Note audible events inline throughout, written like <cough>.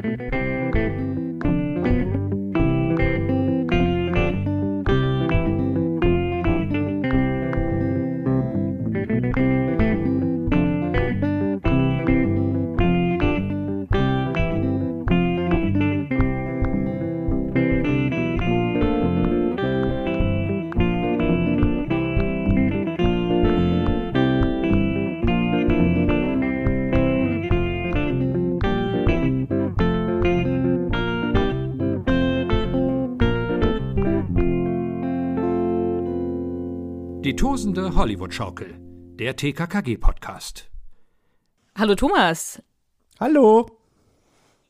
Die tosende Hollywood-Schaukel, der TKKG-Podcast. Hallo Thomas, Hallo.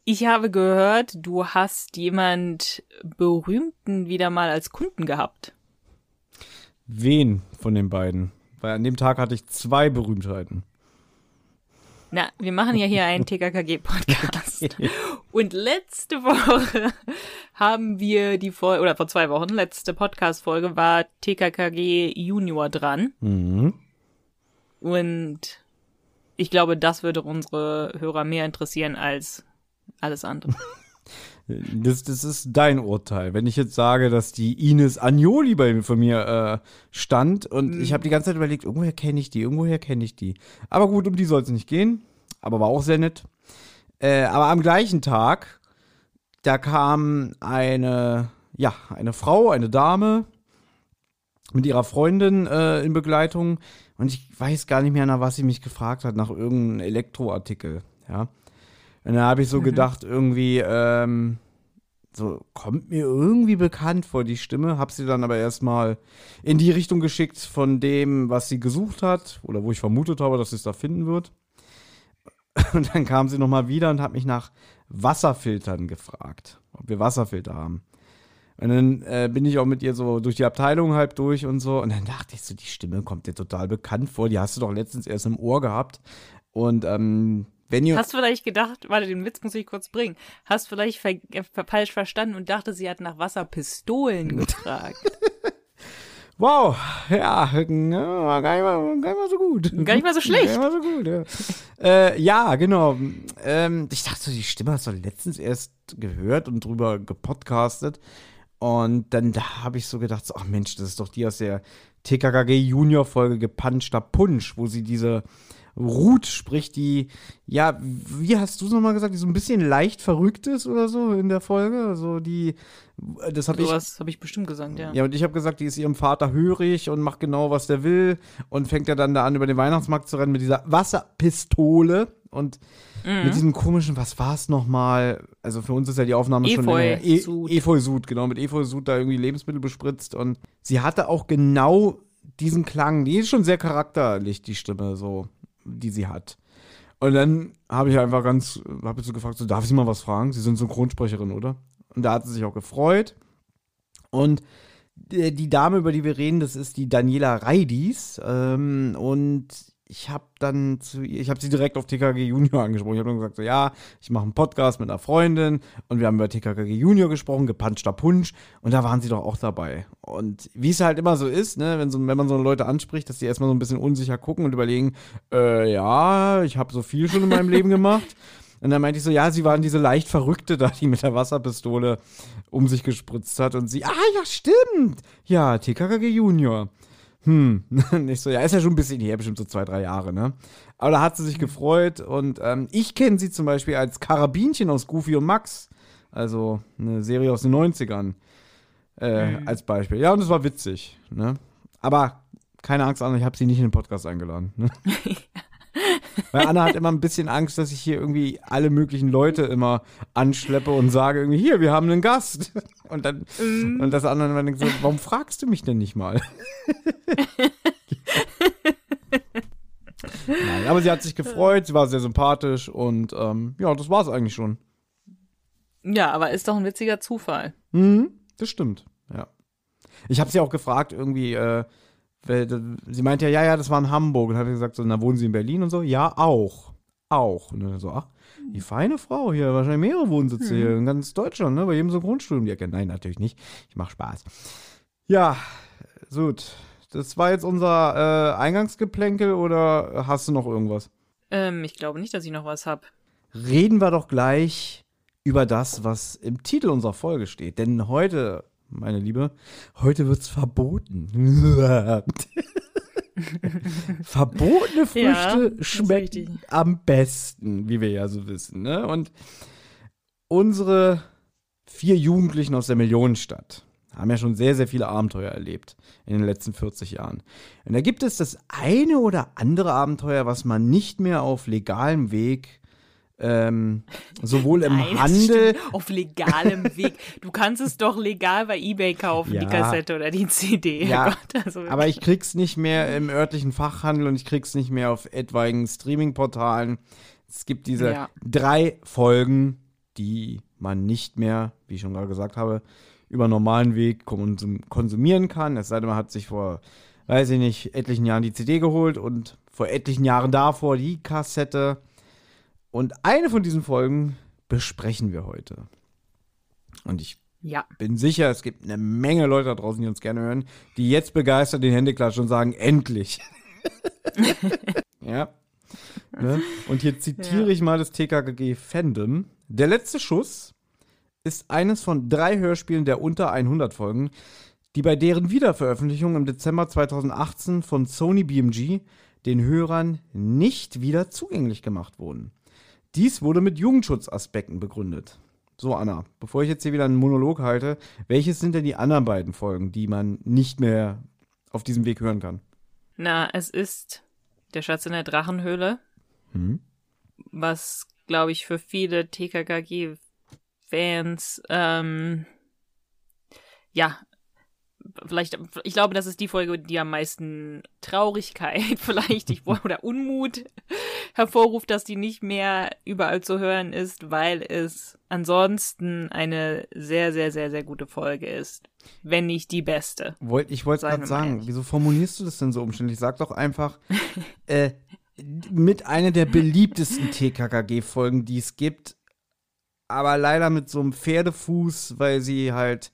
ich habe gehört, du hast jemand Berühmten wieder mal als Kunden gehabt. Wen von den beiden? Weil an dem Tag hatte ich zwei Berühmtheiten. Na, wir machen ja hier einen TKKG-Podcast. <laughs> Und letzte Woche haben wir die Folge, oder vor zwei Wochen, letzte Podcast-Folge war TKKG Junior dran. Mhm. Und ich glaube, das würde unsere Hörer mehr interessieren als alles andere. <laughs> Das, das ist dein Urteil. Wenn ich jetzt sage, dass die Ines Agnoli bei von mir äh, stand und ich habe die ganze Zeit überlegt, irgendwoher kenne ich die, irgendwoher kenne ich die. Aber gut, um die soll es nicht gehen. Aber war auch sehr nett. Äh, aber am gleichen Tag, da kam eine, ja, eine Frau, eine Dame mit ihrer Freundin äh, in Begleitung und ich weiß gar nicht mehr, nach was sie mich gefragt hat, nach irgendeinem Elektroartikel, ja. Und dann habe ich so gedacht, irgendwie, ähm, so, kommt mir irgendwie bekannt vor die Stimme, hab sie dann aber erstmal in die Richtung geschickt von dem, was sie gesucht hat, oder wo ich vermutet habe, dass sie es da finden wird. <laughs> Und dann kam sie nochmal wieder und hat mich nach Wasserfiltern gefragt, ob wir Wasserfilter haben. Und dann äh, bin ich auch mit ihr so durch die Abteilung halb durch und so. Und dann dachte ich so, die Stimme kommt dir total bekannt vor. Die hast du doch letztens erst im Ohr gehabt. Und ähm. Hast vielleicht gedacht, warte, den Witz muss ich kurz bringen. Hast vielleicht ver äh, falsch verstanden und dachte, sie hat nach Wasserpistolen <laughs> gefragt. Wow, ja, ja, gar, nicht mal, gar nicht mal so gut. Gar nicht mal so schlecht. <laughs> Gar nicht mal so gut, ja. äh, ja, genau. Ähm, ich dachte so, die Stimme hast du letztens erst gehört und drüber gepodcastet. Und dann da habe ich so gedacht, so, ach Mensch, das ist doch die aus der TKKG Junior Folge gepanschter Punsch, wo sie diese Ruth spricht, die, ja, wie hast du es nochmal gesagt, die so ein bisschen leicht verrückt ist oder so in der Folge? Also die, das habe ich. Sowas habe ich bestimmt gesagt, ja. Ja, und ich habe gesagt, die ist ihrem Vater hörig und macht genau, was der will und fängt ja dann da an, über den Weihnachtsmarkt zu rennen mit dieser Wasserpistole und mit diesem komischen, was war es nochmal? Also für uns ist ja die Aufnahme schon länger. E. Efeusud, genau, mit Efeusud da irgendwie Lebensmittel bespritzt und sie hatte auch genau diesen Klang. Die ist schon sehr charakterlich, die Stimme, so, die sie hat. Und dann habe ich einfach ganz, habe ich so gefragt, so, darf ich mal was fragen? Sie sind Synchronsprecherin, oder? Und da hat sie sich auch gefreut. Und die die Dame, über die wir reden, das ist die Daniela Reidis. Ähm, und ich habe dann zu ihr, ich habe sie direkt auf TKG Junior angesprochen. Ich habe dann gesagt, so, ja, ich mache einen Podcast mit einer Freundin und wir haben über TKG Junior gesprochen, gepanschter Punsch. Und da waren sie doch auch dabei. Und wie es halt immer so ist, ne, wenn, so, wenn man so Leute anspricht, dass die erstmal so ein bisschen unsicher gucken und überlegen, äh, ja, ich habe so viel schon in meinem Leben gemacht. <laughs> Und dann meinte ich so, ja, sie waren diese leicht Verrückte da, die mit der Wasserpistole um sich gespritzt hat. Und sie, ah, ja, stimmt. Ja, TKKG Junior. Hm. <laughs> Und ich so, ja, ist ja schon ein bisschen her, bestimmt so zwei, drei Jahre, ne? Aber da hat sie sich gefreut. Und ähm, ich kenne sie zum Beispiel als Karabinchen aus Goofy und Max. Also eine Serie aus den 90ern. Äh, Als Beispiel. Ja, und es war witzig, ne? Aber keine Angst, Anna, ich habe sie nicht in den Podcast eingeladen. Ne? <laughs> <laughs> Weil Anna hat immer ein bisschen Angst, dass ich hier irgendwie alle möglichen Leute immer anschleppe und sage irgendwie, hier, wir haben einen Gast. Und dann, und das andere immer denkt so, warum fragst du mich denn nicht mal? <laughs> Nein, aber sie hat sich gefreut, sie war sehr sympathisch und ähm, ja, das war es eigentlich schon. Ja, aber ist doch ein witziger Zufall. Mhm, das stimmt, ja. Ich habe sie auch gefragt, irgendwie, äh, sie meinte ja, ja, ja, das war in Hamburg. Und habe gesagt, so, na, wohnen Sie in Berlin und so? Ja, auch. Auch. Und dann so, ach, die feine Frau hier, wahrscheinlich mehrere Wohnsitze hier in ganz Deutschland, ne? Bei jedem so Grundstudium die Ecke. Nein, natürlich nicht. Ich mache Spaß. Ja, gut. Das war jetzt unser äh, Eingangsgeplänkel oder hast du noch irgendwas? Ähm, ich glaube nicht, dass ich noch was hab. Reden wir doch gleich über das, was im Titel unserer Folge steht. Denn heute, meine Liebe, heute wird's verboten. <laughs> Verbotene Früchte Ja, schmecken am besten, wie wir ja so wissen. Ne? Und unsere vier Jugendlichen aus der Millionenstadt haben ja schon sehr, sehr viele Abenteuer erlebt in den letzten 40 Jahren. Und da gibt es das eine oder andere Abenteuer, was man nicht mehr auf legalem Weg ähm, sowohl im Nein, Handel. Auf legalem <laughs> Weg. Du kannst es doch legal bei Ebay kaufen, die Ja. Kassette oder die CD. Ja, Gott, also Aber ich krieg's nicht mehr im örtlichen Fachhandel und ich krieg's nicht mehr auf etwaigen Streaming-Portalen. Es gibt diese Ja. drei Folgen, die man nicht mehr, wie ich schon gerade gesagt habe, über normalen Weg konsum konsumieren kann. Es sei denn, man hat sich vor, weiß ich nicht, etlichen Jahren die CD geholt und vor etlichen Jahren davor die Kassette. Und eine von diesen Folgen besprechen wir heute. Und ich ja. bin sicher, es gibt eine Menge Leute da draußen, die uns gerne hören, die jetzt begeistert den Hände klatschen und sagen, endlich. <laughs> ja. Ne? Und hier zitiere Ja. ich mal das TKKG Fandom. Der letzte Schuss ist eines von drei Hörspielen der unter 100 Folgen, die bei deren Wiederveröffentlichung im Dezember 2018 von Sony BMG den Hörern nicht wieder zugänglich gemacht wurden. Dies wurde mit Jugendschutzaspekten begründet. So, Anna, bevor ich jetzt hier wieder einen Monolog halte, welches sind denn die anderen beiden Folgen, die man nicht mehr auf diesem Weg hören kann? Na, es ist der Schatz in der Drachenhöhle, Hm? was, glaube ich, für viele TKKG-Fans, ähm, ja, vielleicht, ich glaube, das ist die Folge, die am meisten Traurigkeit <laughs> vielleicht ich, <laughs> oder Unmut hervorruft, dass die nicht mehr überall zu hören ist, weil es ansonsten eine sehr, sehr, sehr, sehr gute Folge ist. Wenn nicht die beste. Wollt, ich wollte gerade sagen, ehrlich. wieso formulierst du das denn so umständlich? Sag doch einfach, <laughs> äh, mit einer der beliebtesten TKKG-Folgen, die es gibt, aber leider mit so einem Pferdefuß, weil sie halt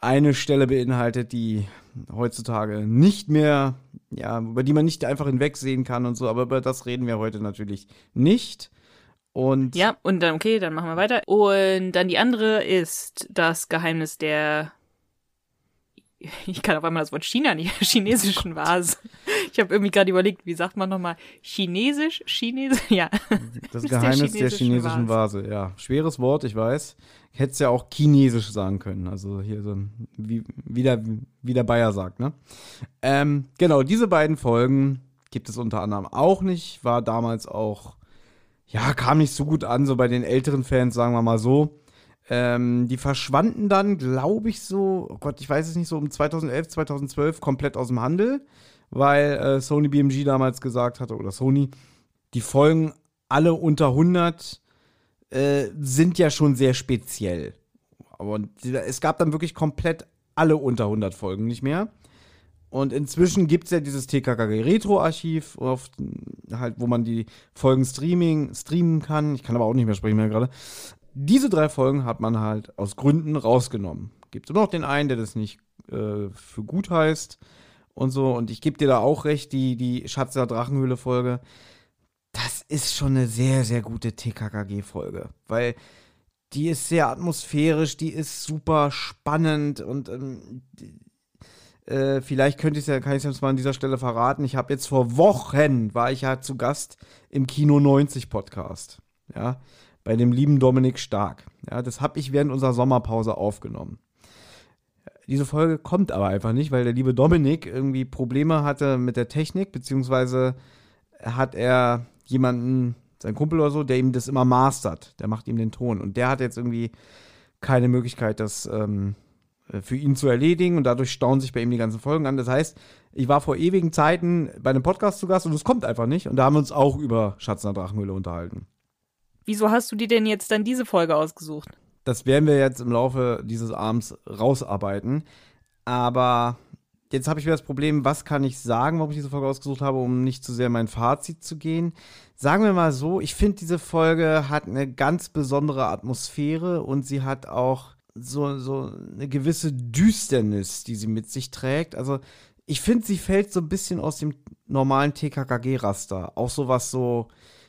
eine Stelle beinhaltet, die heutzutage nicht mehr, ja, über die man nicht einfach hinwegsehen kann und so, aber über das reden wir heute natürlich nicht. Und Ja, und dann, okay, dann machen wir weiter. Und dann die andere ist das Geheimnis der. <laughs> Ich kann auf einmal das Wort China nicht, <laughs> chinesischen Vase. Ich habe irgendwie gerade überlegt, wie sagt man nochmal? Chinesisch? Chinesisch? Ja. Das <laughs> Ist der Geheimnis der chinesischen chinesischen Vase. Ja, schweres Wort, ich weiß. Hätte es ja auch chinesisch sagen können. Also hier so, wie, wie, der, wie der Bayer sagt, ne? Ähm, genau, diese beiden Folgen gibt es unter anderem auch nicht. War damals auch, ja, kam nicht so gut an, so bei den älteren Fans, sagen wir mal so. Ähm, die verschwanden dann, glaube ich, so, oh Gott, ich weiß es nicht, so um 2011, 2012 komplett aus dem Handel, weil äh, Sony BMG damals gesagt hatte, oder Sony, die Folgen alle unter 100 äh, sind ja schon sehr speziell. Aber es gab dann wirklich komplett alle unter 100 Folgen nicht mehr. Und inzwischen gibt es ja dieses TKKG Retro-Archiv, auf- halt, wo man die Folgen Streaming, streamen kann. Ich kann aber auch nicht mehr sprechen mehr gerade. Diese drei Folgen hat man halt aus Gründen rausgenommen. Gibt immer noch den einen, der das nicht äh, für gut heißt und so. Und ich gebe dir da auch recht, die, die Schatz der Drachenhöhle-Folge, das ist schon eine sehr, sehr gute TKKG-Folge. Weil die ist sehr atmosphärisch, die ist super spannend und ähm, äh, vielleicht könnte ich ja, kann ich es mal an dieser Stelle verraten. Ich habe jetzt vor Wochen war ich ja zu Gast im Kino 90 Podcast. Ja, bei dem lieben Dominik Stark. Ja, das habe ich während unserer Sommerpause aufgenommen. Diese Folge kommt aber einfach nicht, weil der liebe Dominik irgendwie Probleme hatte mit der Technik, beziehungsweise hat er jemanden, sein Kumpel oder so, der ihm das immer mastert. Der macht ihm den Ton. Und der hat jetzt irgendwie keine Möglichkeit, das ähm, äh, für ihn zu erledigen. Und dadurch stauen sich bei ihm die ganzen Folgen an. Das heißt, ich war vor ewigen Zeiten bei einem Podcast zu Gast und es kommt einfach nicht. Und da haben wir uns auch über Schatz in der Drachenhöhle unterhalten. Wieso hast du dir denn jetzt dann diese Folge ausgesucht? Das werden wir jetzt im Laufe dieses Abends rausarbeiten. Aber jetzt habe ich wieder das Problem, was kann ich sagen, warum ich diese Folge ausgesucht habe, um nicht zu sehr in mein Fazit zu gehen. Sagen wir mal so, ich finde, diese Folge hat eine ganz besondere Atmosphäre und sie hat auch so, so eine gewisse Düsternis, die sie mit sich trägt. Also ich finde, sie fällt so ein bisschen aus dem normalen TKKG-Raster. Auch so was so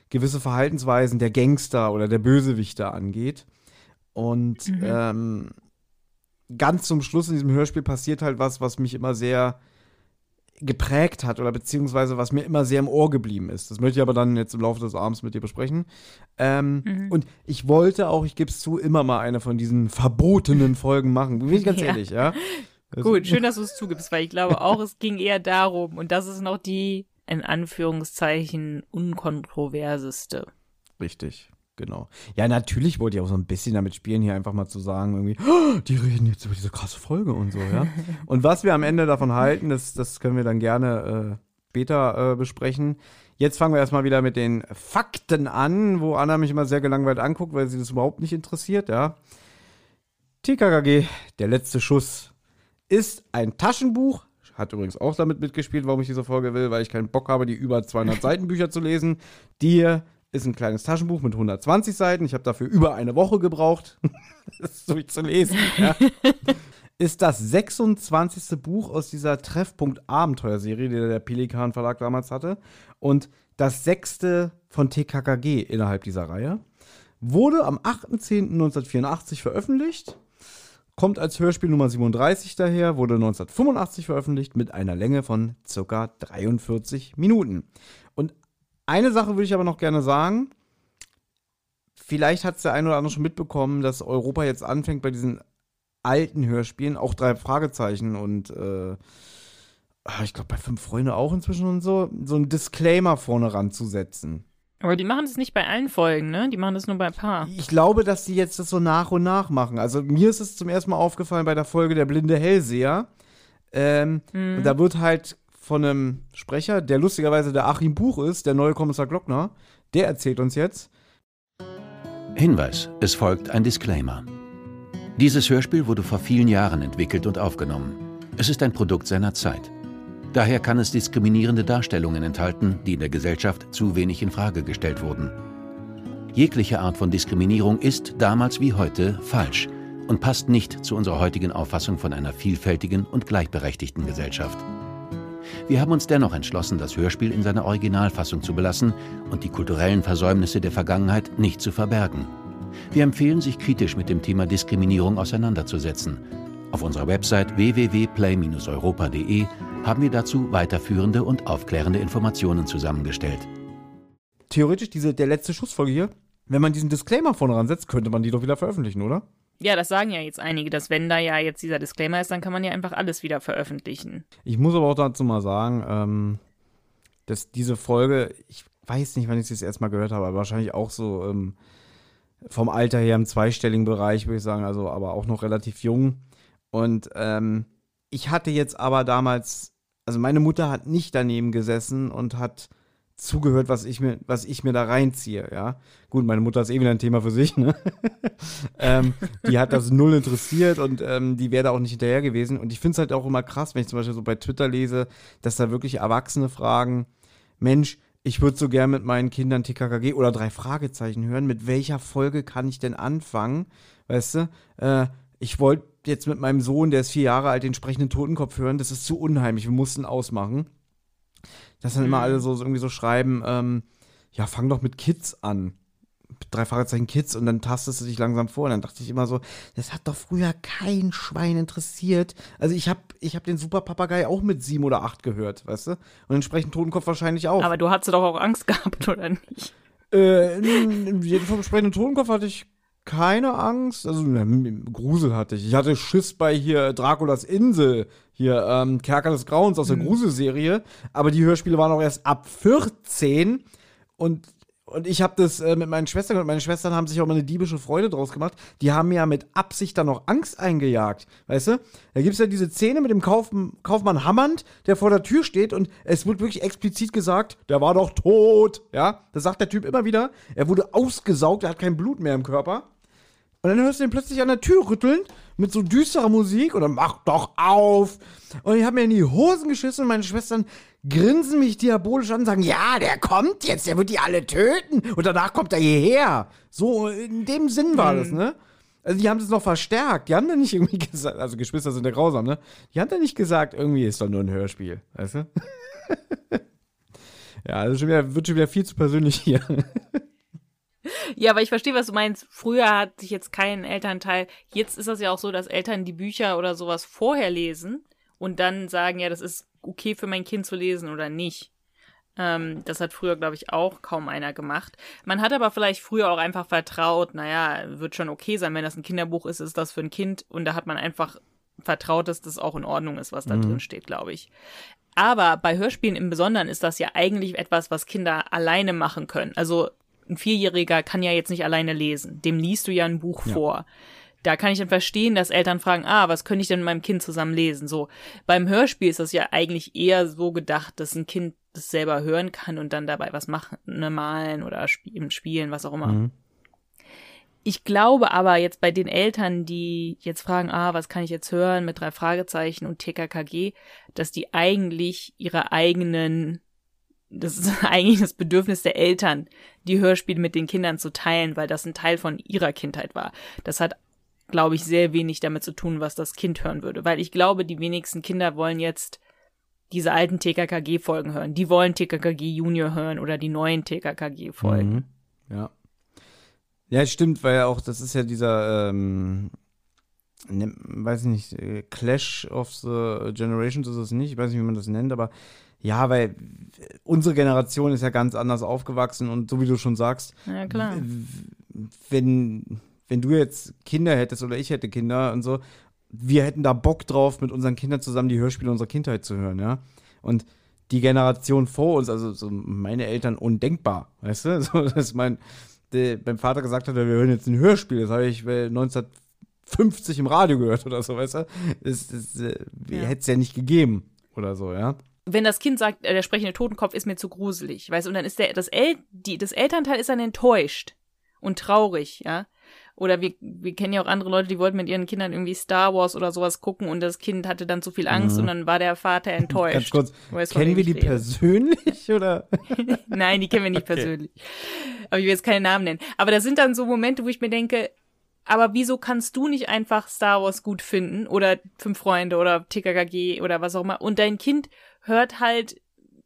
gewisse Verhaltensweisen der Gangster oder der Bösewichter angeht. Und ähm, ganz zum Schluss in diesem Hörspiel passiert halt was, was mich immer sehr geprägt hat oder beziehungsweise was mir immer sehr im Ohr geblieben ist. Das möchte ich aber dann jetzt im Laufe des Abends mit dir besprechen. Ähm, Und ich wollte auch, ich gebe es zu, immer mal eine von diesen verbotenen Folgen machen. Bin ich ganz <laughs> Ja. ehrlich, ja? Also- Gut, schön, dass du es zugibst, weil ich glaube auch, es ging eher darum, und das ist noch die, in Anführungszeichen, unkontroverseste. Richtig, genau. Ja, natürlich wollte ich auch so ein bisschen damit spielen, hier einfach mal zu sagen, irgendwie, "Oh, die reden jetzt über diese krasse Folge und so, ja. <laughs> und was wir am Ende davon halten, das, das können wir dann gerne äh, später äh, besprechen. Jetzt fangen wir erstmal wieder mit den Fakten an, wo Anna mich immer sehr gelangweilt anguckt, weil sie das überhaupt nicht interessiert, ja. TKKG, der letzte Schuss, ist ein Taschenbuch. Hat übrigens auch damit mitgespielt, warum ich diese Folge will, weil ich keinen Bock habe, die über 200 Seiten Bücher zu lesen. Die hier ist ein kleines Taschenbuch mit 120 Seiten. Ich habe dafür über eine Woche gebraucht, <laughs> das durchzulesen. Ja. <laughs> Ist das 26. Buch aus dieser Treffpunkt Abenteuerserie, die der Pelikan Verlag damals hatte. Und das sechste von TKKG innerhalb dieser Reihe. Wurde am 8.10.1984 veröffentlicht. Kommt als Hörspiel Nummer 37 daher, wurde 1985 veröffentlicht mit einer Länge von circa 43 Minuten. Und eine Sache würde ich aber noch gerne sagen. Vielleicht hat es der eine oder andere schon mitbekommen, dass Europa jetzt anfängt bei diesen alten Hörspielen, auch drei Fragezeichen und äh, ah, ich glaube bei fünf Freunde auch inzwischen und so, so ein Disclaimer vorne ranzusetzen. Aber die machen das nicht bei allen Folgen, ne? Die machen das nur bei ein paar. Ich glaube, dass die jetzt das so nach und nach machen. Also mir ist es zum ersten Mal aufgefallen bei der Folge Der blinde Hellseher. Ähm, Und da wird halt von einem Sprecher, der lustigerweise der Achim Buch ist, der neue Kommissar Glockner, der erzählt uns jetzt. Hinweis, es folgt ein Disclaimer. Dieses Hörspiel wurde vor vielen Jahren entwickelt und aufgenommen. Es ist ein Produkt seiner Zeit. Daher kann es diskriminierende Darstellungen enthalten, die in der Gesellschaft zu wenig in Frage gestellt wurden. Jegliche Art von Diskriminierung ist damals wie heute falsch und passt nicht zu unserer heutigen Auffassung von einer vielfältigen und gleichberechtigten Gesellschaft. Wir haben uns dennoch entschlossen, das Hörspiel in seiner Originalfassung zu belassen und die kulturellen Versäumnisse der Vergangenheit nicht zu verbergen. Wir empfehlen, sich kritisch mit dem Thema Diskriminierung auseinanderzusetzen. Auf unserer Website www.play-europa.de haben wir dazu weiterführende und aufklärende Informationen zusammengestellt. Theoretisch diese, der letzte Schussfolge hier, wenn man diesen Disclaimer vorne ransetzt, könnte man die doch wieder veröffentlichen, oder? Ja, das sagen ja jetzt einige, dass wenn da ja jetzt dieser Disclaimer ist, dann kann man ja einfach alles wieder veröffentlichen. Ich muss aber auch dazu mal sagen, ähm, dass diese Folge, ich weiß nicht, wann ich sie das erstmal gehört habe, aber wahrscheinlich auch so ähm, vom Alter her im zweistelligen Bereich, würde ich sagen, also aber auch noch relativ jung. Und ähm, ich hatte jetzt aber damals, also meine Mutter hat nicht daneben gesessen und hat zugehört, was ich mir, was ich mir da reinziehe, ja. Gut, meine Mutter ist eh wieder ein Thema für sich, ne? <laughs> ähm, die hat das null interessiert und ähm, die wäre da auch nicht hinterher gewesen. Und ich finde es halt auch immer krass, wenn ich zum Beispiel so bei Twitter lese, dass da wirklich Erwachsene fragen, Mensch, ich würde so gern mit meinen Kindern TKKG oder drei Fragezeichen hören. Mit welcher Folge kann ich denn anfangen? Weißt du, äh, ich wollte jetzt mit meinem Sohn, der ist vier Jahre alt, den sprechenden Totenkopf hören. Das ist zu unheimlich. Wir mussten ausmachen. Dass dann immer alle so, so irgendwie so schreiben, ähm, ja, fang doch mit Kids an. Drei Fragezeichen Kids und dann tastest du dich langsam vor. Und dann dachte ich immer so, das hat doch früher kein Schwein interessiert. Also ich habe ich hab den Superpapagei auch mit sieben oder acht gehört, weißt du? Und entsprechend Totenkopf wahrscheinlich auch. Aber du hattest doch auch Angst gehabt, <laughs> oder nicht? Äh, in, in jedem Fall sprechenden Totenkopf hatte ich keine Angst. Also na, Grusel hatte ich. Ich hatte Schiss bei hier Draculas Insel, hier ähm, Kerker des Grauens aus der Gruselserie. Aber die Hörspiele waren auch erst ab 14 und und ich habe das äh, mit meinen Schwestern und meine Schwestern haben sich auch mal eine diebische Freude draus gemacht. Die haben mir ja mit Absicht dann noch Angst eingejagt. Weißt du? Da gibt's ja diese Szene mit dem Kauf, Kaufmann Hammernd, der vor der Tür steht und es wird wirklich explizit gesagt, der war doch tot. Ja? Das sagt der Typ immer wieder. Er wurde ausgesaugt, er hat kein Blut mehr im Körper. Und dann hörst du ihn plötzlich an der Tür rütteln mit so düsterer Musik und dann mach doch auf. Und ich habe mir in die Hosen geschissen und meine Schwestern grinsen mich diabolisch an und sagen, ja, der kommt jetzt, der wird die alle töten und danach kommt er hierher. So, in dem Sinn war das, ne? Also die haben das noch verstärkt. Die haben dann nicht irgendwie <laughs> gesagt, also Geschwister sind ja grausam, ne? Die haben dann nicht gesagt, irgendwie ist doch nur ein Hörspiel, weißt du? <laughs> ja, also schon wieder, wird schon wieder viel zu persönlich hier. <laughs> Ja, aber ich verstehe, was du meinst. Früher hat sich jetzt kein Elternteil. Jetzt ist das ja auch so, dass Eltern die Bücher oder sowas vorher lesen und dann sagen, ja, das ist okay für mein Kind zu lesen oder nicht. Ähm, das hat früher, glaube ich, auch kaum einer gemacht. Man hat aber vielleicht früher auch einfach vertraut, naja, wird schon okay sein, wenn das ein Kinderbuch ist, ist das für ein Kind und da hat man einfach vertraut, dass das auch in Ordnung ist, was da Mhm. drin steht, glaube ich. Aber bei Hörspielen im Besonderen ist das ja eigentlich etwas, was Kinder alleine machen können. Also ein Vierjähriger kann ja jetzt nicht alleine lesen. Dem liest du ja ein Buch Ja. vor. Da kann ich dann verstehen, dass Eltern fragen, ah, was könnte ich denn mit meinem Kind zusammen lesen? So. Beim Hörspiel ist das ja eigentlich eher so gedacht, dass ein Kind das selber hören kann und dann dabei was machen, ne, malen oder spielen, spielen, was auch immer. Mhm. Ich glaube aber jetzt bei den Eltern, die jetzt fragen, ah, was kann ich jetzt hören mit drei Fragezeichen und TKKG, dass die eigentlich ihre eigenen, das ist <laughs> eigentlich das Bedürfnis der Eltern, die Hörspiele mit den Kindern zu teilen, weil das ein Teil von ihrer Kindheit war. Das hat, glaube ich, sehr wenig damit zu tun, was das Kind hören würde, weil ich glaube, die wenigsten Kinder wollen jetzt diese alten TKKG-Folgen hören. Die wollen TKKG Junior hören oder die neuen TKKG-Folgen. Mhm. Ja. Ja, stimmt, weil ja auch, das ist ja dieser, ähm, ne, weiß ich nicht, äh, Clash of the Generations ist es nicht, ich weiß nicht, wie man das nennt, aber ja, weil unsere Generation ist ja ganz anders aufgewachsen und so wie du schon sagst, Ja, klar. wenn, wenn du jetzt Kinder hättest oder ich hätte Kinder und so, wir hätten da Bock drauf, mit unseren Kindern zusammen die Hörspiele unserer Kindheit zu hören, ja. Und die Generation vor uns, also so meine Eltern, undenkbar, weißt du? <laughs> So, dass mein, der, beim Vater gesagt hat, wir hören jetzt ein Hörspiel, das habe ich äh, 1950 im Radio gehört oder so, weißt du? Das, das äh, Ja. hätte es ja nicht gegeben oder so, ja. Wenn das Kind sagt, äh, der sprechende Totenkopf ist mir zu gruselig, weißt du, und dann ist der, das, El die, das Elternteil ist dann enttäuscht und traurig, ja. Oder wir, wir kennen ja auch andere Leute, die wollten mit ihren Kindern irgendwie Star Wars oder sowas gucken und das Kind hatte dann zu viel Angst und dann war der Vater enttäuscht. Ganz kurz, Weißt, kennen wir die rede. persönlich oder? <laughs> Nein, die kennen wir nicht persönlich. Aber ich will jetzt keine Namen nennen. Aber das sind dann so Momente, wo ich mir denke, aber wieso kannst du nicht einfach Star Wars gut finden oder Fünf Freunde oder TKKG oder was auch immer und dein Kind hört halt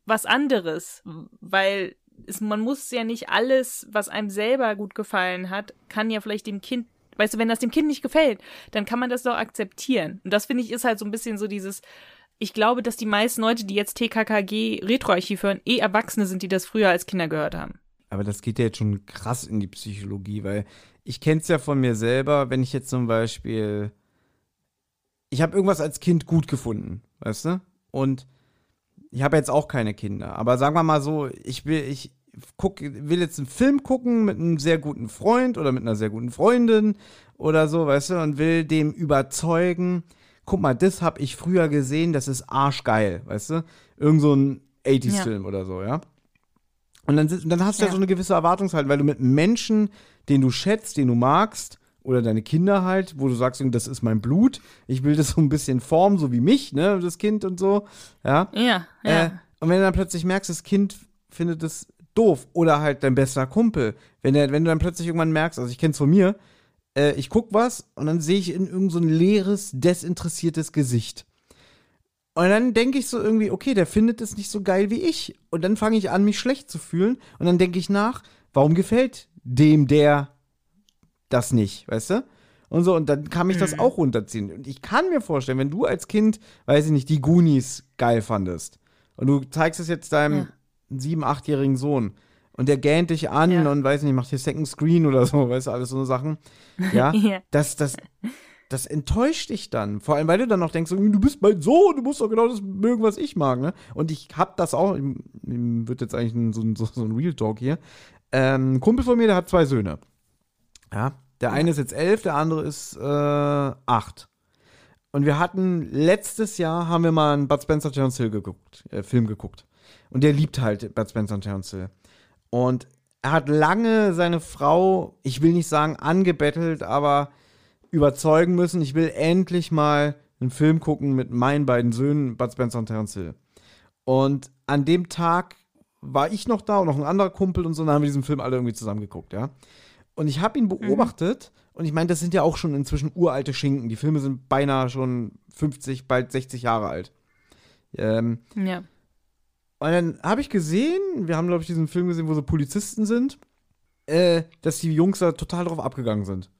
was anderes, weil es, man muss ja nicht alles, was einem selber gut gefallen hat, kann ja vielleicht dem Kind Weißt du, wenn das dem Kind nicht gefällt, dann kann man das doch akzeptieren. Und das finde ich ist halt so ein bisschen so dieses, ich glaube, dass die meisten Leute, die jetzt TKKG Retroarchiv hören, eh Erwachsene sind, die das früher als Kinder gehört haben. Aber das geht ja jetzt schon krass in die Psychologie, weil ich kenne es ja von mir selber, wenn ich jetzt zum Beispiel, ich habe irgendwas als Kind gut gefunden, weißt du? Und ich habe jetzt auch keine Kinder, aber sagen wir mal so, ich will, ich guck, will jetzt einen Film gucken mit einem sehr guten Freund oder mit einer sehr guten Freundin oder so, weißt du, und will dem überzeugen, guck mal, das habe ich früher gesehen, das ist arschgeil, weißt du? Irgend so ein 80s-Film oder so, ja? Und dann, dann hast du ja. Ja. so eine gewisse Erwartungshaltung, weil du mit Menschen, den du schätzt, den du magst, oder deine Kinder halt, wo du sagst, das ist mein Blut, ich will das so ein bisschen formen, so wie mich, ne, das Kind und so, ja. Ja, ja. Äh, und wenn du dann plötzlich merkst, das Kind findet es doof oder halt dein bester Kumpel, wenn, der, wenn du dann plötzlich irgendwann merkst, also ich kenn's von mir, äh, ich guck was und dann sehe ich in irgend so ein leeres, desinteressiertes Gesicht. Und dann denke ich so irgendwie, okay, der findet es nicht so geil wie ich. Und dann fange ich an, mich schlecht zu fühlen. Und dann denke ich nach, warum gefällt dem der das nicht, weißt du? Und so, und dann kann mich das auch runterziehen. Und ich kann mir vorstellen, wenn du als Kind, weiß ich nicht, die Goonies geil fandest und du zeigst es jetzt deinem Ja. sieben-, achtjährigen Sohn und der gähnt dich an Ja. und weiß nicht, macht hier Second Screen oder so, <laughs> weißt du, alles so Sachen. Ja, <laughs> Ja. das, das, das enttäuscht dich dann. Vor allem, weil du dann noch denkst, du bist mein Sohn, du musst doch genau das mögen, was ich mag, ne? Und ich hab das auch, wird jetzt eigentlich so, ein- so, so ein Real Talk hier. Ähm, ein Kumpel von mir, der hat zwei Söhne. Ja, der eine ist jetzt elf, der andere ist äh, acht. Und wir hatten letztes Jahr haben wir mal einen Bud Spencer Terence Hill geguckt, äh, Film geguckt. Und der liebt halt Bud Spencer und Terence Hill. Und er hat lange seine Frau, ich will nicht sagen angebettelt, aber überzeugen müssen, ich will endlich mal einen Film gucken mit meinen beiden Söhnen, Bud Spencer und Terence Hill. Und an dem Tag war ich noch da und noch ein anderer Kumpel und so, und dann haben wir diesen Film alle irgendwie zusammen geguckt, ja. Und ich habe ihn beobachtet und ich meine, das sind ja auch schon inzwischen uralte Schinken. Die Filme sind beinahe schon 50, bald 60 Jahre alt. Ähm, ja. und dann habe ich gesehen, wir haben, glaube ich, diesen Film gesehen, wo so Polizisten sind. äh, dass die Jungs da total drauf abgegangen sind.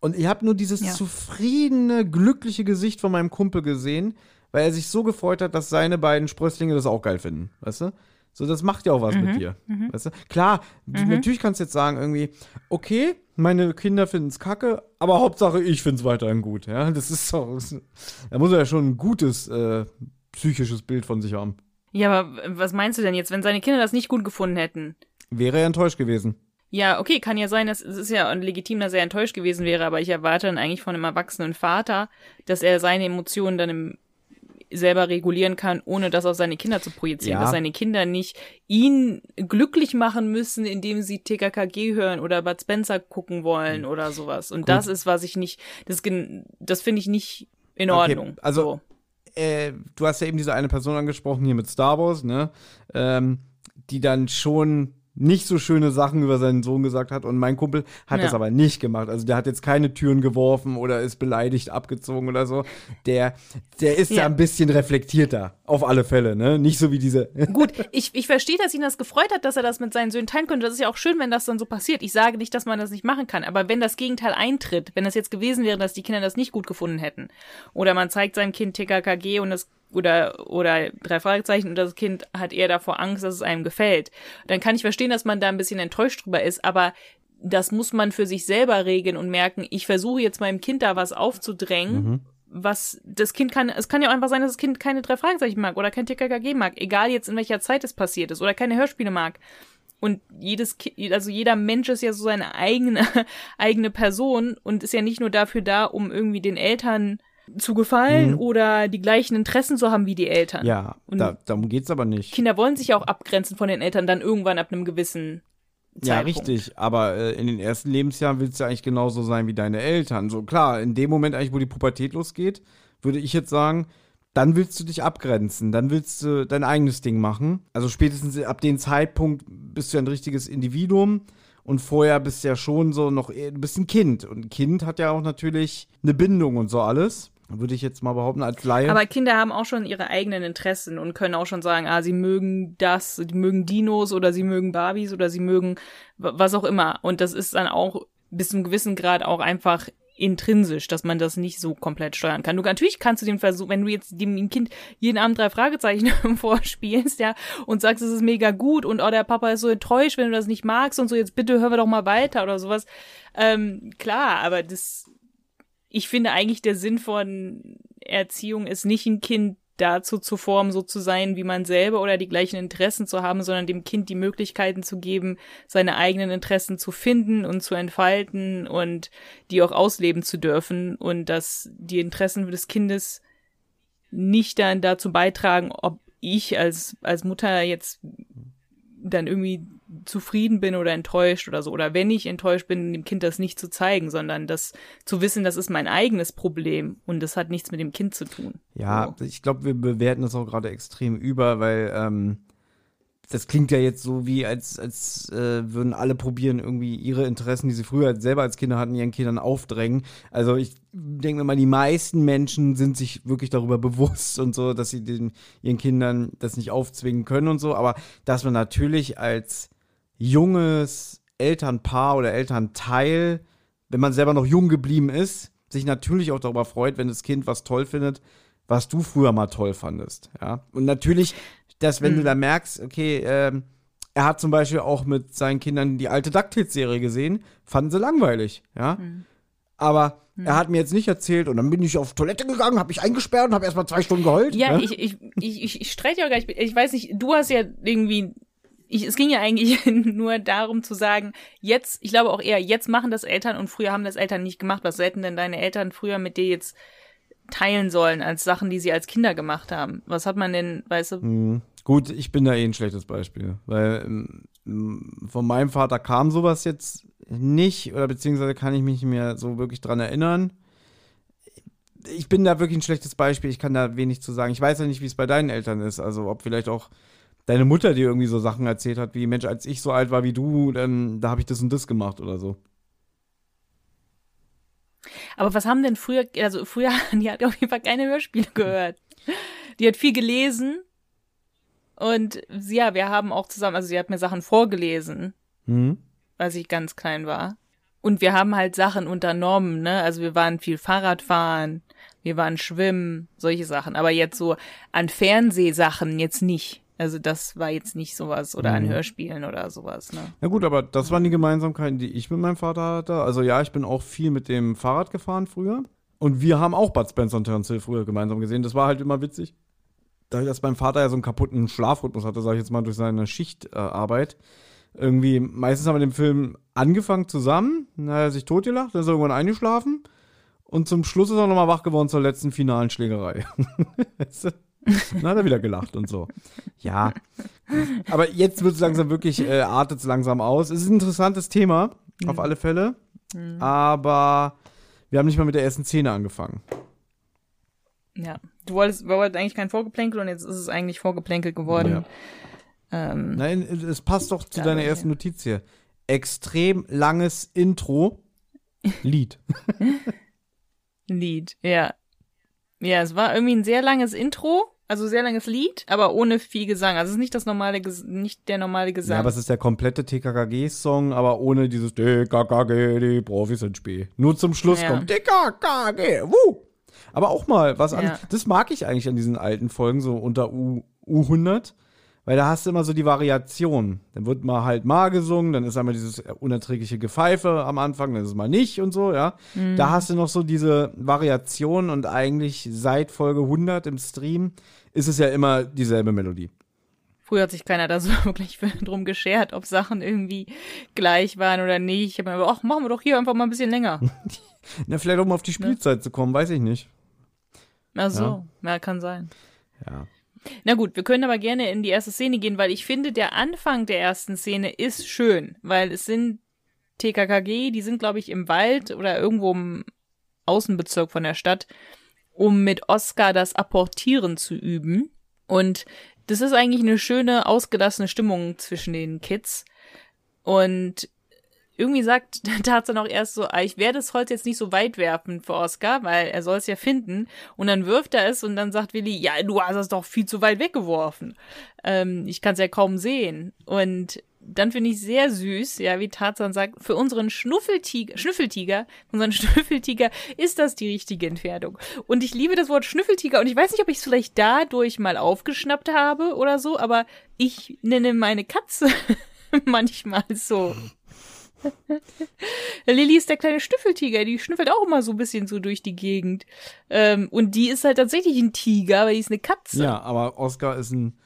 Und ich habe nur dieses Ja. zufriedene, glückliche Gesicht von meinem Kumpel gesehen, weil er sich so gefreut hat, dass seine beiden Sprösslinge das auch geil finden. Weißt du? So, das macht ja auch was Mhm, mit dir. Weißt du? Klar, du- natürlich kannst du jetzt sagen, irgendwie, okay, meine Kinder finden es kacke, aber Hauptsache ich finde es weiterhin gut. Ja, das ist so. Da muss er ja schon ein gutes äh, psychisches Bild von sich haben. Ja, aber was meinst du denn jetzt, wenn seine Kinder das nicht gut gefunden hätten? Wäre er enttäuscht gewesen. Ja, okay, kann ja sein, dass es ist ja legitim, dass er enttäuscht gewesen wäre, aber ich erwarte dann eigentlich von einem erwachsenen Vater, dass er seine Emotionen dann im, selber regulieren kann, ohne das auf seine Kinder zu projizieren. Ja. Dass seine Kinder nicht ihn glücklich machen müssen, indem sie TKKG hören oder Bud Spencer gucken wollen oder sowas. Und das ist, was ich nicht, das, das finde ich nicht in Okay, Ordnung. also- so. äh, du hast ja eben diese eine Person angesprochen hier mit Star Wars, ne? Ähm, die dann schon nicht so schöne Sachen über seinen Sohn gesagt hat und mein Kumpel hat Ja. das aber nicht gemacht. Also der hat jetzt keine Türen geworfen oder ist beleidigt abgezogen oder so. Der, der ist ja. Ja. ein bisschen reflektierter, auf alle Fälle, ne? Nicht so wie diese. <laughs> Gut, ich, ich verstehe, dass ihn das gefreut hat, dass er das mit seinen Söhnen teilen könnte. Das ist ja auch schön, wenn das dann so passiert. Ich sage nicht, dass man das nicht machen kann, aber wenn das Gegenteil eintritt, wenn das jetzt gewesen wäre, dass die Kinder das nicht gut gefunden hätten, oder man zeigt seinem Kind TKKG und das oder oder drei Fragezeichen und das Kind hat eher davor Angst, dass es einem gefällt, dann kann ich verstehen, dass man da ein bisschen enttäuscht drüber ist, aber das muss man für sich selber regeln und merken, ich versuche jetzt meinem Kind da was aufzudrängen, was das Kind kann, es kann ja auch einfach sein, dass das Kind keine drei Fragezeichen mag oder kein TKKG mag, egal jetzt in welcher Zeit es passiert ist oder keine Hörspiele mag. Und jedes, Ki- also jeder Mensch ist ja so seine eigene, <laughs> eigene Person und ist ja nicht nur dafür da, um irgendwie den Eltern zu gefallen oder die gleichen Interessen zu haben wie die Eltern. Ja, Und da, darum geht's aber nicht. Kinder wollen sich ja auch abgrenzen von den Eltern dann irgendwann ab einem gewissen Ja, Zeitpunkt. richtig. Aber äh, in den ersten Lebensjahren willst du ja eigentlich genauso sein wie deine Eltern. So klar, in dem Moment eigentlich, wo die Pubertät losgeht, würde ich jetzt sagen, dann willst du dich abgrenzen, dann willst du dein eigenes Ding machen. Also spätestens ab dem Zeitpunkt bist du ein richtiges Individuum und vorher bist du ja schon so noch, eher- du bist ein Kind und ein Kind hat ja auch natürlich eine Bindung und so alles. Würde ich jetzt mal behaupten als Laie. Aber Kinder haben auch schon ihre eigenen Interessen und können auch schon sagen, ah, sie mögen das, sie mögen Dinos oder sie mögen Barbies oder sie mögen wa- was auch immer. Und das ist dann auch bis zu einem gewissen Grad auch einfach intrinsisch, dass man das nicht so komplett steuern kann. Du natürlich kannst du den Versuch, wenn du jetzt dem Kind jeden Abend drei Fragezeichen <laughs> vorspielst, ja, und sagst, es ist mega gut und oh, der Papa ist so enttäuscht, wenn du das nicht magst und so, jetzt bitte hören wir doch mal weiter oder sowas. Ähm, klar, aber das ich finde eigentlich der Sinn von Erziehung ist nicht ein Kind dazu zu formen, so zu sein wie man selber oder die gleichen Interessen zu haben, sondern dem Kind die Möglichkeiten zu geben, seine eigenen Interessen zu finden und zu entfalten und die auch ausleben zu dürfen und dass die Interessen des Kindes nicht dann dazu beitragen, ob ich als, als Mutter jetzt dann irgendwie zufrieden bin oder enttäuscht oder so. Oder wenn ich enttäuscht bin, dem Kind das nicht zu zeigen, sondern das zu wissen, das ist mein eigenes Problem und das hat nichts mit dem Kind zu tun. Ja, ich glaube, wir bewerten das auch gerade extrem über, weil ähm, das klingt ja jetzt so wie, als, als äh, würden alle probieren, irgendwie ihre Interessen, die sie früher selber als Kinder hatten, ihren Kindern aufdrängen. Also ich denke mal, die meisten Menschen sind sich wirklich darüber bewusst und so, dass sie den, ihren Kindern das nicht aufzwingen können und so, aber dass man natürlich als junges Elternpaar oder Elternteil, wenn man selber noch jung geblieben ist, sich natürlich auch darüber freut, wenn das Kind was toll findet, was du früher mal toll fandest. Ja. Und natürlich, dass wenn du da merkst, okay, ähm, er hat zum Beispiel auch mit seinen Kindern die alte DuckTales-Serie gesehen, fanden sie langweilig, ja. Aber er hat mir jetzt nicht erzählt und dann bin ich auf Toilette gegangen, habe mich eingesperrt und habe erstmal zwei Stunden geheult. Ja, ne? ich, ich, ich, ich, streite ja gar nicht. Ich weiß nicht, du hast ja irgendwie. Ich, es ging ja eigentlich <laughs> nur darum zu sagen, jetzt, ich glaube auch eher, jetzt machen das Eltern und früher haben das Eltern nicht gemacht. Was hätten denn deine Eltern früher mit dir jetzt teilen sollen als Sachen, die sie als Kinder gemacht haben? Was hat man denn, weißt du? Mhm. Gut, ich bin da eh ein schlechtes Beispiel, weil ähm, von meinem Vater kam sowas jetzt nicht oder beziehungsweise kann ich mich nicht mehr so wirklich dran erinnern. Ich bin da wirklich ein schlechtes Beispiel, ich kann da wenig zu sagen. Ich weiß ja nicht, wie es bei deinen Eltern ist, also ob vielleicht auch deine Mutter dir irgendwie so Sachen erzählt hat, wie Mensch, als ich so alt war wie du, dann da habe ich das und das gemacht oder so. Aber was haben denn früher, also früher, <laughs> die hat auf jeden Fall keine Hörspiele gehört. Die hat viel gelesen. Und ja, wir haben auch zusammen, also sie hat mir Sachen vorgelesen. Mhm. als ich ganz klein war. Und wir haben halt Sachen unternommen, ne? Also wir waren viel Fahrradfahren, wir waren schwimmen, solche Sachen. Aber jetzt so an Fernsehsachen jetzt nicht. Also das war jetzt nicht sowas oder an Mhm. Hörspielen oder sowas, ne? Na gut, aber das waren die Gemeinsamkeiten, die ich mit meinem Vater hatte. Also ja, ich bin auch viel mit dem Fahrrad gefahren früher. Und wir haben auch Bud Spencer und Terence Hill früher gemeinsam gesehen. Das war halt immer witzig. Dadurch, dass mein Vater ja so einen kaputten Schlafrhythmus hatte, sag ich jetzt mal, durch seine Schichtarbeit. irgendwie, meistens haben wir den Film angefangen zusammen, dann hat er sich totgelacht, dann ist er irgendwann eingeschlafen. Und zum Schluss ist er nochmal wach geworden zur letzten finalen Schlägerei. <laughs> Weißt du? Dann hat er wieder gelacht und so. Ja. Aber jetzt wird es langsam wirklich, äh, artet es langsam aus. Es ist ein interessantes Thema, auf alle Fälle. Aber wir haben nicht mal mit der ersten Szene angefangen. Ja. Du wolltest, wir wollten eigentlich kein Vorgeplänkel und jetzt ist es eigentlich Vorgeplänkel geworden. Ähm, Nein, es passt doch zu Ja, deiner ersten Notiz hier. Extrem langes Intro. <laughs> Lied. Lied, ja. Ja, es war irgendwie ein sehr langes Intro, also sehr langes Lied, aber ohne viel Gesang. Also es ist nicht das normale, Ges nicht der normale Gesang. Ja, aber es ist der komplette TKKG-Song, aber ohne dieses TKKG, die Profis sind Spee. Nur zum Schluss Ja. kommt TKKG, wuh! Aber auch mal was an. Ja. Das mag ich eigentlich an diesen alten Folgen, so unter U, U100. Weil da hast du immer so die Variation. Dann wird mal halt mal gesungen, dann ist einmal dieses unerträgliche Gepfeife am Anfang, dann ist es mal nicht und so, ja. Mhm. Da hast du noch so diese Variation und eigentlich seit Folge 100 im Stream ist es ja immer dieselbe Melodie. Früher hat sich keiner da so <laughs> wirklich drum geschert, ob Sachen irgendwie gleich waren oder nicht. Ich habe mir aber, ach, machen wir doch hier einfach mal ein bisschen länger. <laughs> Na, vielleicht um auf die Spielzeit zu kommen, weiß ich nicht. Ach so, ja, kann sein. Ja. Na gut, wir können aber gerne in die erste Szene gehen, weil ich finde, der Anfang der ersten Szene ist schön, weil es sind TKKG, die sind, glaube ich, im Wald oder irgendwo im Außenbezirk von der Stadt, um mit Oscar das Apportieren zu üben. Und das ist eigentlich eine schöne, ausgelassene Stimmung zwischen den Kids. Und irgendwie sagt <laughs> Tarzan auch erst so, ah, ich werde das Holz jetzt nicht so weit werfen für Oscar, weil er soll es ja finden. Und dann wirft er es und dann sagt Willi, ja, du hast es doch viel zu weit weggeworfen. Ähm, ich kann es ja kaum sehen. Und dann finde ich sehr süß, ja, wie Tarzan sagt, für unseren Schnuffeltiger, Schnüffeltiger, unseren <laughs> Schnüffeltiger ist das die richtige Entfernung. Und ich liebe das Wort Schnüffeltiger und ich weiß nicht, ob ich es vielleicht dadurch mal aufgeschnappt habe oder so, aber ich nenne meine Katze <laughs> manchmal so. Lilly ist der kleine Schnüffeltiger, die schnüffelt auch immer so ein bisschen so durch die Gegend. Ähm, und die ist halt tatsächlich ein Tiger, aber die ist eine Katze. Ja, aber Oscar ist ein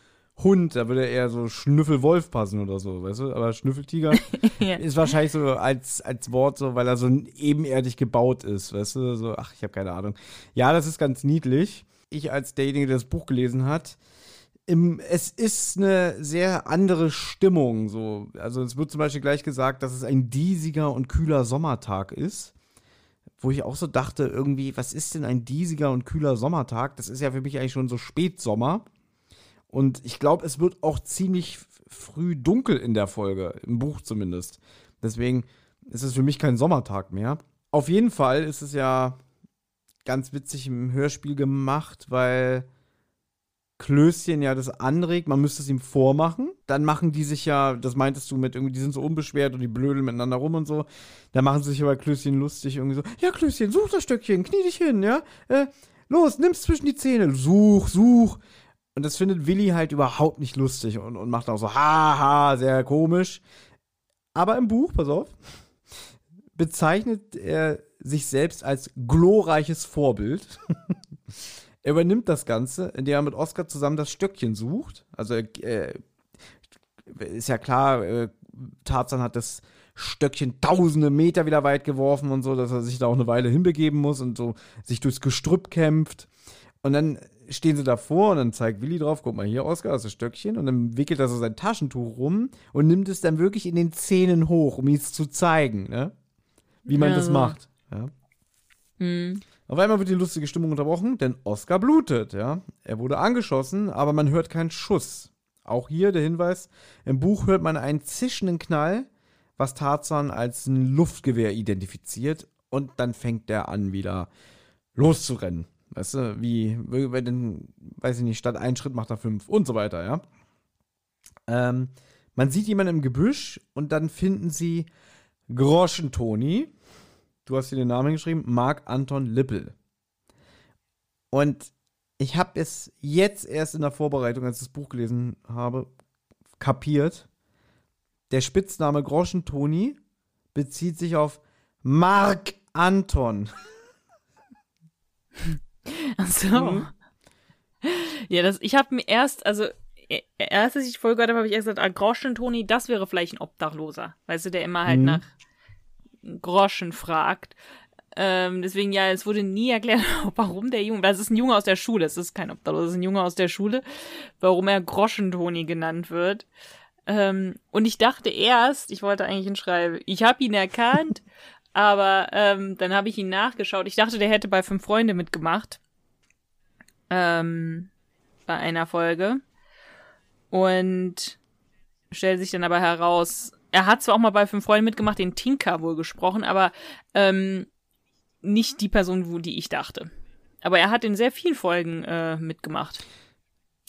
Hund, da würde eher so Schnüffelwolf passen oder so, weißt du? Aber Schnüffeltiger <laughs> Ja. ist wahrscheinlich so als, als Wort so, weil er so ebenerdig gebaut ist, weißt du? So, ach, ich habe keine Ahnung. Ja, das ist ganz niedlich. Ich als derjenige, der das Buch gelesen hat, im, es ist eine sehr andere Stimmung. So. Also es wird zum Beispiel gleich gesagt, dass es ein diesiger und kühler Sommertag ist. Wo ich auch so dachte, irgendwie, was ist denn ein diesiger und kühler Sommertag? Das ist ja für mich eigentlich schon so Spätsommer. Und ich glaube, es wird auch ziemlich früh dunkel in der Folge, im Buch zumindest. Deswegen ist es für mich kein Sommertag mehr. Auf jeden Fall ist es ja ganz witzig im Hörspiel gemacht, weil Klößchen ja das anregt, man müsste es ihm vormachen. Dann machen die sich ja, das meintest du mit irgendwie, die sind so unbeschwert und die blödeln miteinander rum und so. Da machen sie sich aber Klößchen lustig, irgendwie so, ja Klößchen, such das Stöckchen, knie dich hin, ja. Äh, los, nimm's zwischen die Zähne, such, such. Und das findet Willi halt überhaupt nicht lustig und, und macht auch so, haha, sehr komisch. Aber im Buch, pass auf, bezeichnet er sich selbst als glorreiches Vorbild. <laughs> er übernimmt das Ganze, indem er mit Oscar zusammen das Stöckchen sucht. Also äh, ist ja klar, äh, Tarzan hat das Stöckchen tausende Meter wieder weit geworfen und so, dass er sich da auch eine Weile hinbegeben muss und so sich durchs Gestrüpp kämpft. Und dann stehen sie davor und dann zeigt Willi drauf, guck mal hier, Oscar, das ist das Stöckchen. Und dann wickelt er so sein Taschentuch rum und nimmt es dann wirklich in den Zähnen hoch, um ihm es zu zeigen, ne? Wie man Ja, das macht. Ja. Hm. Auf einmal wird die lustige Stimmung unterbrochen, denn Oscar blutet, ja. Er wurde angeschossen, aber man hört keinen Schuss. Auch hier der Hinweis: Im Buch hört man einen zischenden Knall, was Tarzan als ein Luftgewehr identifiziert, und dann fängt er an, wieder loszurennen. Weißt du, wie, wenn, weiß ich nicht, statt ein Schritt macht er fünf und so weiter, ja. Ähm, Man sieht jemanden im Gebüsch und dann finden sie Groschen-Toni. Du hast hier den Namen geschrieben, Marc Anton Lippel. Und ich habe es jetzt erst in der Vorbereitung, als ich das Buch gelesen habe, kapiert. Der Spitzname Groschen-Toni bezieht sich auf Marc Anton. <laughs> Ach so. Mhm. Ja, das, ich habe mir erst, also e- erst als ich die Folge gehört habe, habe ich erst gesagt, ah, Groschen Toni, das wäre vielleicht ein Obdachloser. Weißt du, der immer halt Mhm. nach Groschen fragt. Ähm, deswegen, ja, es wurde nie erklärt, <laughs> warum der Junge, das ist ein Junge aus der Schule, es ist kein Obdachloser, es ist ein Junge aus der Schule, warum er Groschen Toni genannt wird. Ähm, und ich dachte erst, ich wollte eigentlich hinschreiben, ich habe ihn erkannt, <laughs> aber ähm, dann habe ich ihn nachgeschaut. Ich dachte, der hätte bei Fünf Freunde mitgemacht. Ähm, bei einer Folge. Und stellt sich dann aber heraus, er hat zwar auch mal bei Fünf Freunde mitgemacht, den Tinker wohl gesprochen, aber ähm, nicht die Person, wo die ich dachte. Aber er hat in sehr vielen Folgen äh, mitgemacht.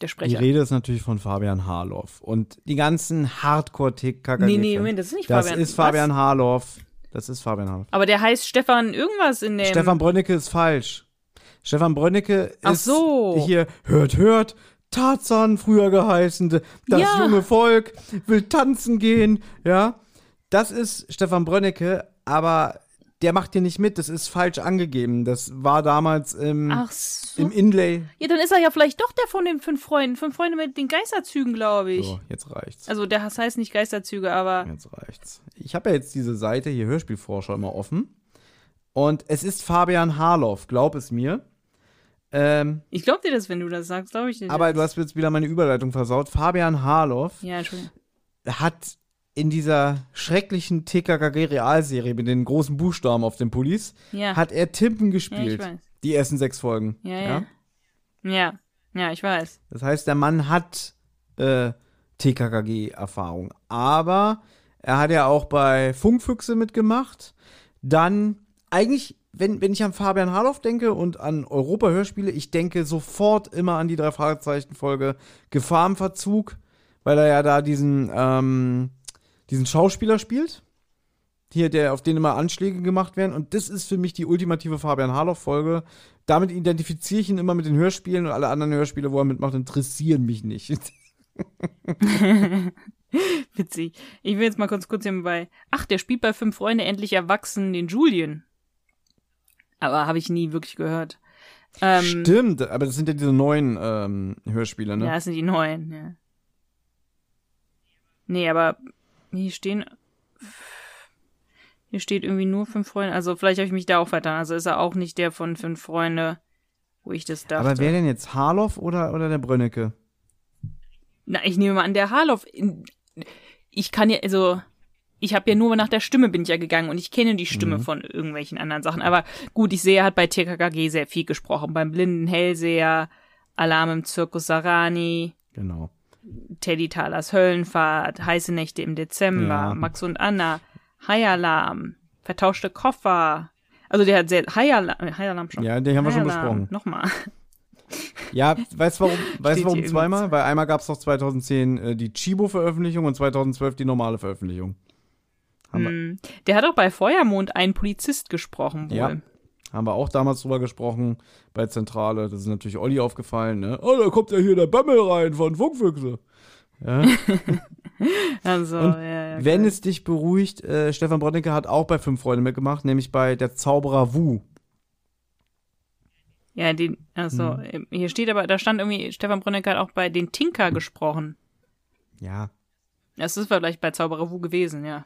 Der Die Sprecher. Rede ist natürlich von Fabian Harloff. Und die ganzen Hardcore-TKG. Nee, nee, Moment, das ist nicht Das Fabian. ist Fabian Was? Harloff. Das ist Fabian Harloff. Aber der heißt Stefan irgendwas in dem. Stefan Brönnecke ist falsch. Stefan Brönnecke ist Ach so. hier, hört, hört, Tarzan früher geheißen, das Ja. junge Volk will tanzen gehen, ja. Das ist Stefan Brönnecke, aber der macht hier nicht mit, das ist falsch angegeben. Das war damals im, so. im Inlay. Ja, dann ist er ja vielleicht doch der von den fünf Freunden. Fünf Freunde mit den Geisterzügen, glaube ich. So, jetzt reicht's. Also, der das heißt nicht Geisterzüge, aber. Jetzt reicht's. Ich habe ja jetzt diese Seite hier Hörspielforscher immer offen. Und es ist Fabian Harloff, glaub es mir. Ähm, Ich glaube dir das, wenn du das sagst, glaube ich dir. aber das. du hast jetzt wieder meine Überleitung versaut. Fabian Harloff Ja, hat in dieser schrecklichen TKKG-Realserie mit den großen Buchstaben auf den Pullis, Ja. hat er Timpen ja, ich gespielt. weiß. die ersten sechs Folgen. Ja, ja. Ja, ja, ich weiß. Das heißt, der Mann hat äh, TKKG-Erfahrung. Aber er hat ja auch bei Funkfüchse mitgemacht. Dann eigentlich, wenn, wenn ich an Fabian Harloff denke und an Europa-Hörspiele, ich denke sofort immer an die drei Fragezeichen-Folge Gefahr im Verzug, weil er ja da diesen, ähm, diesen Schauspieler spielt. Hier, der, auf den immer Anschläge gemacht werden. Und das ist für mich die ultimative Fabian Harloff-Folge. Damit identifiziere ich ihn immer mit den Hörspielen und alle anderen Hörspiele, wo er mitmacht, interessieren mich nicht. <laughs> Witzig. Ich will jetzt mal kurz kurz hier bei. Ach, der spielt bei Fünf Freunde endlich erwachsen den Julien. Aber habe ich nie wirklich gehört. Ähm, Stimmt, aber das sind ja diese neuen ähm, Hörspiele, ne? Ja, das sind die neuen, ja. Nee, aber hier stehen. Hier steht irgendwie nur fünf Freunde. Also vielleicht habe ich mich da auch vertan. Also ist er auch nicht der von fünf Freunde, wo ich das dachte. aber wer denn jetzt? Harloff oder, oder der Brönnecke? Na, ich nehme mal an, der Harloff. Ich kann ja, also, ich habe ja nur nach der Stimme bin ich ja gegangen und ich kenne die Stimme von irgendwelchen anderen Sachen. Aber gut, ich sehe, er hat bei TKKG sehr viel gesprochen. Beim blinden Hellseher, Alarm im Zirkus Sarani, Genau. Teddy Talers Höllenfahrt, Heiße Nächte im Dezember, Ja. Max und Anna, High-Alarm, Vertauschte Koffer. Also der hat sehr, High-Alarm, High-Alarm schon. Ja, den haben wir schon High-Alarm, besprochen. Nochmal. <laughs> Ja, weißt du warum, weißt warum zweimal? Weil einmal gab es doch 2010 äh, die Chibo-Veröffentlichung und 2012 die normale Veröffentlichung. Haben, Hm. Der hat auch bei Feuermond einen Polizist gesprochen wohl. Ja. haben wir auch damals drüber gesprochen bei Zentrale. Das ist natürlich Olli aufgefallen, ne? Oh, da kommt ja hier der Bammel rein von Funkfüchse. Ja. <laughs> Also, Und ja, ja, Wenn klar. es dich beruhigt, äh, Stefan Brodnicke hat auch bei Fünf Freunde mitgemacht, nämlich bei Der Zauberer Wu. Ja, den, also, Hm. hier steht aber, da stand irgendwie, Stefan Brunneck hat auch bei den Tinker gesprochen. Ja. Das ist vielleicht bei Zauberer Wu gewesen, ja.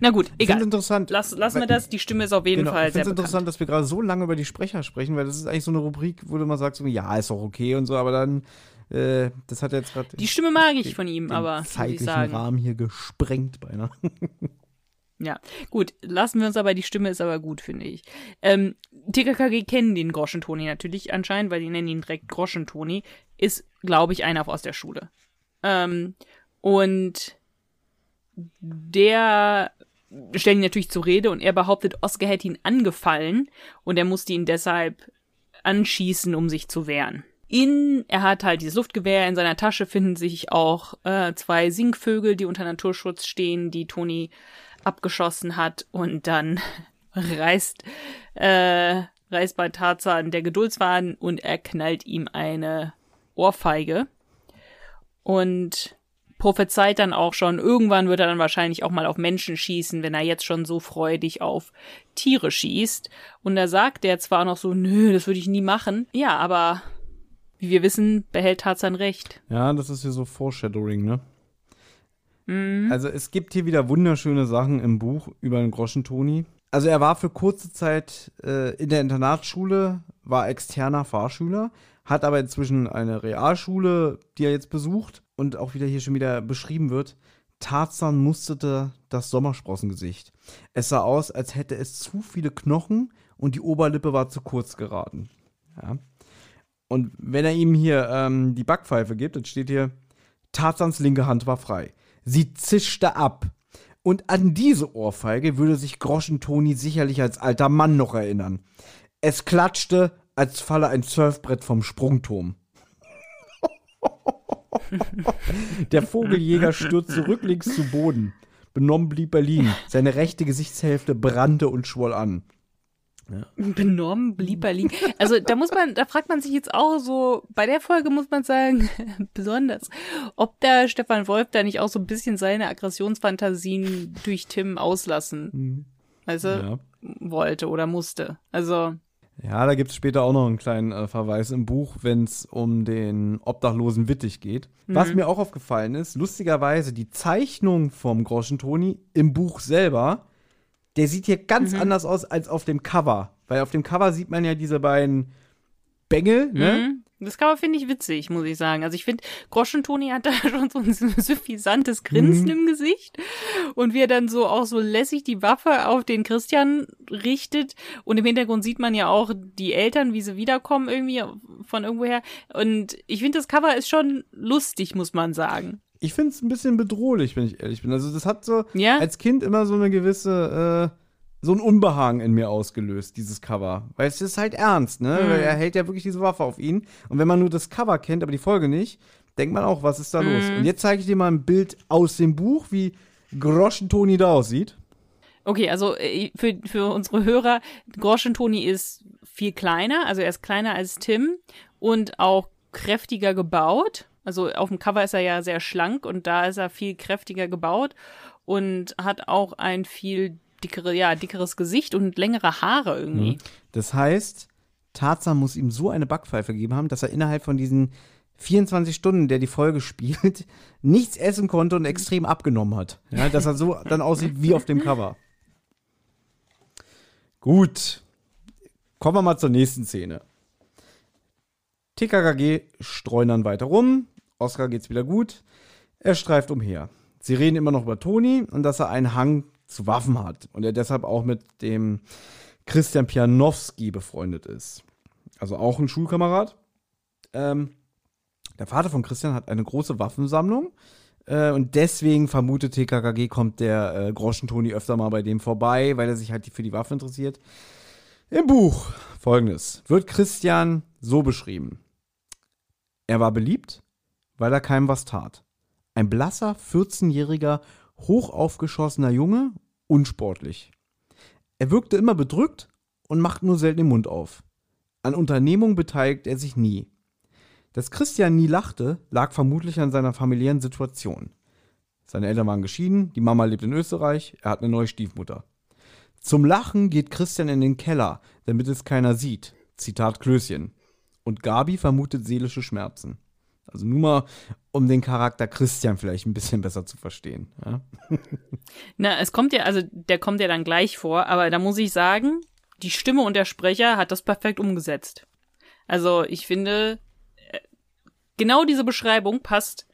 Na gut, Ich finde egal. interessant. Lass, lassen wir das. Die Stimme ist auf jeden Genau, Fall ich sehr finde es bekannt. interessant, dass wir gerade so lange über die Sprecher sprechen, weil das ist eigentlich so eine Rubrik, wo du mal sagst, so, ja, ist doch okay und so, aber dann, äh, das hat jetzt gerade Die Stimme mag ich von ihm, den aber ich zeitlichen. Rahmen hier gesprengt beinahe. <laughs> Ja, gut, lassen wir uns aber, die Stimme ist aber gut, finde ich. Ähm, TKKG kennen den Groschentoni natürlich anscheinend, weil die nennen ihn direkt Groschentoni. Ist, glaube ich, einer aus der Schule. Ähm, und der stellt ihn natürlich zur Rede und er behauptet, Oskar hätte ihn angefallen und er musste ihn deshalb anschießen, um sich zu wehren. in, er hat halt dieses Luftgewehr, in seiner Tasche finden sich auch äh, zwei Singvögel, die unter Naturschutz stehen, die Toni abgeschossen hat und dann <laughs> reißt, äh, reißt bei Tarzan der Geduldsfaden und er knallt ihm eine Ohrfeige und prophezeit dann auch schon, irgendwann wird er dann wahrscheinlich auch mal auf Menschen schießen, wenn er jetzt schon so freudig auf Tiere schießt. Und da sagt er zwar noch so, nö, das würde ich nie machen. Ja, aber wie wir wissen, behält Tarzan recht. Ja, das ist hier so Foreshadowing, ne? Mhm. Also es gibt hier wieder wunderschöne Sachen im Buch über den Groschen-Toni. Also er war für kurze Zeit äh, in der Internatsschule, war externer Fahrschüler, hat aber inzwischen eine Realschule, die er jetzt besucht und auch wieder hier schon wieder beschrieben wird. Tarzan musterte das Sommersprossengesicht. Es sah aus, als hätte es zu viele Knochen und die Oberlippe war zu kurz geraten. Ja. Und wenn er ihm hier ähm, die Backpfeife gibt, dann steht hier, Tarzans linke Hand war frei. Sie zischte ab. Und an diese Ohrfeige würde sich Groschen-Toni sicherlich als alter Mann noch erinnern. Es klatschte, als falle ein Surfbrett vom Sprungturm. <laughs> <laughs> Der Vogeljäger stürzte rücklings zu Boden. Benommen blieb er liegen. Seine rechte Gesichtshälfte brannte und schwoll an. Benommen blieb er liegen. Also da muss man, da fragt man sich jetzt auch so, bei der Folge muss man sagen, <laughs> besonders, ob der Stefan Wolf da nicht auch so ein bisschen seine Aggressionsfantasien durch Tim auslassen, also Ja. wollte oder musste. Also Ja, da gibt es später auch noch einen kleinen äh, Verweis im Buch, wenn es um den obdachlosen Wittig geht. Was mir auch aufgefallen ist, lustigerweise, die Zeichnung vom Groschen Toni im Buch selber, der sieht hier ganz anders aus als auf dem Cover. Weil auf dem Cover sieht man ja diese beiden Bengel, ne? Das Cover finde ich witzig, muss ich sagen. Also ich finde, Groschen-Toni hat da <laughs> schon so ein suffisantes Grinsen Mhm. im Gesicht. Und wie er dann so auch so lässig die Waffe auf den Christian richtet. Und im Hintergrund sieht man ja auch die Eltern, wie sie wiederkommen irgendwie von irgendwoher. Und ich finde, das Cover ist schon lustig, muss man sagen. Ich finde es ein bisschen bedrohlich, wenn ich ehrlich bin. Also das hat so Ja? als Kind immer so eine gewisse, äh, so ein Unbehagen in mir ausgelöst, dieses Cover. Weil es ist halt ernst, ne? Weil er hält ja wirklich diese Waffe auf ihn. Und wenn man nur das Cover kennt, aber die Folge nicht, denkt man auch, was ist da los? Und jetzt zeige ich dir mal ein Bild aus dem Buch, wie Groschen-Toni da aussieht. Okay, also äh, für, für unsere Hörer, Groschen-Toni ist viel kleiner, also er ist kleiner als Tim und auch kräftiger gebaut. Also auf dem Cover ist er ja sehr schlank und da ist er viel kräftiger gebaut und hat auch ein viel dickere, ja, dickeres Gesicht und längere Haare irgendwie. Das heißt, Tarzan muss ihm so eine Backpfeife gegeben haben, dass er innerhalb von diesen 24 Stunden, der die Folge spielt, <laughs> nichts essen konnte und extrem abgenommen hat. Ja, dass er so dann aussieht wie auf dem Cover. Gut. Kommen wir mal zur nächsten Szene. TKKG streunern weiter rum. Oscar geht's wieder gut. Er streift umher. Sie reden immer noch über Toni und dass er einen Hang zu Waffen hat und er deshalb auch mit dem Christian Pianowski befreundet ist. Also auch ein Schulkamerad. Ähm, der Vater von Christian hat eine große Waffensammlung äh, und deswegen vermutet TKKG kommt der äh, Groschen-Toni öfter mal bei dem vorbei, weil er sich halt für die Waffe interessiert. Im Buch folgendes wird Christian so beschrieben. Er war beliebt, weil er keinem was tat. Ein blasser, 14-jähriger, hochaufgeschossener Junge, unsportlich. Er wirkte immer bedrückt und machte nur selten den Mund auf. An Unternehmungen beteiligt er sich nie. Dass Christian nie lachte, lag vermutlich an seiner familiären Situation. Seine Eltern waren geschieden, die Mama lebt in Österreich, er hat eine neue Stiefmutter. Zum Lachen geht Christian in den Keller, damit es keiner sieht. Zitat Klößchen. Und Gabi vermutet seelische Schmerzen. Also nur mal, um den Charakter Christian vielleicht ein bisschen besser zu verstehen. Ja? Na, es kommt ja, also der kommt ja dann gleich vor, aber da muss ich sagen, die Stimme und der Sprecher hat das perfekt umgesetzt. Also ich finde, äh, genau diese Beschreibung passt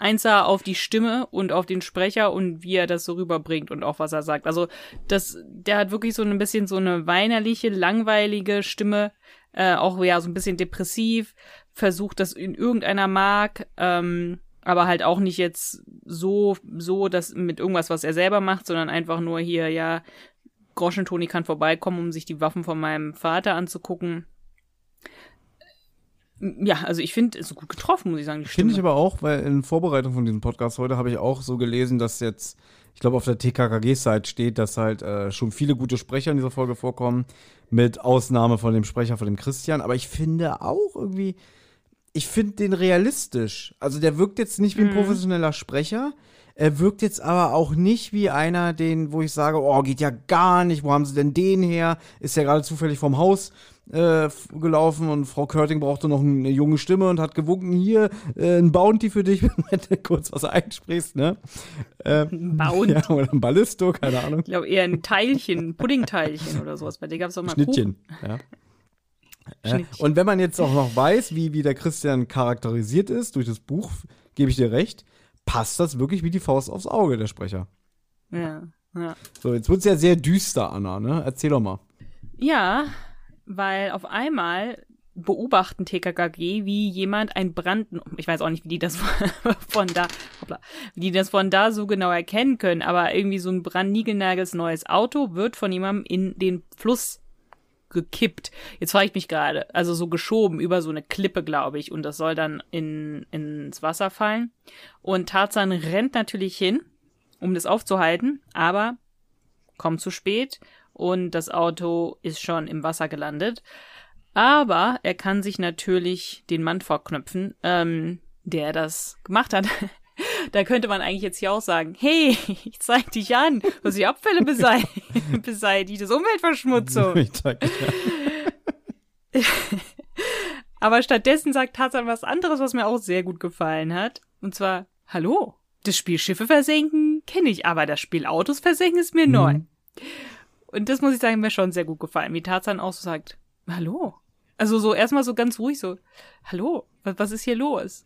1A auf die Stimme und auf den Sprecher und wie er das so rüberbringt und auch was er sagt. Also das, der hat wirklich so ein bisschen so eine weinerliche, langweilige Stimme, äh, auch ja so ein bisschen depressiv, versucht das in irgendeiner mag, ähm, aber halt auch nicht jetzt so, so, dass mit irgendwas, was er selber macht, sondern einfach nur hier, ja, Groschentoni kann vorbeikommen, um sich die Waffen von meinem Vater anzugucken. Ja, also ich finde, es ist gut getroffen, muss ich sagen. Finde ich aber auch, weil in Vorbereitung von diesem Podcast heute habe ich auch so gelesen, dass jetzt, ich glaube, auf der TKKG-Site steht, dass halt äh, schon viele gute Sprecher in dieser Folge vorkommen, mit Ausnahme von dem Sprecher von dem Christian. Aber ich finde auch irgendwie, ich finde den realistisch. Also der wirkt jetzt nicht wie ein Mhm. professioneller Sprecher. Er wirkt jetzt aber auch nicht wie einer, den, wo ich sage, oh, geht ja gar nicht, wo haben sie denn den her? Ist ja gerade zufällig vom Haus äh, gelaufen und Frau Körting brauchte noch eine junge Stimme und hat gewunken, hier, äh, ein Bounty für dich, <laughs> wenn du kurz was einsprichst, ne? Äh, Ein Bounty. Ja, oder ein Ballisto, keine Ahnung. Ich glaube eher ein Teilchen, ein Puddingteilchen oder sowas. Bei dir gab es auch mal Schnittchen. Ja. Und wenn man jetzt auch noch weiß, wie, wie der Christian charakterisiert ist durch das Buch, gebe ich dir recht, passt das wirklich wie die Faust aufs Auge, der Sprecher. Ja, ja. So, jetzt wird es ja sehr düster, Anna, ne? Erzähl doch mal. Ja, weil auf einmal beobachten TKKG, wie jemand ein Brand, ich weiß auch nicht, wie die das <laughs> von da, hoppla, wie die das von da so genau erkennen können, aber irgendwie so ein brandniegelnagels neues Auto wird von jemandem in den Fluss gekippt. Jetzt frage ich mich gerade, also so geschoben über so eine Klippe, glaube ich, und das soll dann in, ins Wasser fallen. Und Tarzan rennt natürlich hin, um das aufzuhalten, aber kommt zu spät und das Auto ist schon im Wasser gelandet. Aber er kann sich natürlich den Mann vorknöpfen, ähm, der das gemacht hat. <laughs> <laughs> Da könnte man eigentlich jetzt hier auch sagen, hey, <laughs> ich zeig dich an, was die Abfälle besei <laughs> beseitigt, das Umweltverschmutzung. Ich zeig dir. Aber stattdessen sagt Tarzan was anderes, was mir auch sehr gut gefallen hat. Und zwar, hallo, das Spiel Schiffe versenken kenne ich, aber das Spiel Autos versenken ist mir neu. Und das muss ich sagen, mir schon sehr gut gefallen, wie Tarzan auch so sagt, hallo. Also so erstmal so ganz ruhig so, hallo, was, was ist hier los?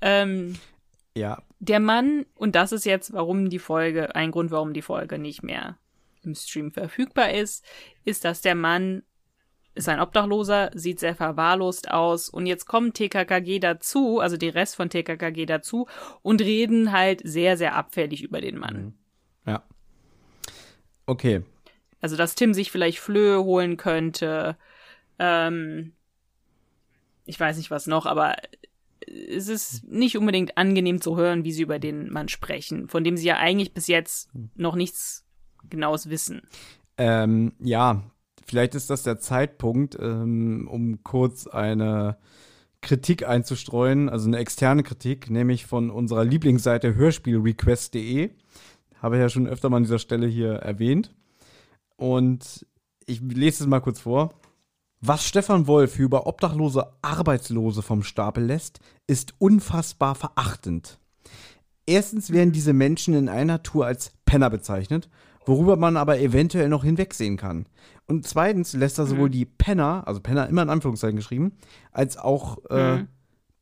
Ähm, Ja, der Mann, und das ist jetzt, warum die Folge, ein Grund, warum die Folge nicht mehr im Stream verfügbar ist, ist, dass der Mann ist ein Obdachloser, sieht sehr verwahrlost aus und jetzt kommt TKKG dazu, also die Rest von TKKG dazu und reden halt sehr, sehr abfällig über den Mann. ja. Okay. Also, dass Tim sich vielleicht Flöhe holen könnte, ähm, ich weiß nicht was noch, aber es ist nicht unbedingt angenehm zu hören, wie sie über den Mann sprechen, von dem sie ja eigentlich bis jetzt noch nichts Genaues wissen. Ähm, ja, vielleicht ist das der Zeitpunkt, ähm, um kurz eine Kritik einzustreuen, also eine externe Kritik, nämlich von unserer Lieblingsseite hörspielrequest.de. Habe ich ja schon öfter mal an dieser Stelle hier erwähnt. Und ich lese es mal kurz vor. Was Stefan Wolf über obdachlose Arbeitslose vom Stapel lässt, ist unfassbar verachtend. Erstens werden diese Menschen in einer Tour als Penner bezeichnet, worüber man aber eventuell noch hinwegsehen kann. Und zweitens lässt er sowohl die Penner, also Penner immer in Anführungszeichen geschrieben, als auch äh, Mhm.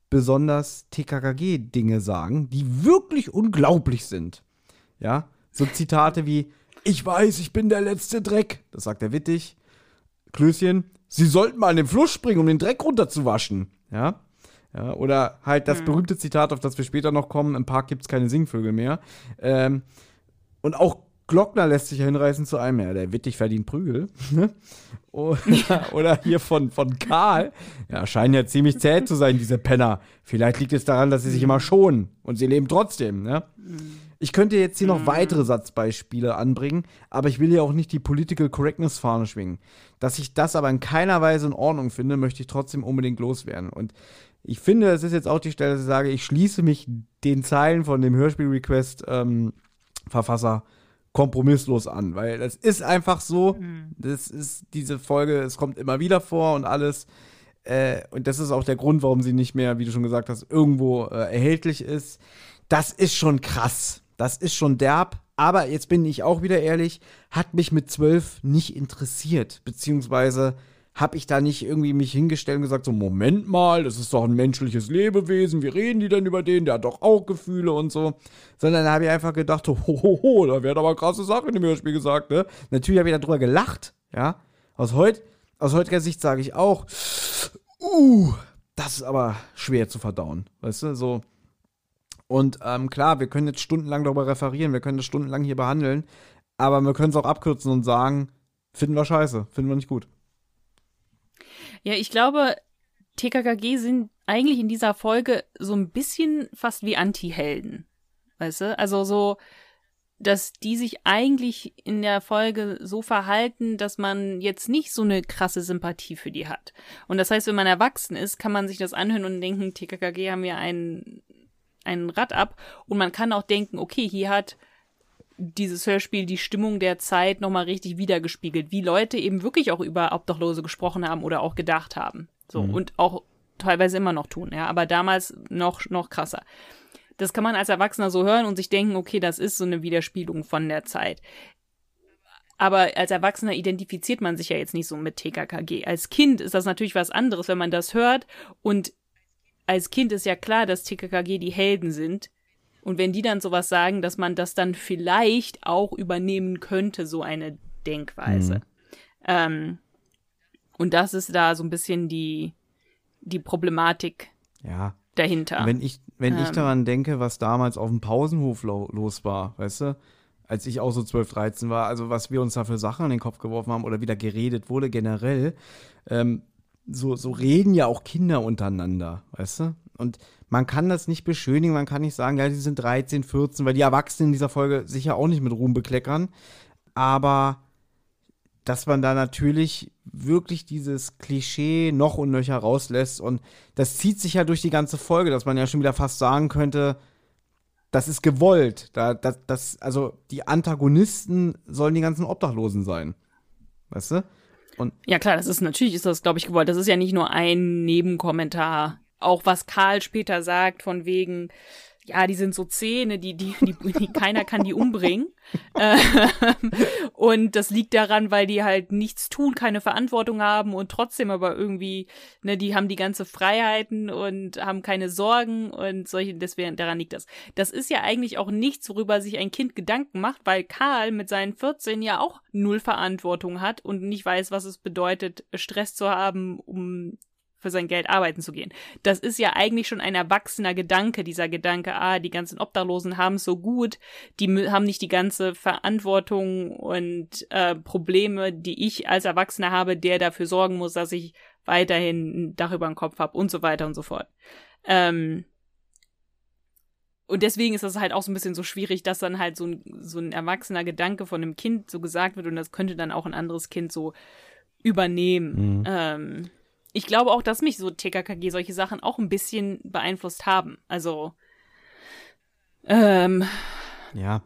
besonders TKKG-Dinge sagen, die wirklich unglaublich sind. Ja, so Zitate wie, ich weiß, ich bin der letzte Dreck, das sagt er wittig. Klößchen, sie sollten mal in den Fluss springen, um den Dreck runterzuwaschen. Ja. Ja, oder halt das berühmte Zitat, auf das wir später noch kommen, im Park gibt's keine Singvögel mehr. Ähm, und auch Glockner lässt sich ja hinreißen zu einem, ja, der wittig verdient Prügel. oder, <laughs> oder hier von, von Karl, ja, scheinen ja ziemlich zäh zu sein, diese Penner. Vielleicht liegt es daran, dass sie sich immer schonen und sie leben trotzdem, ne? Ich könnte jetzt hier noch weitere Satzbeispiele anbringen, aber ich will hier auch nicht die Political Correctness Fahne schwingen. Dass ich das aber in keiner Weise in Ordnung finde, möchte ich trotzdem unbedingt loswerden. Und ich finde, es ist jetzt auch die Stelle, dass ich sage, ich schließe mich den Zeilen von dem Hörspiel-Request ähm, Verfasser kompromisslos an, weil das ist einfach so. Das ist diese Folge, es kommt immer wieder vor und alles. Äh, und das ist auch der Grund, warum sie nicht mehr, wie du schon gesagt hast, irgendwo äh, erhältlich ist. Das ist schon krass. Das ist schon derb. Aber jetzt bin ich auch wieder ehrlich, hat mich mit zwölf nicht interessiert. Beziehungsweise habe ich da nicht irgendwie mich hingestellt und gesagt, so, Moment mal, das ist doch ein menschliches Lebewesen, wie reden die denn über den? Der hat doch auch Gefühle und so. Sondern da habe ich einfach gedacht, ho, ho, ho, da werden aber krasse Sachen in dem Hörspiel gesagt, ne? Natürlich habe ich darüber gelacht, ja. Aus, heut, aus heutiger Sicht sage ich auch, uh, das ist aber schwer zu verdauen, weißt du, so. Und ähm, klar, wir können jetzt stundenlang darüber referieren, wir können das stundenlang hier behandeln, aber wir können es auch abkürzen und sagen, finden wir scheiße, finden wir nicht gut. Ja, ich glaube, TKKG sind eigentlich in dieser Folge so ein bisschen fast wie Anti-Helden. Weißt du? Also so, dass die sich eigentlich in der Folge so verhalten, dass man jetzt nicht so eine krasse Sympathie für die hat. Und das heißt, wenn man erwachsen ist, kann man sich das anhören und denken, TKKG haben wir einen, einen Rad ab. Und man kann auch denken, okay, hier hat dieses Hörspiel die Stimmung der Zeit nochmal richtig wiedergespiegelt, wie Leute eben wirklich auch über Obdachlose gesprochen haben oder auch gedacht haben. So, mhm. und auch teilweise immer noch tun, ja, aber damals noch, noch krasser. Das kann man als Erwachsener so hören und sich denken, okay, das ist so eine Widerspiegelung von der Zeit. Aber als Erwachsener identifiziert man sich ja jetzt nicht so mit TKKG. Als Kind ist das natürlich was anderes, wenn man das hört. Und als Kind ist ja klar, dass TKKG die Helden sind. Und wenn die dann sowas sagen, dass man das dann vielleicht auch übernehmen könnte, so eine Denkweise. Mhm. Ähm, und das ist da so ein bisschen die, die Problematik ja. dahinter. Wenn ich, wenn ähm, ich daran denke, was damals auf dem Pausenhof lo los war, weißt du, als ich auch so 12, 13 war, also was wir uns da für Sachen an den Kopf geworfen haben oder wieder geredet wurde generell, ähm, so, so reden ja auch Kinder untereinander, weißt du? Und man kann das nicht beschönigen, man kann nicht sagen, ja, die sind 13, 14, weil die Erwachsenen in dieser Folge sicher auch nicht mit Ruhm bekleckern. Aber dass man da natürlich wirklich dieses Klischee noch und nöcher rauslässt. Und das zieht sich ja durch die ganze Folge, dass man ja schon wieder fast sagen könnte, das ist gewollt. Da, das, das, also die Antagonisten sollen die ganzen Obdachlosen sein. Weißt du? Und ja klar, das ist natürlich ist das, glaube ich, gewollt. Das ist ja nicht nur ein Nebenkommentar. Auch was Karl später sagt, von wegen, ja, die sind so Zähne, die, die, die, die keiner kann die umbringen. <laughs> Ähm, und das liegt daran, weil die halt nichts tun, keine Verantwortung haben und trotzdem aber irgendwie, ne, die haben die ganze Freiheiten und haben keine Sorgen und solche, deswegen, daran liegt das. Das ist ja eigentlich auch nichts, worüber sich ein Kind Gedanken macht, weil Karl mit seinen 14 ja auch null Verantwortung hat und nicht weiß, was es bedeutet, Stress zu haben, um für sein Geld arbeiten zu gehen. Das ist ja eigentlich schon ein erwachsener Gedanke, dieser Gedanke, ah, die ganzen Obdachlosen haben es so gut, die haben nicht die ganze Verantwortung und äh, Probleme, die ich als Erwachsener habe, der dafür sorgen muss, dass ich weiterhin ein Dach über den Kopf habe und so weiter und so fort. Ähm, und deswegen ist das halt auch so ein bisschen so schwierig, dass dann halt so ein, so ein erwachsener Gedanke von einem Kind so gesagt wird und das könnte dann auch ein anderes Kind so übernehmen. Mhm. Ähm, ich glaube auch, dass mich so TKKG solche Sachen auch ein bisschen beeinflusst haben. Also, ähm, ja,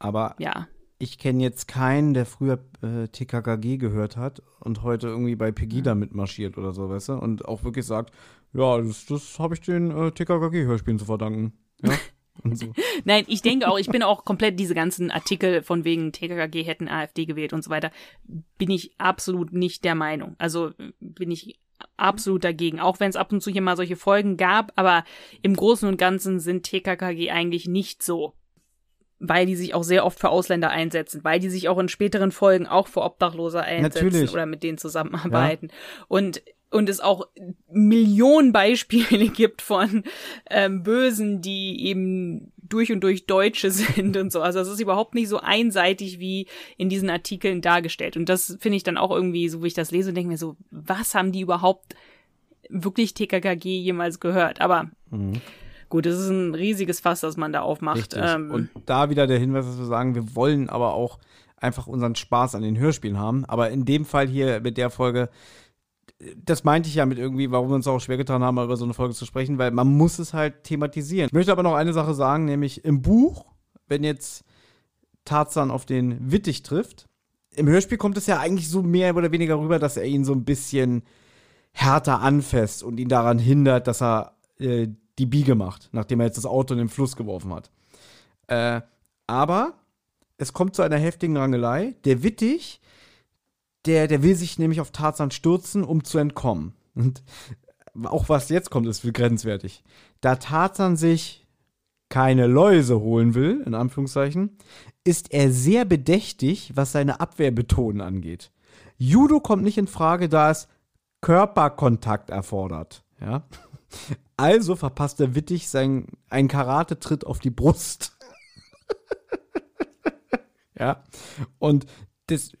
aber ja. ich kenne jetzt keinen, der früher äh, TKKG gehört hat und heute irgendwie bei Pegida mhm. mitmarschiert oder so, weißt du? Und auch wirklich sagt, ja, das, das habe ich den äh, TKKG-Hörspielen zu verdanken. Ja. <laughs> So. Nein, ich denke auch, ich bin auch komplett diese ganzen Artikel von wegen TKKG hätten AfD gewählt und so weiter, bin ich absolut nicht der Meinung. Also bin ich absolut dagegen, auch wenn es ab und zu hier mal solche Folgen gab, aber im Großen und Ganzen sind TKKG eigentlich nicht so. Weil die sich auch sehr oft für Ausländer einsetzen, weil die sich auch in späteren Folgen auch für Obdachlose einsetzen Natürlich. oder mit denen zusammenarbeiten. Ja. Und und es auch Millionen Beispiele <laughs> gibt von ähm, Bösen, die eben durch und durch Deutsche <laughs> sind und so. Also es ist überhaupt nicht so einseitig wie in diesen Artikeln dargestellt. Und das finde ich dann auch irgendwie, so wie ich das lese, denke mir so, was haben die überhaupt wirklich TKKG jemals gehört? Aber mhm. gut, es ist ein riesiges Fass, das man da aufmacht. Ähm, und da wieder der Hinweis, dass wir sagen, wir wollen aber auch einfach unseren Spaß an den Hörspielen haben. Aber in dem Fall hier mit der Folge das meinte ich ja mit irgendwie, warum wir uns auch schwer getan haben, über so eine Folge zu sprechen, weil man muss es halt thematisieren. Ich möchte aber noch eine Sache sagen, nämlich im Buch, wenn jetzt Tarzan auf den Wittig trifft, im Hörspiel kommt es ja eigentlich so mehr oder weniger rüber, dass er ihn so ein bisschen härter anfasst und ihn daran hindert, dass er äh, die Biege macht, nachdem er jetzt das Auto in den Fluss geworfen hat. Äh, aber es kommt zu einer heftigen Rangelei. Der Wittig der, der will sich nämlich auf Tarzan stürzen, um zu entkommen. Und auch was jetzt kommt, ist grenzwertig. Da Tarzan sich keine Läuse holen will, in Anführungszeichen, ist er sehr bedächtig, was seine Abwehrbetonen angeht. Judo kommt nicht in Frage, da es Körperkontakt erfordert. Ja? Also verpasst er wittig seinen, einen Karate-Tritt auf die Brust. <laughs> ja. Und das,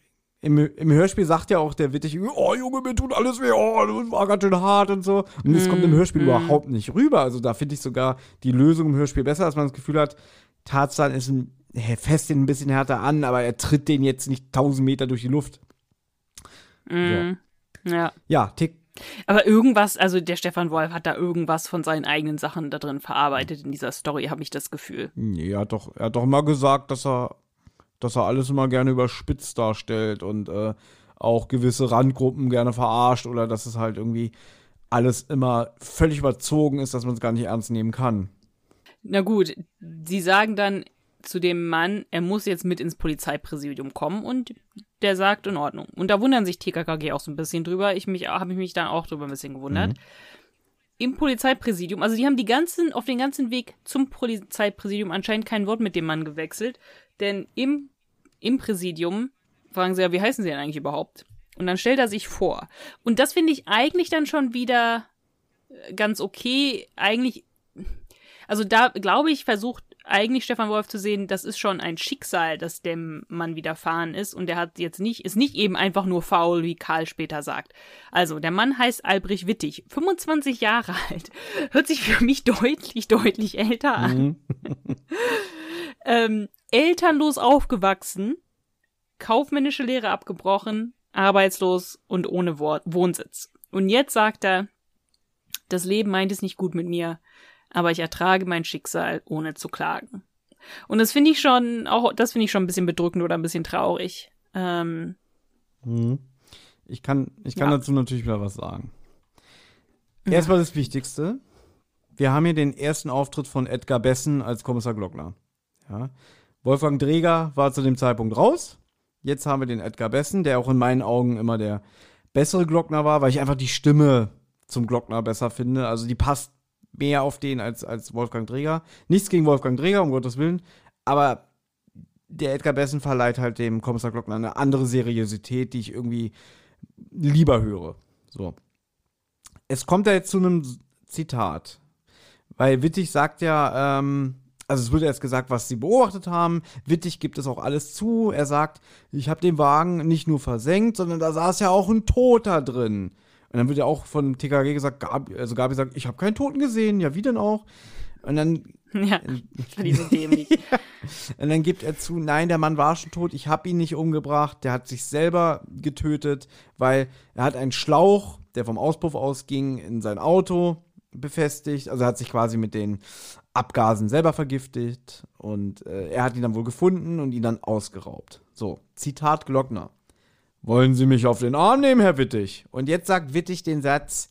im, im Hörspiel sagt ja auch der Wittig, oh Junge, mir tut alles weh, oh, das war ganz schön hart und so. Und das kommt im Hörspiel Mhm. überhaupt nicht rüber. Also da finde ich sogar die Lösung im Hörspiel besser, dass man das Gefühl hat, Tarzan ist ein, er fässt ihn ein bisschen härter an, aber er tritt den jetzt nicht tausend Meter durch die Luft. Mhm. Ja. Ja, Tick. Aber irgendwas, also der Stefan Wolf hat da irgendwas von seinen eigenen Sachen da drin verarbeitet in dieser Story, habe ich das Gefühl. Nee, er hat doch, er hat doch mal gesagt, dass er, dass er alles immer gerne überspitzt darstellt und äh, auch gewisse Randgruppen gerne verarscht oder dass es halt irgendwie alles immer völlig überzogen ist, dass man es gar nicht ernst nehmen kann. Na gut, sie sagen dann zu dem Mann, er muss jetzt mit ins Polizeipräsidium kommen und der sagt in Ordnung. Und da wundern sich TKKG auch so ein bisschen drüber. Ich mich habe ich mich dann auch drüber ein bisschen gewundert. Im Polizeipräsidium, also die haben die ganzen auf den ganzen Weg zum Polizeipräsidium anscheinend kein Wort mit dem Mann gewechselt, denn im im Präsidium fragen sie ja, wie heißen sie denn eigentlich überhaupt? Und dann stellt er sich vor. Und das finde ich eigentlich dann schon wieder äh, ganz okay. Eigentlich also da glaube ich, versucht eigentlich Stefan Wolf zu sehen, das ist schon ein Schicksal, das dem Mann widerfahren ist und der hat jetzt nicht, ist nicht eben einfach nur faul, wie Karl später sagt. Also, der Mann heißt Albrecht Wittig, 25 Jahre <laughs> alt, hört sich für mich <laughs> deutlich, deutlich älter an. <laughs> ähm, elternlos aufgewachsen, kaufmännische Lehre abgebrochen, arbeitslos und ohne Wo Wohnsitz. Und jetzt sagt er, das Leben meint es nicht gut mit mir, aber ich ertrage mein Schicksal, ohne zu klagen. Und das finde ich schon, auch das finde ich schon ein bisschen bedrückend oder ein bisschen traurig. Ähm, Ich kann, ich kann Ja. dazu natürlich wieder was sagen. Erstmal das Wichtigste. Wir haben hier den ersten Auftritt von Edgar Bessen als Kommissar Glockner. Ja. Wolfgang Dreger war zu dem Zeitpunkt raus. Jetzt haben wir den Edgar Bessen, der auch in meinen Augen immer der bessere Glockner war, weil ich einfach die Stimme zum Glockner besser finde. Also die passt mehr auf den als, als Wolfgang Dreger. Nichts gegen Wolfgang Dreger, um Gottes Willen. Aber der Edgar Bessen verleiht halt dem Kommissar Glockner eine andere Seriosität, die ich irgendwie lieber höre. So. Es kommt ja jetzt zu einem Zitat. Weil Wittig sagt ja, ähm, also es wurde erst gesagt, was sie beobachtet haben. Wittig gibt es auch alles zu. Er sagt, ich habe den Wagen nicht nur versenkt, sondern da saß ja auch ein Toter drin. Und dann wird ja auch von TKG gesagt, Gabi, also Gabi sagt, ich habe keinen Toten gesehen. Ja, wie denn auch? Und dann <laughs> ja, ich so dämlich. und dann gibt er zu, nein, der Mann war schon tot, ich habe ihn nicht umgebracht, der hat sich selber getötet, weil er hat einen Schlauch, der vom Auspuff ausging, in sein Auto befestigt. Also er hat sich quasi mit den Abgasen selber vergiftet und äh, er hat ihn dann wohl gefunden und ihn dann ausgeraubt. So, Zitat Glockner. Wollen Sie mich auf den Arm nehmen, Herr Wittig? Und jetzt sagt Wittig den Satz,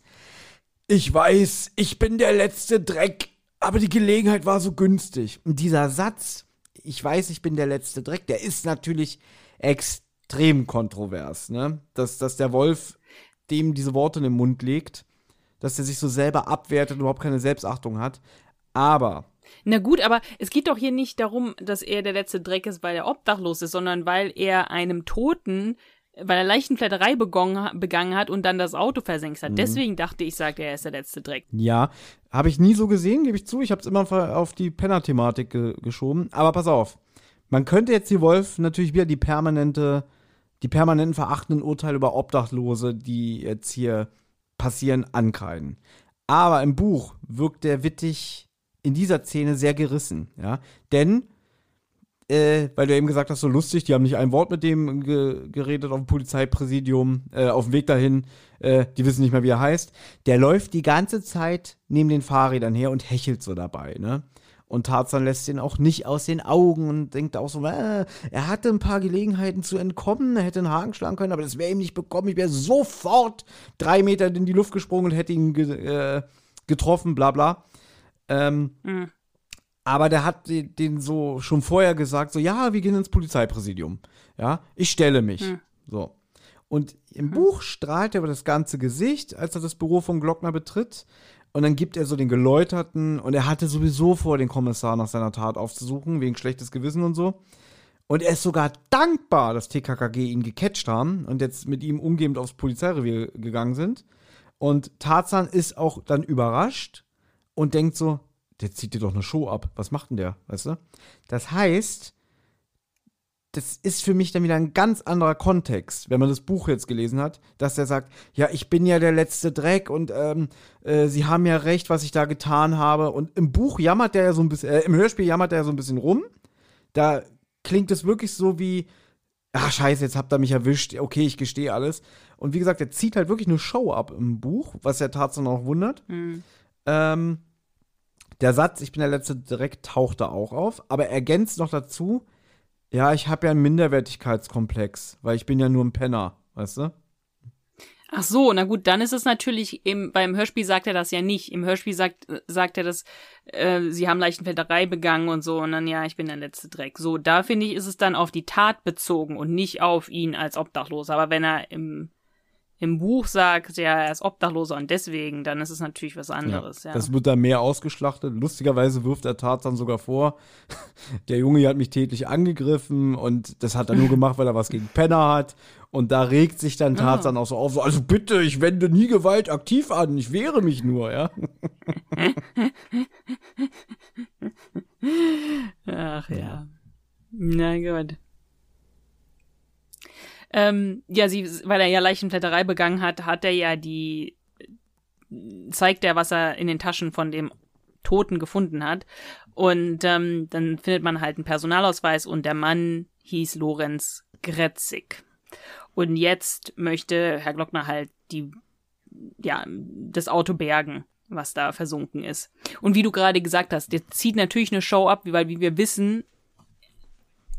ich weiß, ich bin der letzte Dreck, aber die Gelegenheit war so günstig. Und dieser Satz, ich weiß, ich bin der letzte Dreck, der ist natürlich extrem kontrovers, ne? Dass, dass der Wolf dem diese Worte in den Mund legt, dass er sich so selber abwertet und überhaupt keine Selbstachtung hat. Aber Na gut, aber es geht doch hier nicht darum, dass er der letzte Dreck ist, weil er obdachlos ist, sondern weil er einem Toten, weil er Leichenflatterei begangen, begangen hat und dann das Auto versenkt hat. Deswegen dachte ich, sagt er, er ist der letzte Dreck. Ja, habe ich nie so gesehen, gebe ich zu. Ich habe es immer auf die Penner-Thematik ge geschoben. Aber pass auf, man könnte jetzt die Wolf natürlich wieder die permanente, die permanenten verachtenden Urteile über Obdachlose, die jetzt hier passieren, ankreiden. Aber im Buch wirkt der Wittig in dieser Szene sehr gerissen, ja. Denn, äh, weil du eben gesagt hast, so lustig, die haben nicht ein Wort mit dem ge geredet auf dem Polizeipräsidium, äh, auf dem Weg dahin, äh, die wissen nicht mehr, wie er heißt. Der läuft die ganze Zeit neben den Fahrrädern her und hechelt so dabei, ne? Und Tarzan lässt ihn auch nicht aus den Augen und denkt auch so, äh, er hatte ein paar Gelegenheiten zu entkommen, er hätte einen Haken schlagen können, aber das wäre ihm nicht bekommen. Ich wäre sofort drei Meter in die Luft gesprungen und hätte ihn ge äh, getroffen, bla bla. Ähm, Mhm. aber der hat den, so schon vorher gesagt, so, ja, wir gehen ins Polizeipräsidium. Ja, ich stelle mich. Hm. So. Und im Buch strahlt er über das ganze Gesicht, als er das Büro vom Glockner betritt. Und dann gibt er so den Geläuterten und er hatte sowieso vor, den Kommissar nach seiner Tat aufzusuchen, wegen schlechtes Gewissen und so. Und er ist sogar dankbar, dass TKKG ihn gecatcht haben und jetzt mit ihm umgehend aufs Polizeirevier gegangen sind. Und Tarzan ist auch dann überrascht und denkt so, der zieht dir doch eine Show ab. Was macht denn der, weißt du? Das heißt, das ist für mich dann wieder ein ganz anderer Kontext, wenn man das Buch jetzt gelesen hat, dass der sagt, ja, ich bin ja der letzte Dreck und ähm, äh, sie haben ja recht, was ich da getan habe. Und im Buch jammert der ja so ein bisschen, äh, im Hörspiel jammert der ja so ein bisschen rum. Da klingt es wirklich so wie, ach scheiße, jetzt habt ihr mich erwischt, okay, ich gestehe alles. Und wie gesagt, er zieht halt wirklich eine Show ab im Buch, was ja tatsächlich auch wundert. Mhm. Ähm, der Satz, ich bin der letzte Dreck, taucht da auch auf, aber er ergänzt noch dazu, ja, ich habe ja einen Minderwertigkeitskomplex, weil ich bin ja nur ein Penner, weißt du? Ach so, na gut, dann ist es natürlich, im, beim Hörspiel sagt er das ja nicht. Im Hörspiel sagt, sagt er das, äh, sie haben Leichenfällerei begangen und so, und dann, ja, ich bin der letzte Dreck. So, da finde ich, ist es dann auf die Tat bezogen und nicht auf ihn als Obdachloser. Aber wenn er im im Buch sagt, ja, er ist Obdachloser und deswegen, dann ist es natürlich was anderes. Ja, ja. Das wird da mehr ausgeschlachtet. Lustigerweise wirft der Tarzan sogar vor, <laughs> der Junge hat mich tätlich angegriffen und das hat er nur gemacht, weil er was gegen Penner hat. Und da regt sich dann Tarzan oh. auch so auf, so, also bitte, ich wende nie Gewalt aktiv an, ich wehre mich nur, ja. <laughs> Ach ja. Na gut. Ähm, ja, sie, weil er ja Leichenflatterei begangen hat, hat er ja die, zeigt er, was er in den Taschen von dem Toten gefunden hat. Und ähm, dann findet man halt einen Personalausweis und der Mann hieß Lorenz Gretzig. Und jetzt möchte Herr Glockner halt die, ja, das Auto bergen, was da versunken ist. Und wie du gerade gesagt hast, der zieht natürlich eine Show ab, weil wie wir wissen,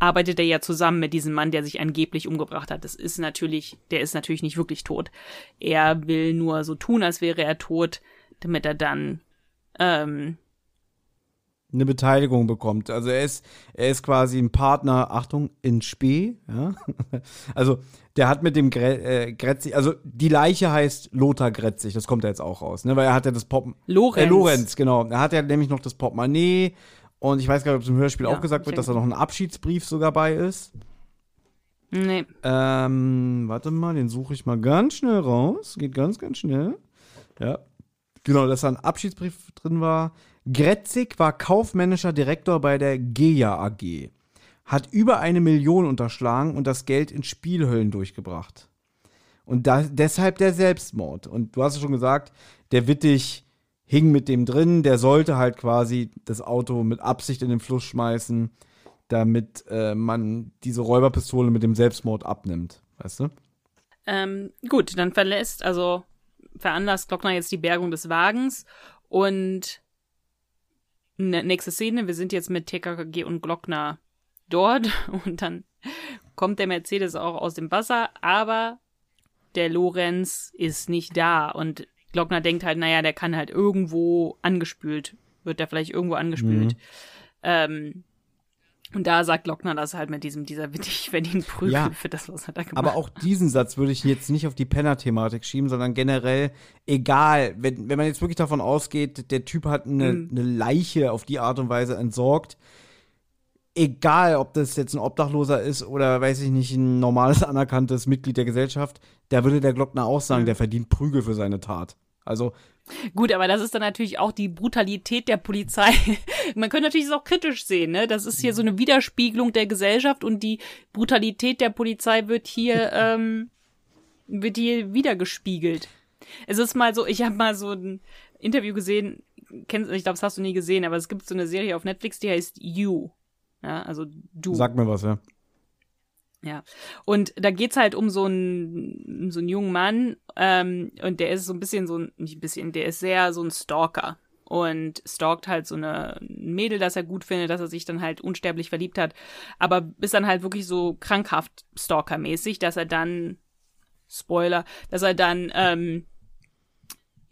arbeitet er ja zusammen mit diesem Mann, der sich angeblich umgebracht hat. Das ist natürlich, der ist natürlich nicht wirklich tot. Er will nur so tun, als wäre er tot, damit er dann ähm, eine Beteiligung bekommt. Also er ist, er ist quasi ein Partner, Achtung, in Spee, ja. <laughs> Also der hat mit dem Gre äh, Gretzig, also die Leiche heißt Lothar Gretzig, das kommt ja jetzt auch raus, ne? Weil er hat ja das Pop Lorenz. Äh, Lorenz, genau. Er hat ja nämlich noch das Portemonnaie und ich weiß gar nicht, ob es im Hörspiel ja, auch gesagt wird, dass da noch ein Abschiedsbrief sogar bei ist. Nee. Ähm, warte mal, den suche ich mal ganz schnell raus. Geht ganz, ganz schnell. Ja. Genau, dass da ein Abschiedsbrief drin war. Gretzig war kaufmännischer Direktor bei der GEA AG. Hat über eine Million unterschlagen und das Geld in Spielhöllen durchgebracht. Und da, deshalb der Selbstmord. Und du hast es schon gesagt, der Wittig hing mit dem drin, der sollte halt quasi das Auto mit Absicht in den Fluss schmeißen, damit äh, man diese Räuberpistole mit dem Selbstmord abnimmt, weißt du? Ähm, gut, dann verlässt, also veranlasst Glockner jetzt die Bergung des Wagens und nächste Szene, wir sind jetzt mit TKKG und Glockner dort <laughs> und dann kommt der Mercedes auch aus dem Wasser, aber der Lorenz ist nicht da und Glockner denkt halt, naja, der kann halt irgendwo angespült, wird der vielleicht irgendwo angespült. Mhm. Ähm, und da sagt Glockner das halt mit diesem, dieser <laughs> ich verdiene Prügel ja, für das, was er da gemacht hat. Aber auch diesen Satz würde ich jetzt nicht auf die Penner-Thematik schieben, sondern generell, egal, wenn, wenn man jetzt wirklich davon ausgeht, der Typ hat eine, mhm. eine Leiche auf die Art und Weise entsorgt, egal ob das jetzt ein Obdachloser ist oder weiß ich nicht, ein normales anerkanntes Mitglied der Gesellschaft, da würde der Glockner auch sagen, mhm. der verdient Prügel für seine Tat. Also. Gut, aber das ist dann natürlich auch die Brutalität der Polizei. <laughs> Man könnte natürlich es auch kritisch sehen, ne? Das ist hier so eine Widerspiegelung der Gesellschaft und die Brutalität der Polizei wird hier, <laughs> ähm, wird hier wiedergespiegelt. Es ist mal so, ich habe mal so ein Interview gesehen, kennst, ich glaube, das hast du nie gesehen, aber es gibt so eine Serie auf Netflix, die heißt You. Ja, also du. Sag mir was, ja. Ja. Und da geht's halt um so einen, so einen jungen Mann, ähm, und der ist so ein bisschen so ein, nicht ein bisschen, der ist sehr so ein Stalker. Und stalkt halt so eine Mädel, das er gut findet, dass er sich dann halt unsterblich verliebt hat. Aber ist dann halt wirklich so krankhaft Stalker-mäßig, dass er dann, Spoiler, dass er dann, ähm,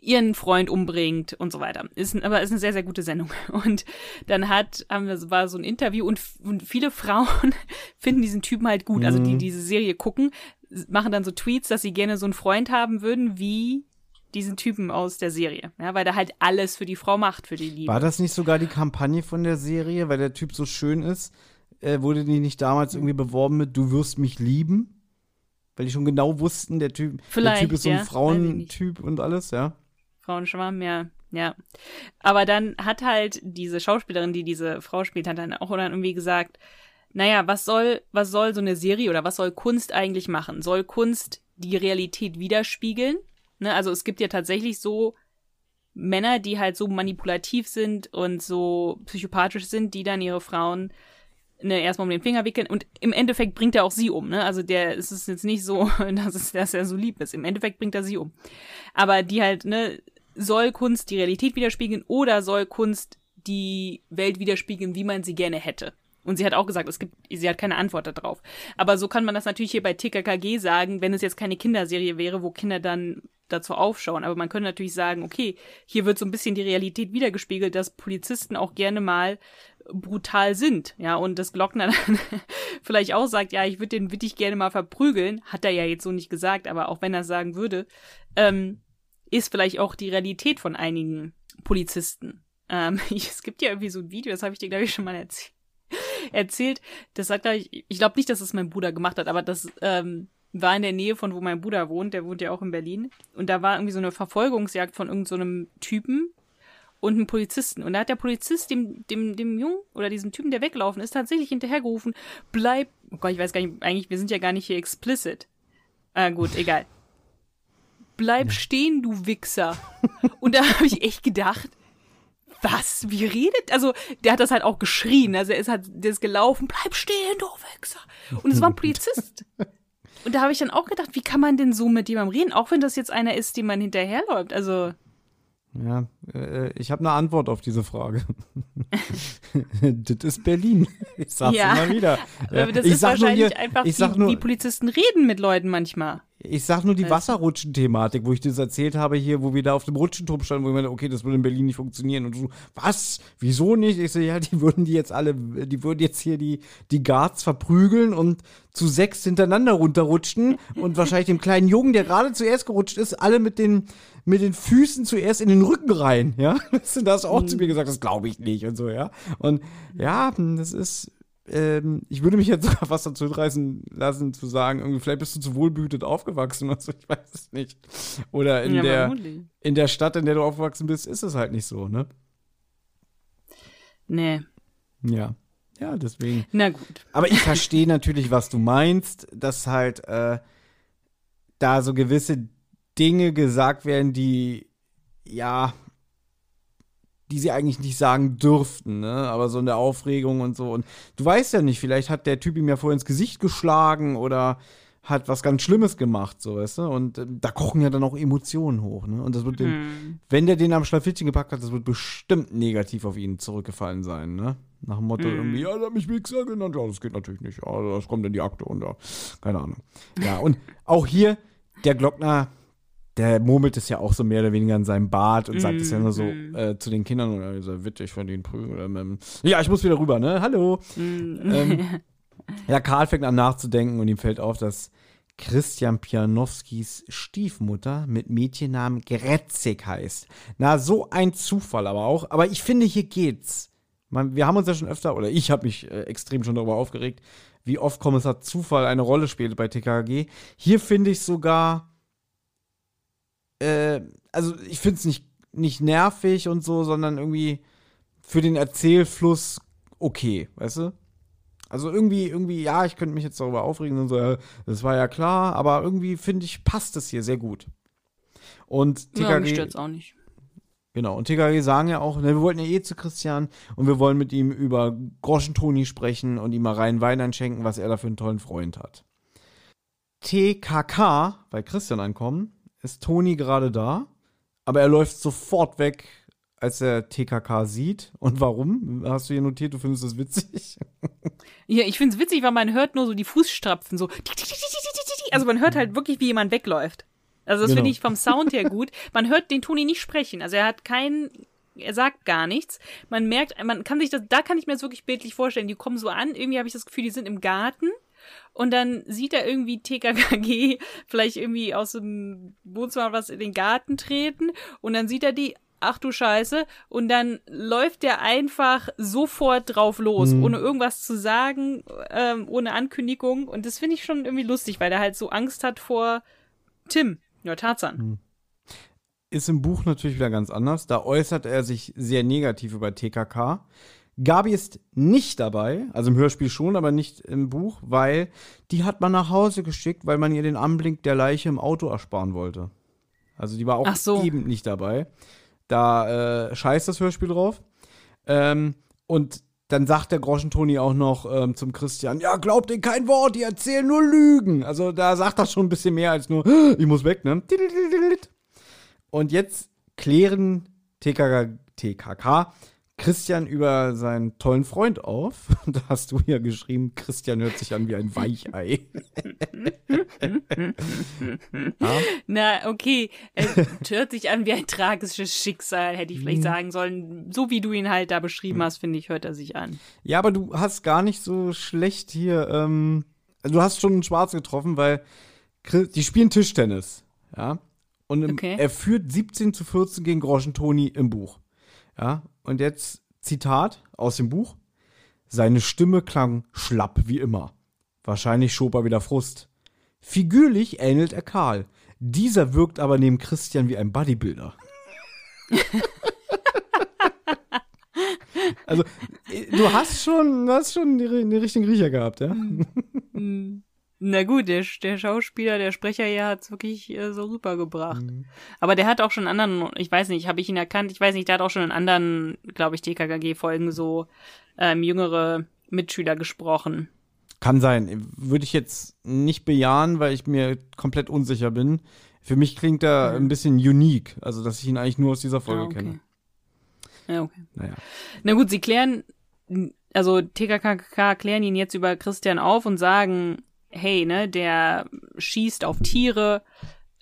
ihren Freund umbringt und so weiter. Ist, aber ist eine sehr, sehr gute Sendung. <laughs> Und dann hat, haben wir, war so ein Interview und, und viele Frauen <laughs> finden diesen Typen halt gut. Mhm. Also die mhm. diese Serie gucken, machen dann so Tweets, dass sie gerne so einen Freund haben würden, wie diesen Typen aus der Serie. Ja, weil der halt alles für die Frau macht, für die Liebe. War das nicht sogar die Kampagne von der Serie, weil der Typ so schön ist? Äh, wurde die nicht damals irgendwie beworben mit Du wirst mich lieben? Weil die schon genau wussten, der Typ, der Typ ist so ein ja, Frauentyp und alles, ja. Frauenschwarm, ja. Ja. Aber dann hat halt diese Schauspielerin, die diese Frau spielt, hat dann auch dann irgendwie gesagt, naja, was soll, was soll so eine Serie oder was soll Kunst eigentlich machen? Soll Kunst die Realität widerspiegeln? Ne, also es gibt ja tatsächlich so Männer, die halt so manipulativ sind und so psychopathisch sind, die dann ihre Frauen ne, erstmal um den Finger wickeln und im Endeffekt bringt er auch sie um, ne? Also der es ist jetzt nicht so, <laughs> dass, es, dass er so lieb ist. Im Endeffekt bringt er sie um. Aber die halt, ne, soll Kunst die Realität widerspiegeln oder soll Kunst die Welt widerspiegeln, wie man sie gerne hätte? Und sie hat auch gesagt, es gibt, sie hat keine Antwort darauf. Aber so kann man das natürlich hier bei TKKG sagen, wenn es jetzt keine Kinderserie wäre, wo Kinder dann dazu aufschauen. Aber man könnte natürlich sagen, okay, hier wird so ein bisschen die Realität wiedergespiegelt, dass Polizisten auch gerne mal brutal sind, ja, und das Glockner dann <laughs> vielleicht auch sagt, ja, ich würde den Wittig gerne mal verprügeln, hat er ja jetzt so nicht gesagt, aber auch wenn er sagen würde, ähm, ist vielleicht auch die Realität von einigen Polizisten. Ähm, <laughs> es gibt ja irgendwie so ein Video, das habe ich dir, glaube ich, schon mal erzählt erzählt. Das sagt er, ich, ich glaube nicht, dass es mein Bruder gemacht hat, aber das ähm, war in der Nähe von wo mein Bruder wohnt. Der wohnt ja auch in Berlin. Und da war irgendwie so eine Verfolgungsjagd von irgendeinem so Typen und einem Polizisten. Und da hat der Polizist dem, dem, dem Jungen oder diesem Typen, der weglaufen ist, tatsächlich hinterhergerufen, bleib, oh Gott, ich weiß gar nicht, eigentlich, wir sind ja gar nicht hier explicit. Ah, gut, egal. Bleib stehen, du Wichser. Und da habe ich echt gedacht, was? Wie redet? Also, der hat das halt auch geschrien. Also, er ist halt, der ist gelaufen, bleib stehen, du Wichser. Und es war ein Polizist. Und da habe ich dann auch gedacht, wie kann man denn so mit jemandem reden, auch wenn das jetzt einer ist, dem man hinterherläuft? Also. Ja, äh, ich habe eine Antwort auf diese Frage. <laughs> das ist Berlin. Ich sag's ja, immer wieder. Das ich ist wahrscheinlich hier, einfach, ich wie, nur, wie Polizisten reden mit Leuten manchmal. Ich sag nur die Also- Wasserrutschen-Thematik, wo ich das erzählt habe hier, wo wir da auf dem Rutschenturm standen, wo ich meinte, okay, das würde in Berlin nicht funktionieren. Und du, was? Wieso nicht? Ich so, ja, die würden die jetzt alle, die würden jetzt hier die, die Guards verprügeln und zu sechs hintereinander runterrutschen und wahrscheinlich dem kleinen Jungen, der gerade zuerst gerutscht ist, alle mit den, mit den Füßen zuerst in den Rücken rein, ja? <laughs> Das hast du auch zu mir gesagt, das glaube ich nicht und so, ja? Und ja, das ist, ähm, ich würde mich jetzt <laughs> fast dazu reißen lassen, zu sagen, irgendwie, vielleicht bist du zu wohlbehütet aufgewachsen oder so, ich weiß es nicht. Oder in, Ja, der, in der Stadt, in der du aufgewachsen bist, ist es halt nicht so, ne? Nee. Ja. Ja, deswegen. Na gut. Aber ich verstehe natürlich, was du meinst, dass halt äh, da so gewisse Dinge gesagt werden, die ja, die sie eigentlich nicht sagen dürften, ne? Aber so in der Aufregung und so. Und du weißt ja nicht, vielleicht hat der Typ ihm ja vorher ins Gesicht geschlagen oder hat was ganz Schlimmes gemacht, so weißt du? Und äh, da kochen ja dann auch Emotionen hoch, ne? Und das wird den, Hm. wenn der den am Schlafittchen gepackt hat, das wird bestimmt negativ auf ihn zurückgefallen sein, ne? Nach dem Motto Mhm. irgendwie, ja, der hat mich Wichser genannt. Ja, das geht natürlich nicht. Ja, das kommt in die Akte und ja, keine Ahnung. Ja, und auch hier, der Glockner, der murmelt es ja auch so mehr oder weniger in seinem Bart und sagt es ja nur so Mhm. äh, zu den Kindern, oder dieser Witt, ich von den prügeln. Oder, ähm, ja, ich muss wieder rüber, ne? Hallo. Ähm, <laughs> ja, Karl fängt an nachzudenken und ihm fällt auf, dass Christian Pianowskis Stiefmutter mit Mädchennamen Gretzig heißt. Na, so ein Zufall aber auch. Aber ich finde, hier geht's. Man, wir haben uns ja schon öfter, oder ich habe mich äh, extrem schon darüber aufgeregt, wie oft Kommissar Zufall eine Rolle spielt bei TKG. Hier finde ich sogar, äh, also ich finde es nicht, nicht nervig und so, sondern irgendwie für den Erzählfluss okay, weißt du? Also irgendwie, irgendwie, ja, ich könnte mich jetzt darüber aufregen und so, das war ja klar, aber irgendwie finde ich, passt es hier sehr gut. Und Ja, mich TKG, stört's auch nicht. genau, und TKG sagen ja auch, ne, wir wollten ja eh zu Christian und wir wollen mit ihm über Groschentoni sprechen und ihm mal rein Wein einschenken, was er da für einen tollen Freund hat. TKK, bei Christian ankommen, ist Toni gerade da, aber er läuft sofort weg, als er TKK sieht. Und warum? Hast du hier notiert, du findest das witzig? <laughs> Ja, ich find's witzig, weil man hört nur so die Fußstrapfen so. Also man hört halt wirklich, wie jemand wegläuft. Also das Genau. finde ich vom Sound her gut. Man hört den Toni nicht sprechen. Also er hat keinen, er sagt gar nichts. Man merkt, man kann sich das, da kann ich mir das wirklich bildlich vorstellen. Die kommen so an, irgendwie habe ich das Gefühl, die sind im Garten. Und dann sieht er irgendwie TKKG <laughs> vielleicht irgendwie aus dem Wohnzimmer was in den Garten treten. Und dann sieht er die, ach du Scheiße. Und dann läuft der einfach sofort drauf los, Mhm. ohne irgendwas zu sagen, ähm, ohne Ankündigung. Und das finde ich schon irgendwie lustig, weil er halt so Angst hat vor Tim. Ja, Tarzan. ist im Buch natürlich wieder ganz anders. Da äußert er sich sehr negativ über TKK. Gabi ist nicht dabei, also im Hörspiel schon, aber nicht im Buch, weil die hat man nach Hause geschickt, weil man ihr den Anblick der Leiche im Auto ersparen wollte. Also die war auch so. eben nicht dabei. Da äh, scheißt das Hörspiel drauf. Ähm, und dann sagt der Groschentoni auch noch ähm, zum Christian, ja, glaubt ihr kein Wort, die erzählen nur Lügen. Also da sagt er schon ein bisschen mehr als nur, ich muss weg, ne? Und jetzt klären TKK, TKK Christian über seinen tollen Freund auf. <laughs> Da hast du ja geschrieben, Christian hört sich an wie ein Weichei. <laughs> Na, okay. Es <laughs> hört sich an wie ein tragisches Schicksal, hätte ich Mhm. vielleicht sagen sollen. So wie du ihn halt da beschrieben hast, finde ich, hört er sich an. Ja, aber du hast gar nicht so schlecht hier, ähm, du hast schon einen Schwarz getroffen, weil die spielen Tischtennis, ja. Und im, Okay. er führt 17 zu 14 gegen Groschentoni im Buch. Ja, und jetzt Zitat aus dem Buch. Seine Stimme klang schlapp wie immer. Wahrscheinlich schob er wieder Frust. Figürlich ähnelt er Karl. Dieser wirkt aber neben Christian wie ein Bodybuilder. <laughs> also, du hast schon, du hast schon den richtigen Riecher gehabt, ja? Hm. Na gut, der, der Schauspieler, der Sprecher hier hat es wirklich äh, so rübergebracht. Mhm. Aber der hat auch schon anderen, ich weiß nicht, habe ich ihn erkannt? Ich weiß nicht, der hat auch schon in anderen, glaube ich, TKKG-Folgen so ähm, jüngere Mitschüler gesprochen. Kann sein. Würde ich jetzt nicht bejahen, weil ich mir komplett unsicher bin. Für mich klingt er ein bisschen unique, also dass ich ihn eigentlich nur aus dieser Folge Ah, okay. kenne. Ja, okay. Naja. Na gut, sie klären, also TKKK klären ihn jetzt über Christian auf und sagen, hey, ne, der schießt auf Tiere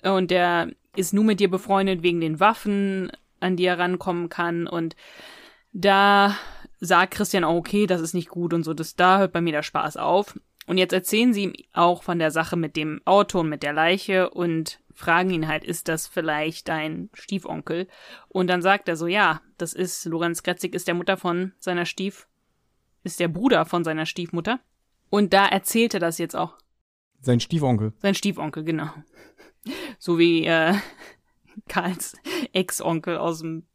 und der ist nur mit dir befreundet wegen den Waffen, an die er rankommen kann und da sagt Christian auch, okay, das ist nicht gut und so, das, da hört bei mir der Spaß auf. Und jetzt erzählen sie ihm auch von der Sache mit dem Auto und mit der Leiche und fragen ihn halt, ist das vielleicht dein Stiefonkel? Und dann sagt er so, ja, das ist, Lorenz Kretzig ist der Mutter von seiner Stief, ist der Bruder von seiner Stiefmutter. Und da erzählt er das jetzt auch. Sein Stiefonkel. Sein Stiefonkel, genau. So wie äh, Karls Ex-Onkel aus dem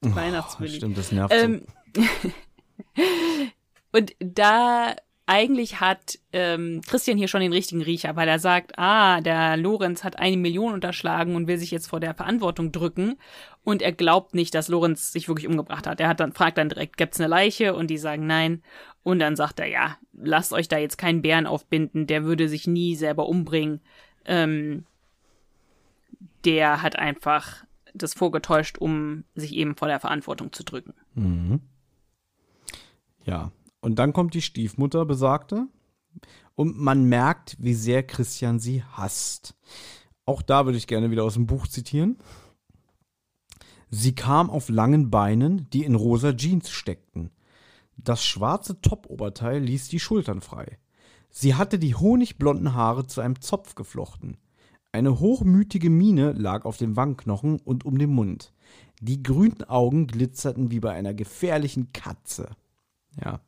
Weihnachtswilli. Stimmt, das nervt Ähm, <laughs> und da eigentlich hat ähm, Christian hier schon den richtigen Riecher, weil er sagt, ah, der Lorenz hat eine Million unterschlagen und will sich jetzt vor der Verantwortung drücken. Und er glaubt nicht, dass Lorenz sich wirklich umgebracht hat. Er hat dann, fragt dann direkt, gibt's eine Leiche? Und die sagen nein. Und dann sagt er, ja, lasst euch da jetzt keinen Bären aufbinden, der würde sich nie selber umbringen. Ähm, der hat einfach das vorgetäuscht, um sich eben vor der Verantwortung zu drücken. Mhm. Ja. Und dann kommt die Stiefmutter, besagte. Und man merkt, wie sehr Christian sie hasst. Auch da würde ich gerne wieder aus dem Buch zitieren. Sie kam auf langen Beinen, die in rosa Jeans steckten. Das schwarze Toppoberteil ließ die Schultern frei. Sie hatte die honigblonden Haare zu einem Zopf geflochten. Eine hochmütige Miene lag auf den Wangenknochen und um den Mund. Die grünen Augen glitzerten wie bei einer gefährlichen Katze. Ja.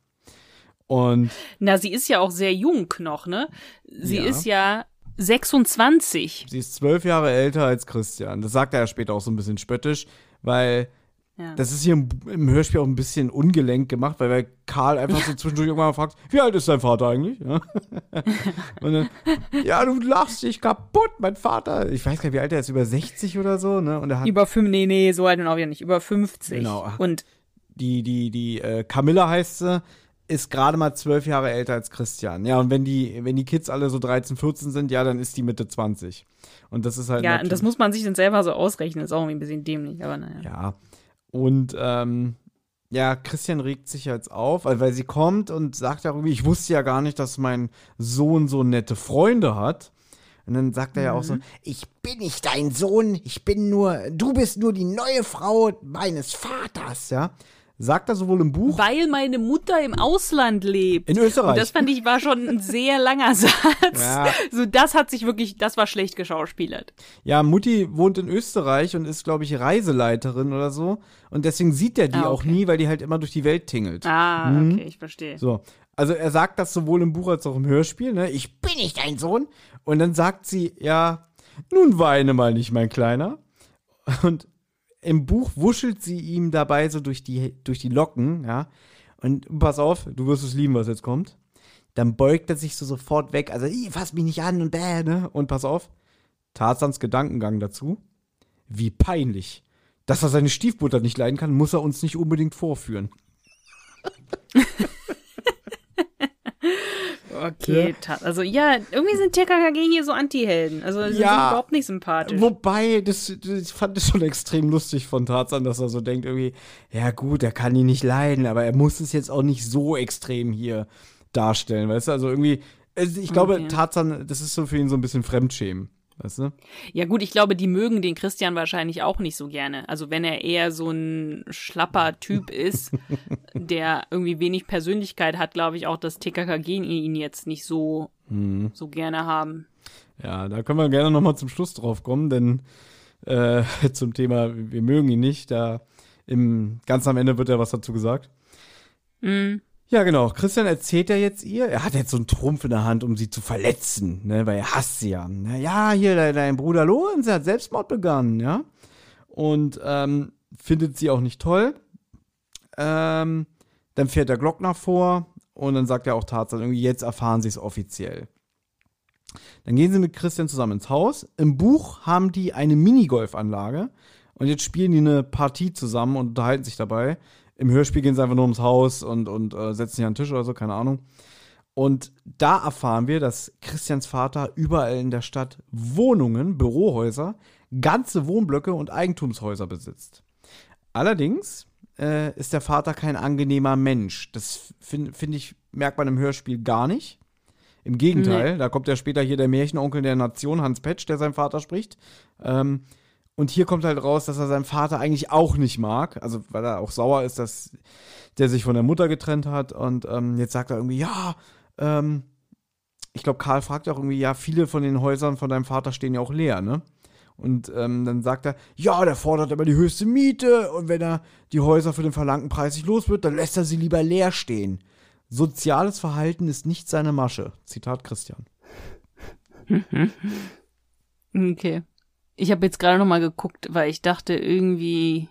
Und Na, sie ist ja auch sehr jung noch, ne? Sie Ja. ist ja 26. sie ist zwölf Jahre älter als Christian. Das sagt er ja später auch so ein bisschen spöttisch, weil Ja. das ist hier im, im Hörspiel auch ein bisschen ungelenk gemacht, weil Karl einfach so <laughs> zwischendurch irgendwann mal fragt, wie alt ist dein Vater eigentlich? Ja, <laughs> Und dann, ja du lachst dich kaputt, mein Vater. Ich weiß gar nicht, wie alt er ist, über 60 oder so, ne? Und er hat Über fünf, nee, nee, so alt und auch wieder nicht. Über 50. Genau. Und die, die, die äh, Camilla heißt sie, ist gerade mal zwölf Jahre älter als Christian. Ja, und wenn die, wenn die Kids alle so 13, 14 sind, ja, dann ist die Mitte 20. Und das ist halt. ja, und das muss man sich dann selber so ausrechnen. Ist auch irgendwie ein bisschen dämlich, aber naja. Ja. Und ähm, ja, Christian regt sich jetzt auf, weil, sie kommt und sagt irgendwie, ich wusste ja gar nicht, dass mein Sohn so nette Freunde hat. Und dann sagt er ja auch so, ich bin nicht dein Sohn, ich bin nur, du bist nur die neue Frau meines Vaters, ja. Sagt er sowohl im Buch, Weil meine Mutter im Ausland lebt. in Österreich. Und das fand ich war schon ein sehr langer <laughs> Satz. Ja. So, das hat sich wirklich, das war schlecht geschauspielert. Ja, Mutti wohnt in Österreich und ist, glaube ich, Reiseleiterin oder so. Und deswegen sieht er die Ah, auch okay. nie, weil die halt immer durch die Welt tingelt. Ah, Mhm. okay, ich verstehe. So. Also er sagt das sowohl im Buch als auch im Hörspiel, ne? Ich bin nicht dein Sohn. Und dann sagt sie, ja, nun weine mal nicht, mein Kleiner. Und im Buch wuschelt sie ihm dabei so durch die, durch die Locken, ja. Und pass auf, du wirst es lieben, was jetzt kommt. Dann beugt er sich so sofort weg. Also, "Ih, fass mich nicht an und bäh, ne? Und pass auf, Tarzans Gedankengang dazu. Wie peinlich. Dass er seine Stiefmutter nicht leiden kann, muss er uns nicht unbedingt vorführen. <laughs> Okay, ta- also ja, irgendwie sind TKKG hier so Anti-Helden. Also sie Ja. sind überhaupt nicht sympathisch. Wobei, das, das ich fand es schon extrem lustig von Tarzan, dass er so denkt, irgendwie, ja gut, er kann ihn nicht leiden, aber er muss es jetzt auch nicht so extrem hier darstellen, weißt du? Also irgendwie, ich glaube, Okay. Tarzan, das ist so für ihn so ein bisschen Fremdschämen, weißt du? Ja gut, ich glaube, die mögen den Christian wahrscheinlich auch nicht so gerne. Also wenn er eher so ein schlapper <laughs> Typ ist, der irgendwie wenig Persönlichkeit hat, glaube ich auch, dass TKKG ihn jetzt nicht so, so gerne haben. Ja, da können wir gerne nochmal zum Schluss drauf kommen, denn äh, <laughs> zum Thema, wir mögen ihn nicht, da im ganz am Ende wird ja was dazu gesagt. Mhm. Ja, genau. Christian erzählt ja jetzt ihr, er hat jetzt so einen Trumpf in der Hand, um sie zu verletzen, ne, weil er hasst sie ja. Na ja, hier, dein, Bruder Lorenz, der hat Selbstmord begangen, ja. Und ähm, findet sie auch nicht toll. Ähm, dann fährt der Glockner vor und dann sagt er auch Tarzan irgendwie, jetzt erfahren sie es offiziell. Dann gehen sie mit Christian zusammen ins Haus. Im Buch haben die eine Minigolfanlage und jetzt spielen die eine Partie zusammen und unterhalten sich dabei. Im Hörspiel gehen sie einfach nur ums Haus und, und äh, setzen sich an den Tisch oder so, keine Ahnung. Und da erfahren wir, dass Christians Vater überall in der Stadt Wohnungen, Bürohäuser, ganze Wohnblöcke und Eigentumshäuser besitzt. Allerdings äh, ist der Vater kein angenehmer Mensch. Das finde find ich, merkt man im Hörspiel gar nicht. Im Gegenteil, da kommt ja später hier der Märchenonkel der Nation, Hans Petsch, der seinen Vater spricht. Ähm, und hier kommt halt raus, dass er seinen Vater eigentlich auch nicht mag. Also, weil er auch sauer ist, dass der sich von der Mutter getrennt hat. Und ähm, jetzt sagt er irgendwie, ja, ähm, ich glaube, Karl fragt ja auch irgendwie, ja, viele von den Häusern von deinem Vater stehen ja auch leer, ne? Und ähm, dann sagt er, ja, der fordert immer die höchste Miete und wenn er die Häuser für den verlangten Preis nicht los wird, dann lässt er sie lieber leer stehen. Soziales Verhalten ist nicht seine Masche. Zitat Christian. <laughs> Okay. Ich habe jetzt gerade noch mal geguckt, weil ich dachte irgendwie,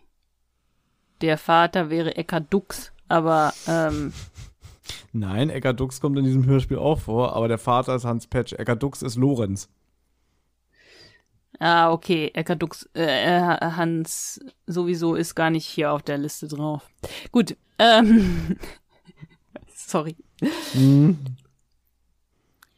der Vater wäre Eckart Dux, aber ähm, Nein, Eckart Dux kommt in diesem Hörspiel auch vor, aber der Vater ist Hans Petsch. Eckart Dux ist Lorenz. ah, okay, Eckart Dux, äh, äh, Hans sowieso ist gar nicht hier auf der Liste drauf. Gut, ähm, <laughs> sorry.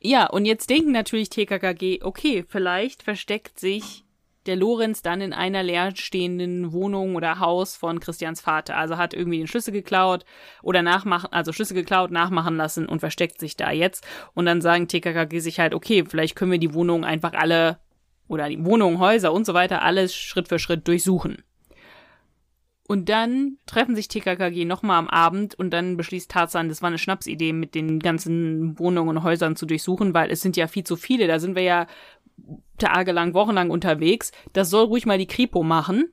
Ja, und jetzt denken natürlich TKKG, okay, vielleicht versteckt sich der Lorenz dann in einer leerstehenden Wohnung oder Haus von Christians Vater. Also hat irgendwie den Schlüssel geklaut oder nachmachen, also Schlüssel geklaut, nachmachen lassen und versteckt sich da jetzt. Und dann sagen TKKG sich halt, okay, vielleicht können wir die Wohnungen einfach alle oder die Wohnungen, Häuser und so weiter alles Schritt für Schritt durchsuchen. Und dann treffen sich TKKG nochmal am Abend und dann beschließt Tarzan, das war eine Schnapsidee, mit den ganzen Wohnungen und Häusern zu durchsuchen, weil es sind ja viel zu viele. Da sind wir ja tagelang, wochenlang unterwegs. Das soll ruhig mal die Kripo machen.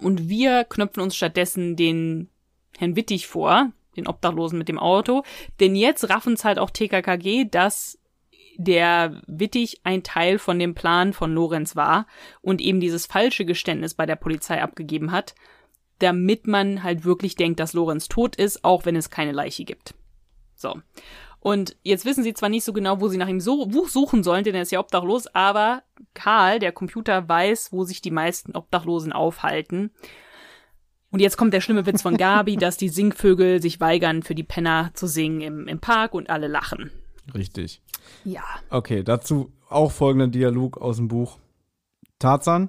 Und wir knöpfen uns stattdessen den Herrn Wittig vor, den Obdachlosen mit dem Auto. Denn jetzt raffen's halt auch TKKG, dass der Wittig ein Teil von dem Plan von Lorenz war und eben dieses falsche Geständnis bei der Polizei abgegeben hat, damit man halt wirklich denkt, dass Lorenz tot ist, auch wenn es keine Leiche gibt. So. Und jetzt wissen sie zwar nicht so genau, wo sie nach ihm so suchen sollen, denn er ist ja obdachlos, aber Karl, der Computer, weiß, wo sich die meisten Obdachlosen aufhalten. Und jetzt kommt der schlimme Witz von Gabi, <laughs> dass die Singvögel sich weigern, für die Penner zu singen im, im Park und alle lachen. Richtig. Ja. Okay, dazu auch folgender Dialog aus dem Buch. Tarzan.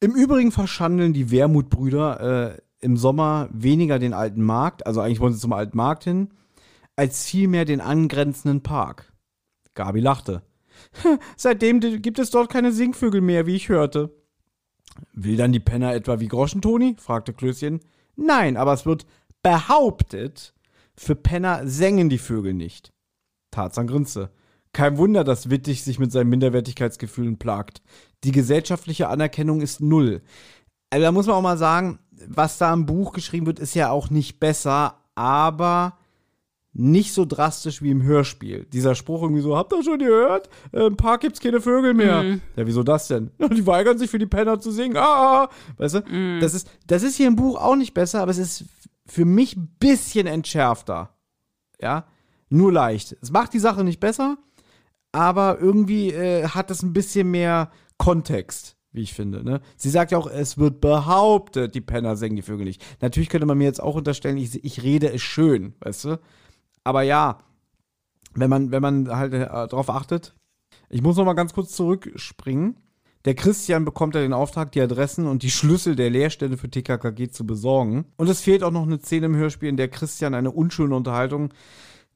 Im Übrigen verschandeln die Wermutbrüder äh, im Sommer weniger den alten Markt, also eigentlich wollen sie zum alten Markt hin, als vielmehr den angrenzenden Park. Gabi lachte. Seitdem gibt es dort keine Singvögel mehr, wie ich hörte. Will dann die Penner etwa wie Groschentoni? fragte Klößchen. Nein, aber es wird behauptet, für Penner sängen die Vögel nicht. Tarzan grinste. Kein Wunder, dass Wittig sich mit seinen Minderwertigkeitsgefühlen plagt. Die gesellschaftliche Anerkennung ist null. Also da muss man auch mal sagen, was da im Buch geschrieben wird, ist ja auch nicht besser, aber nicht so drastisch wie im Hörspiel. Dieser Spruch irgendwie so, habt ihr schon gehört? Äh, Im Park gibt's keine Vögel mehr. Mhm. Ja, wieso das denn? <laughs> Die weigern sich für die Penner zu singen. Ah, weißt du? Das ist, das ist hier im Buch auch nicht besser, aber es ist für mich ein bisschen entschärfter. Ja, nur leicht. Es macht die Sache nicht besser, aber irgendwie äh, hat es ein bisschen mehr Kontext, wie ich finde. Ne? Sie sagt ja auch, es wird behauptet, die Penner singen die Vögel nicht. Natürlich könnte man mir jetzt auch unterstellen, ich, ich rede es schön, weißt du? Aber ja, wenn man, wenn man halt äh, drauf achtet. Ich muss noch mal ganz kurz zurückspringen. Der Christian bekommt ja den Auftrag, die Adressen und die Schlüssel der Lehrstelle für TKKG zu besorgen. Und es fehlt auch noch eine Szene im Hörspiel, in der Christian eine unschöne Unterhaltung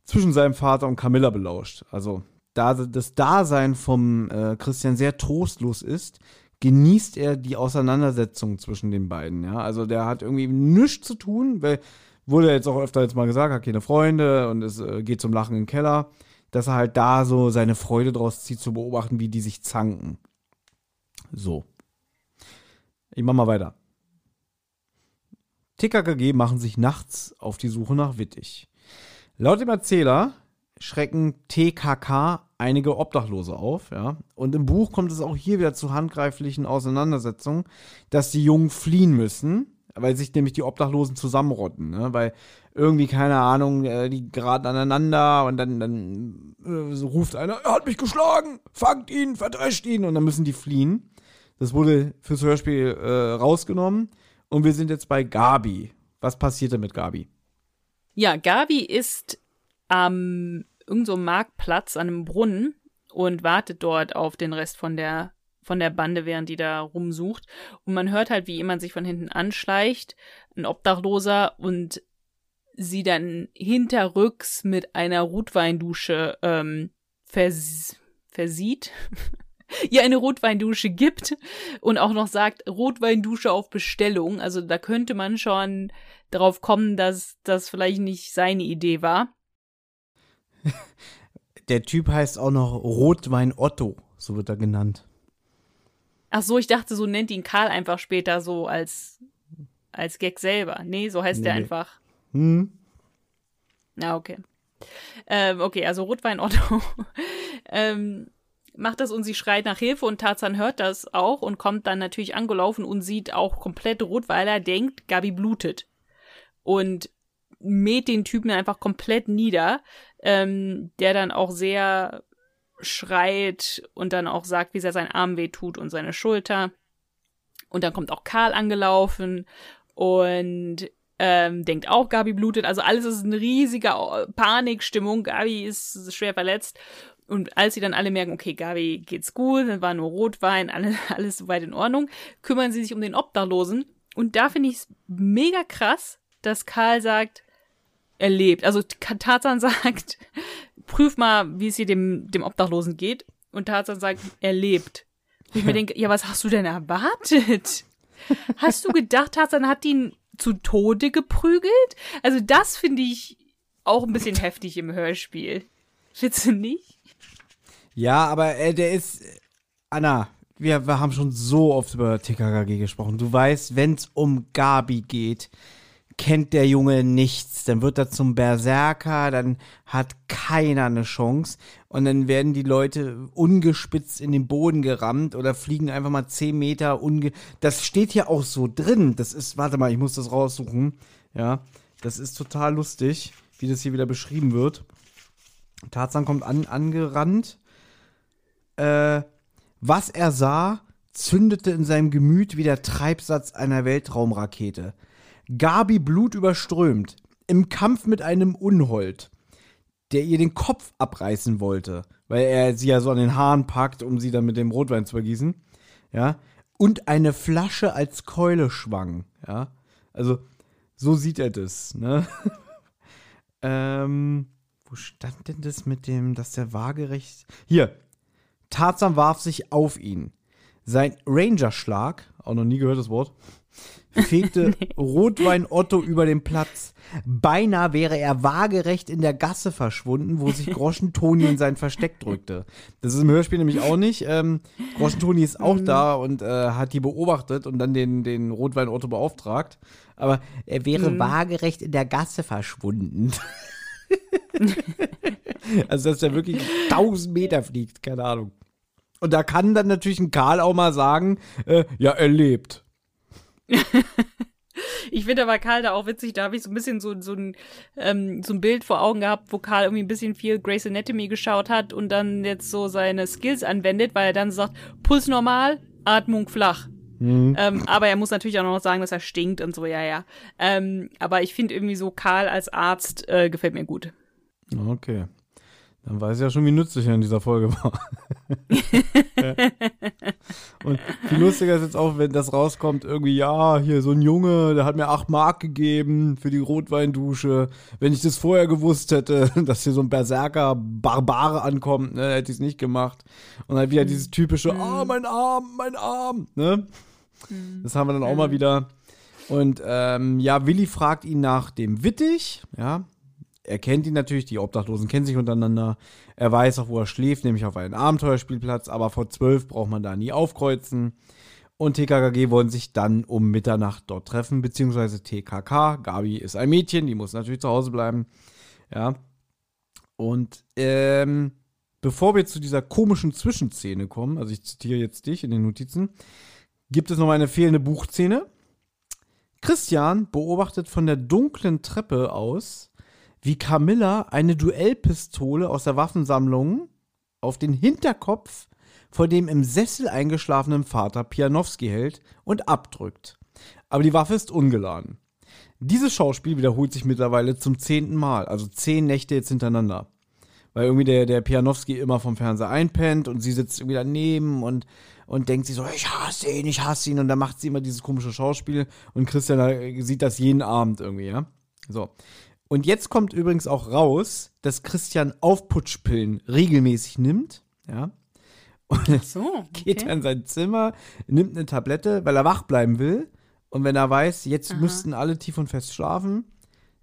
zwischen seinem Vater und Camilla belauscht. Also, da das Dasein vom äh, Christian sehr trostlos ist, genießt er die Auseinandersetzung zwischen den beiden. Ja, also der hat irgendwie nichts zu tun, weil wurde jetzt auch öfter jetzt mal gesagt, hat keine Freunde und es äh, geht zum Lachen im Keller, dass er halt da so seine Freude draus zieht, zu beobachten, wie die sich zanken. So. Ich mach mal weiter. TKKG machen sich nachts auf die Suche nach Wittig. Laut dem Erzähler schrecken TKK einige Obdachlose auf, ja. Und im Buch kommt es auch hier wieder zu handgreiflichen Auseinandersetzungen, dass die Jungen fliehen müssen, weil sich nämlich die Obdachlosen zusammenrotten, ne? Weil irgendwie, keine Ahnung, äh, die geraten aneinander und dann, dann äh, so ruft einer, er hat mich geschlagen, fangt ihn, verdrescht ihn und dann müssen die fliehen. Das wurde fürs Hörspiel äh, rausgenommen und wir sind jetzt bei Gabi. Was passierte mit Gabi? Ja, Gabi ist am irgendeinem so Marktplatz an einem Brunnen und wartet dort auf den Rest von der von der Bande, während die da rumsucht. Und man hört halt, wie jemand sich von hinten anschleicht, ein Obdachloser, und sie dann hinterrücks mit einer Rotweindusche ähm, vers versieht. <laughs> ihr eine Rotweindusche gibt und auch noch sagt, Rotweindusche auf Bestellung. Also da könnte man schon drauf kommen, dass das vielleicht nicht seine Idee war. <laughs> Der Typ heißt auch noch Rotwein Otto, so wird er genannt. Ach so, ich dachte, so nennt ihn Karl einfach später so als, als Gag selber. Nee, so heißt nee. der einfach. Hm. Na, okay. Ähm, okay, also Rotwein Otto <laughs> ähm, macht das und sie schreit nach Hilfe und Tarzan hört das auch und kommt dann natürlich angelaufen und sieht auch komplett rot, weil er denkt, Gabi blutet. Und mäht den Typen einfach komplett nieder, ähm, der dann auch sehr schreit und dann auch sagt, wie sehr sein Arm weh tut und seine Schulter. Und dann kommt auch Karl angelaufen und ähm, denkt auch, Gabi blutet. Also alles ist eine riesige Panikstimmung. Gabi ist schwer verletzt. Und als sie dann alle merken, okay, Gabi geht's gut, dann war nur Rotwein, <laughs> alle, alles soweit in Ordnung, kümmern sie sich um den Obdachlosen. Und da finde ich es mega krass, dass Karl sagt, er lebt. Also Tarzan <laughs> sagt, prüf mal, wie es hier dem, dem Obdachlosen geht. Und Tarzan sagt, er lebt. Und ich mir <laughs> denke, ja, was hast du denn erwartet? Hast du gedacht, Tarzan hat ihn zu Tode geprügelt? Also das finde ich auch ein bisschen heftig im Hörspiel. Findest du nicht? Ja, aber äh, der ist. Anna, wir, wir haben schon so oft über TKKG gesprochen. Du weißt, wenn es um Gabi geht, kennt der Junge nichts. Dann wird er zum Berserker, dann hat keiner eine Chance. Und dann werden die Leute ungespitzt in den Boden gerammt oder fliegen einfach mal 10 Meter unge. Das steht hier auch so drin. Das ist, warte mal, ich muss das raussuchen. Ja, das ist total lustig, wie das hier wieder beschrieben wird. Tarzan kommt an, angerannt. Äh, was er sah, zündete in seinem Gemüt wie der Treibsatz einer Weltraumrakete. Gabi blutüberströmt, im Kampf mit einem Unhold, der ihr den Kopf abreißen wollte, weil er sie ja so an den Haaren packt, um sie dann mit dem Rotwein zu vergießen, ja, und eine Flasche als Keule schwang, ja. Also, so sieht er das, ne? <laughs> ähm, wo stand denn das mit dem, dass der waagerecht. Hier. Tarzan warf sich auf ihn. Sein Rangerschlag, auch noch nie gehört das Wort, fegte <laughs> nee. Rotwein Otto über den Platz. Beinahe wäre er waagerecht in der Gasse verschwunden, wo sich Groschen Toni in sein Versteck drückte. Das ist im Hörspiel nämlich auch nicht. Ähm, Groschen Toni ist auch da und äh, hat die beobachtet und dann den, den Rotwein Otto beauftragt. Aber er wäre mhm. waagerecht in der Gasse verschwunden. <laughs> also, dass er wirklich 1000 Meter fliegt, keine Ahnung. Und da kann dann natürlich ein Karl auch mal sagen, äh, ja, er lebt. <laughs> Ich finde aber Karl da auch witzig, da habe ich so ein bisschen so, so, ein, ähm, so ein Bild vor Augen gehabt, wo Karl irgendwie ein bisschen viel Grace Anatomy geschaut hat und dann jetzt so seine Skills anwendet, weil er dann sagt, Puls normal, Atmung flach. Mhm. Ähm, aber er muss natürlich auch noch sagen, dass er stinkt und so, ja, ja. Ähm, aber ich finde irgendwie so Karl als Arzt äh, gefällt mir gut. Okay. Dann weiß ich ja schon, wie nützlich er in dieser Folge war. <laughs> Und viel lustiger ist jetzt auch, wenn das rauskommt, irgendwie, ja, hier so ein Junge, der hat mir acht Mark gegeben für die Rotweindusche. Wenn ich das vorher gewusst hätte, <laughs> dass hier so ein Berserker Barbare ankommt, ne, hätte ich es nicht gemacht. Und halt wieder mhm. dieses typische, ah, oh, mein Arm, mein Arm, ne? Mhm. Das haben wir dann auch mal wieder. Und ähm, ja, Willi fragt ihn nach dem Wittig, ja, er kennt ihn natürlich, die Obdachlosen kennen sich untereinander. Er weiß auch, wo er schläft, nämlich auf einem Abenteuerspielplatz, aber vor zwölf braucht man da nie aufkreuzen. Und TKKG wollen sich dann um Mitternacht dort treffen, beziehungsweise TKK. Gabi ist ein Mädchen, die muss natürlich zu Hause bleiben. Ja. Und ähm, bevor wir zu dieser komischen Zwischenszene kommen, also ich zitiere jetzt dich in den Notizen, gibt es noch eine fehlende Buchszene. Christian beobachtet von der dunklen Treppe aus wie Camilla eine Duellpistole aus der Waffensammlung auf den Hinterkopf vor dem im Sessel eingeschlafenen Vater Pianowski hält und abdrückt. Aber die Waffe ist ungeladen. Dieses Schauspiel wiederholt sich mittlerweile zum zehnten Mal, also zehn Nächte jetzt hintereinander. Weil irgendwie der, der Pianowski immer vom Fernseher einpennt und sie sitzt irgendwie daneben und, und denkt sich so, ich hasse ihn, ich hasse ihn. Und dann macht sie immer dieses komische Schauspiel und Christian sieht das jeden Abend irgendwie, ja. So. Und jetzt kommt übrigens auch raus, dass Christian Aufputschpillen regelmäßig nimmt. Ja. Und so, <laughs> okay. geht dann in sein Zimmer, nimmt eine Tablette, weil er wach bleiben will. Und wenn er weiß, jetzt Aha. müssten alle tief und fest schlafen,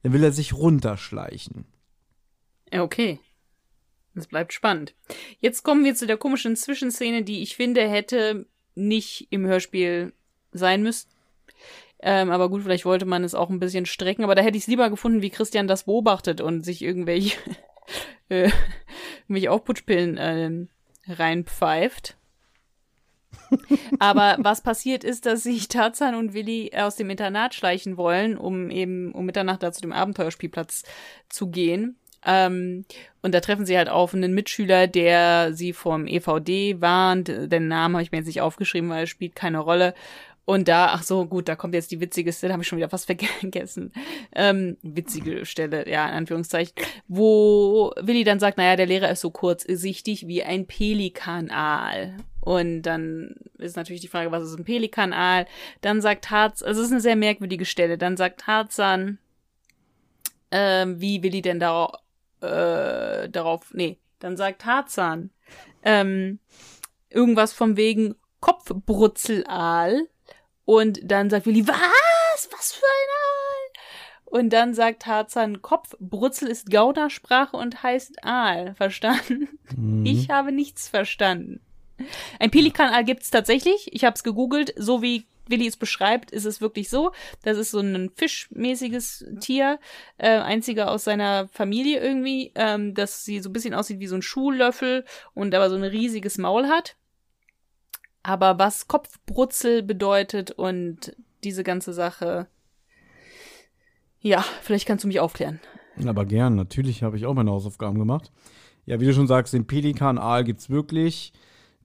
dann will er sich runterschleichen. Ja, okay. Das bleibt spannend. Jetzt kommen wir zu der komischen Zwischenszene, die ich finde, hätte nicht im Hörspiel sein müssen. Ähm, aber gut, vielleicht wollte man es auch ein bisschen strecken. Aber da hätte ich es lieber gefunden, wie Christian das beobachtet und sich irgendwelche, <laughs> äh, irgendwelche Aufputschpillen äh, reinpfeift. Aber was passiert ist, dass sich Tarzan und Willi aus dem Internat schleichen wollen, um eben um Mitternacht da zu dem Abenteuerspielplatz zu gehen. Ähm, und da treffen sie halt auf einen Mitschüler, der sie vom EVD warnt. Den Namen habe ich mir jetzt nicht aufgeschrieben, weil es spielt keine Rolle. Und da, ach so, gut, da kommt jetzt die witzige Stelle, habe ich schon wieder fast <laughs> vergessen. Ähm, witzige Stelle, ja, in Anführungszeichen, wo Willi dann sagt, naja, der Lehrer ist so kurzsichtig wie ein Pelikanal. Und dann ist natürlich die Frage, was ist ein Pelikanal? Dann sagt Harz, also es ist eine sehr merkwürdige Stelle, dann sagt Tarzan, ähm, wie Willi denn da, äh, darauf, nee, dann sagt Tarzan, ähm, irgendwas vom wegen Kopfbrutzelal und dann sagt Willi, was? Was für ein Aal? Und dann sagt Tarzan, Kopf, Brutzel ist Gaudersprache und heißt Aal. <laughs> Verstanden? Mhm. Ich habe nichts verstanden. Ein Pelikanaal gibt's tatsächlich. Ich habe es gegoogelt. So wie Willi es beschreibt, ist es wirklich so. Das ist so ein fischmäßiges Tier, äh, einziger aus seiner Familie irgendwie, ähm, dass sie so ein bisschen aussieht wie so ein Schuhlöffel und aber so ein riesiges Maul hat. Aber was Kopfbrutzel bedeutet und diese ganze Sache, ja, vielleicht kannst du mich aufklären. Aber gern, natürlich habe ich auch meine Hausaufgaben gemacht. Ja, wie du schon sagst, den Pelikan-Aal gibt es wirklich,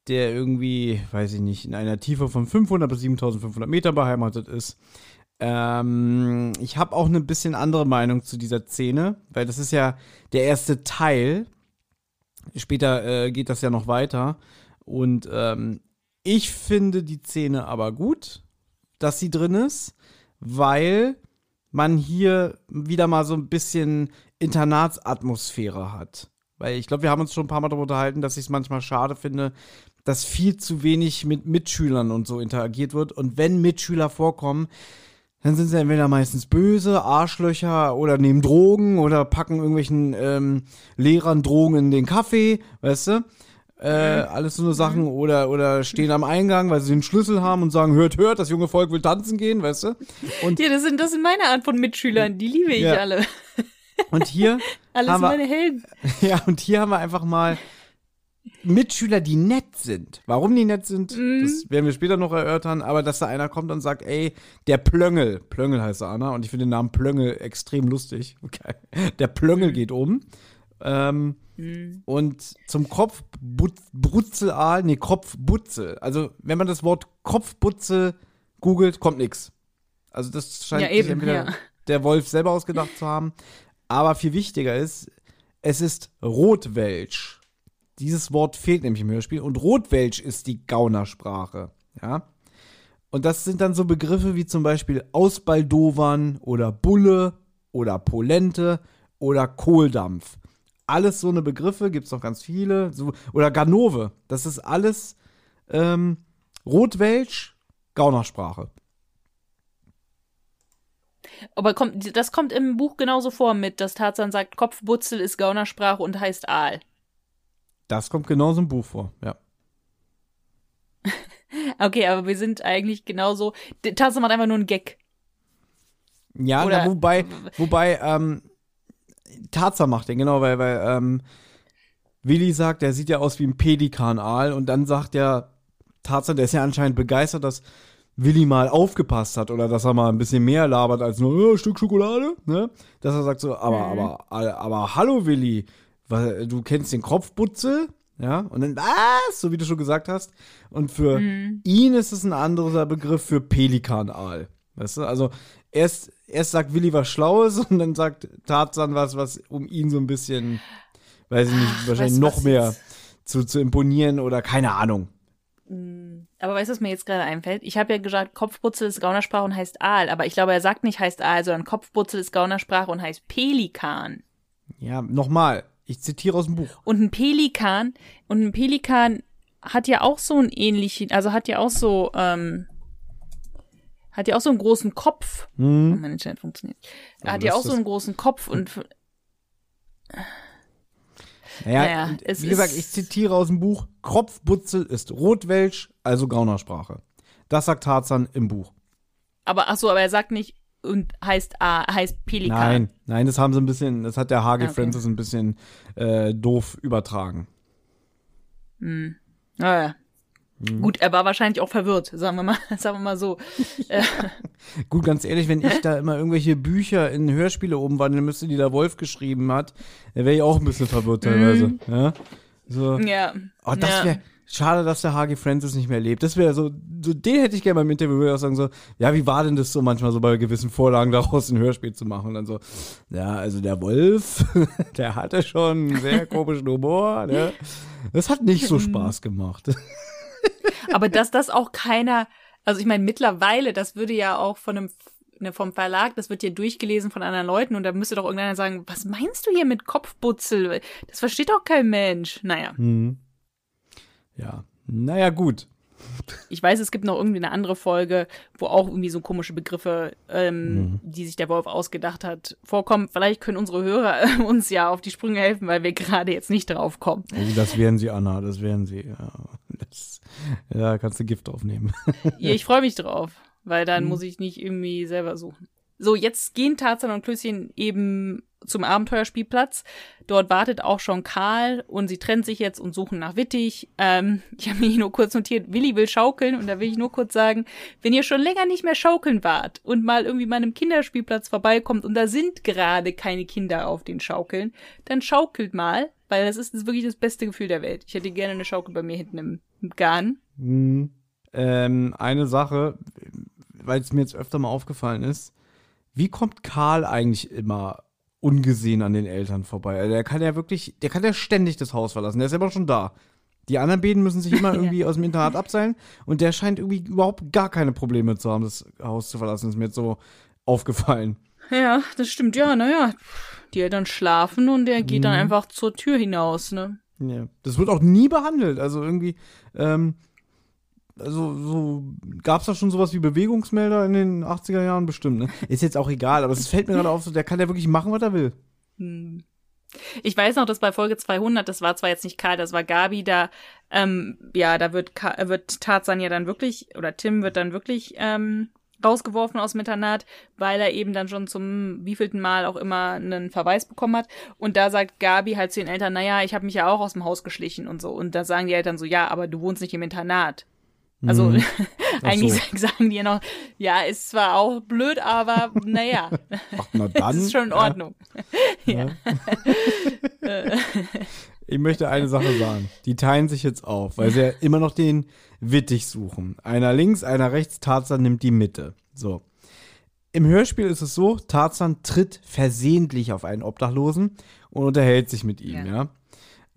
der irgendwie, weiß ich nicht, in einer Tiefe von 500 bis 7500 Meter beheimatet ist. Ähm, ich habe auch eine bisschen andere Meinung zu dieser Szene, weil das ist ja der erste Teil. Später äh, geht das ja noch weiter. Und ähm, ich finde die Szene aber gut, dass sie drin ist, weil man hier wieder mal so ein bisschen Internatsatmosphäre hat. Weil ich glaube, wir haben uns schon ein paar Mal darüber unterhalten, dass ich es manchmal schade finde, dass viel zu wenig mit Mitschülern und so interagiert wird. Und wenn Mitschüler vorkommen, dann sind sie entweder meistens böse, Arschlöcher oder nehmen Drogen oder packen irgendwelchen ähm, Lehrern Drogen in den Kaffee, weißt du? Äh, mhm. alles so eine Sachen mhm. oder oder stehen am Eingang, weil sie den Schlüssel haben und sagen, hört, hört, das junge Volk will tanzen gehen, weißt du? Und ja, das sind das sind meine Art von Mitschülern, die liebe ich ja. alle. <laughs> Und hier <laughs> alles haben wir, meine Helden. <laughs> Ja, und hier haben wir einfach mal Mitschüler, die nett sind. Warum die nett sind, Mhm. das werden wir später noch erörtern, aber dass da einer kommt und sagt, ey, der Plöngel, Plöngel heißt er, Anna, und ich finde den Namen Plöngel extrem lustig. Okay. Der Mhm. Plöngel geht um. Ähm, Und zum Kopfbrutzel, nee, Kopfbutzel. Also, wenn man das Wort Kopfbutzel googelt, kommt nix. Also, das scheint Ja, eben, entweder ja. der Wolf selber ausgedacht zu haben. Aber viel wichtiger ist, es ist Rotwelsch. Dieses Wort fehlt nämlich im Hörspiel. Und Rotwelsch ist die Gaunersprache. Ja. Und das sind dann so Begriffe wie zum Beispiel Ausbaldowern oder Bulle oder Polente oder Kohldampf. Alles so eine Begriffe, gibt es noch ganz viele. So, oder Ganove. Das ist alles ähm, Rotwelsch, Gaunersprache. Aber kommt, das kommt im Buch genauso vor mit, dass Tarzan sagt, Kopfbutzel ist Gaunersprache und heißt Aal. Das kommt genauso im Buch vor, ja. <laughs> Okay, aber wir sind eigentlich genauso. Tarzan macht einfach nur einen Gag. Ja, Oder- na, wobei, wobei, ähm, Tarzan macht den, genau, weil, weil, ähm, Willi sagt, der sieht ja aus wie ein Pelikanal und dann sagt der Tarzan, der ist ja anscheinend begeistert, dass Willi mal aufgepasst hat oder dass er mal ein bisschen mehr labert als nur ein Stück Schokolade, ne? Dass er sagt so, aber, aber, aber, aber hallo Willi, du kennst den Kopfbutzel? Ja, und dann, was? So wie du schon gesagt hast. Und für ihn ist es ein anderer Begriff für Pelikanal. Weißt du, also erst, erst sagt Willi was Schlaues und dann sagt Tarzan was, was um ihn so ein bisschen, weiß ich nicht, wahrscheinlich weißt du, noch mehr zu, zu imponieren oder keine Ahnung. Aber weißt du, was mir jetzt gerade einfällt? Ich habe ja gesagt, Kopfbutzel ist Gaunersprache und heißt Aal, aber ich glaube, er sagt nicht heißt Aal, sondern Kopfbutzel ist Gaunersprache und heißt Pelikan. Ja, nochmal, ich zitiere aus dem Buch. Und ein Pelikan, und ein Pelikan hat ja auch so einen ähnlichen, also hat ja auch so, ähm, hat ja auch so einen großen Kopf. Oh, mein Internet funktioniert. Er hat ja auch so einen großen Kopf und Naja, Naja, und wie gesagt, ich zitiere aus dem Buch, Kropfbutzel ist Rotwelsch, also Gaunersprache. Das sagt Tarzan im Buch. aber ach so, aber er sagt nicht und heißt A, heißt Pelikan. Nein, nein, das haben sie ein bisschen, das hat der H.G. Okay. Francis ein bisschen äh, doof übertragen. Naja. Mhm. Gut, er war wahrscheinlich auch verwirrt, sagen wir mal, <laughs> sagen wir mal so. <laughs> Gut, ganz ehrlich, wenn ich da immer irgendwelche Bücher in Hörspiele umwandeln müsste, die der Wolf geschrieben hat, dann wäre ich auch ein bisschen verwirrt teilweise. Ja? So. Ja. Oh, das ja. wäre schade, dass der H.G. Francis nicht mehr lebt. Das wäre so, so, den hätte ich gerne mal im Interview würde ich auch sagen so, ja, wie war denn das so manchmal so bei gewissen Vorlagen <laughs> daraus ein Hörspiel zu machen und dann so, ja, also der Wolf, der hatte schon einen sehr komischen Humor, ne? Das hat nicht so Spaß gemacht. Aber dass das auch keiner, also ich meine, mittlerweile, das würde ja auch von einem ne, vom Verlag, das wird ja durchgelesen von anderen Leuten und da müsste doch irgendeiner sagen, was meinst du hier mit Kopfbutzel? Das versteht doch kein Mensch. Naja, Hm. Ja, naja, gut. ich weiß, es gibt noch irgendwie eine andere Folge, wo auch irgendwie so komische Begriffe, ähm, die sich der Wolf ausgedacht hat, vorkommen. Vielleicht können unsere Hörer äh, uns ja auf die Sprünge helfen, weil wir gerade jetzt nicht drauf kommen. Oh, das wären sie, Anna, das wären sie. Ja, das, ja kannst du Gift aufnehmen. <laughs> Ja, ich freue mich drauf, weil dann muss ich nicht irgendwie selber suchen. So, jetzt gehen Tarzan und Klößchen eben zum Abenteuerspielplatz. Dort wartet auch schon Karl und sie trennen sich jetzt und suchen nach Wittig. Ähm, ich habe mir nur kurz notiert, Willi will schaukeln und da will ich nur kurz sagen, wenn ihr schon länger nicht mehr schaukeln wart und mal irgendwie mal einem Kinderspielplatz vorbeikommt und da sind gerade keine Kinder auf den Schaukeln, dann schaukelt mal, weil das ist wirklich das beste Gefühl der Welt. Ich hätte gerne eine Schaukel bei mir hinten im, im Garn. Hm. Ähm, eine Sache, weil es mir jetzt öfter mal aufgefallen ist, wie kommt Karl eigentlich immer ungesehen an den Eltern vorbei? Also der kann ja wirklich, der kann ja ständig das Haus verlassen, der ist ja immer schon da. Die anderen beiden müssen sich immer <laughs> irgendwie aus dem Internat abseilen und der scheint irgendwie überhaupt gar keine Probleme zu haben, das Haus zu verlassen. ist mir jetzt so aufgefallen. Ja, das stimmt, ja, naja. Die Eltern schlafen und der geht dann Mhm. einfach zur Tür hinaus, ne? Ja. Das wird auch nie behandelt. Also irgendwie, ähm, also so, gab es da schon sowas wie Bewegungsmelder in den 80er Jahren bestimmt, ne? Ist jetzt auch egal, aber es fällt mir gerade auf, so, der kann ja wirklich machen, was er will. Hm. Ich weiß noch, dass bei Folge 200, das war zwar jetzt nicht Karl, das war Gabi, da, ähm, ja, da wird, wird Tarzan ja dann wirklich, oder Tim wird dann wirklich, ähm, rausgeworfen aus dem Internat, weil er eben dann schon zum wievielten Mal auch immer einen Verweis bekommen hat. Und da sagt Gabi halt zu den Eltern, naja, ich habe mich ja auch aus dem Haus geschlichen und so. Und da sagen die Eltern so, ja, aber du wohnst nicht im Internat. Also Mhm. <laughs> eigentlich so. <laughs> sagen die ja noch, ja, ist zwar auch blöd, aber naja, Ach, na dann. <laughs> das ist schon in Ordnung. ja. Ich möchte eine Sache sagen. Die teilen sich jetzt auf, weil sie ja immer noch den Wittig suchen. Einer links, einer rechts, Tarzan nimmt die Mitte. So. Im Hörspiel ist es so, Tarzan tritt versehentlich auf einen Obdachlosen und unterhält sich mit ihm, ja. Ja.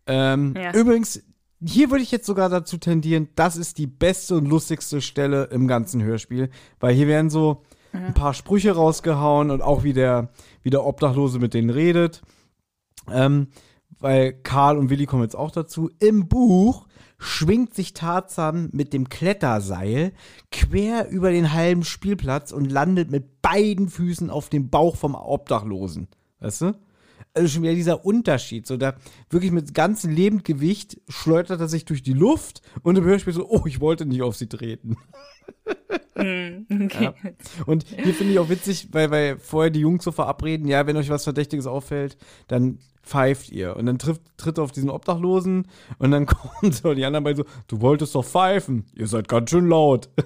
Ähm, Ja. Übrigens, hier würde ich jetzt sogar dazu tendieren, das ist die beste und lustigste Stelle im ganzen Hörspiel, weil hier werden so ein paar Sprüche rausgehauen und auch wie der, wie der Obdachlose mit denen redet. Ähm, weil Karl und Willi kommen jetzt auch dazu. Im Buch schwingt sich Tarzan mit dem Kletterseil quer über den halben Spielplatz und landet mit beiden Füßen auf dem Bauch vom Obdachlosen. Weißt du? Also schon wieder dieser Unterschied. So, da wirklich mit ganzem Lebendgewicht schleudert er sich durch die Luft und im Hörspiel so, oh, ich wollte nicht auf sie treten. Hm, <laughs> okay. Und hier finde ich auch witzig, weil, weil vorher die Jungs so verabreden, ja, wenn euch was Verdächtiges auffällt, dann pfeift ihr. Und dann trifft, tritt er auf diesen Obdachlosen und dann <laughs> kommen so die anderen beiden so, du wolltest doch pfeifen. Ihr seid ganz schön laut. <laughs>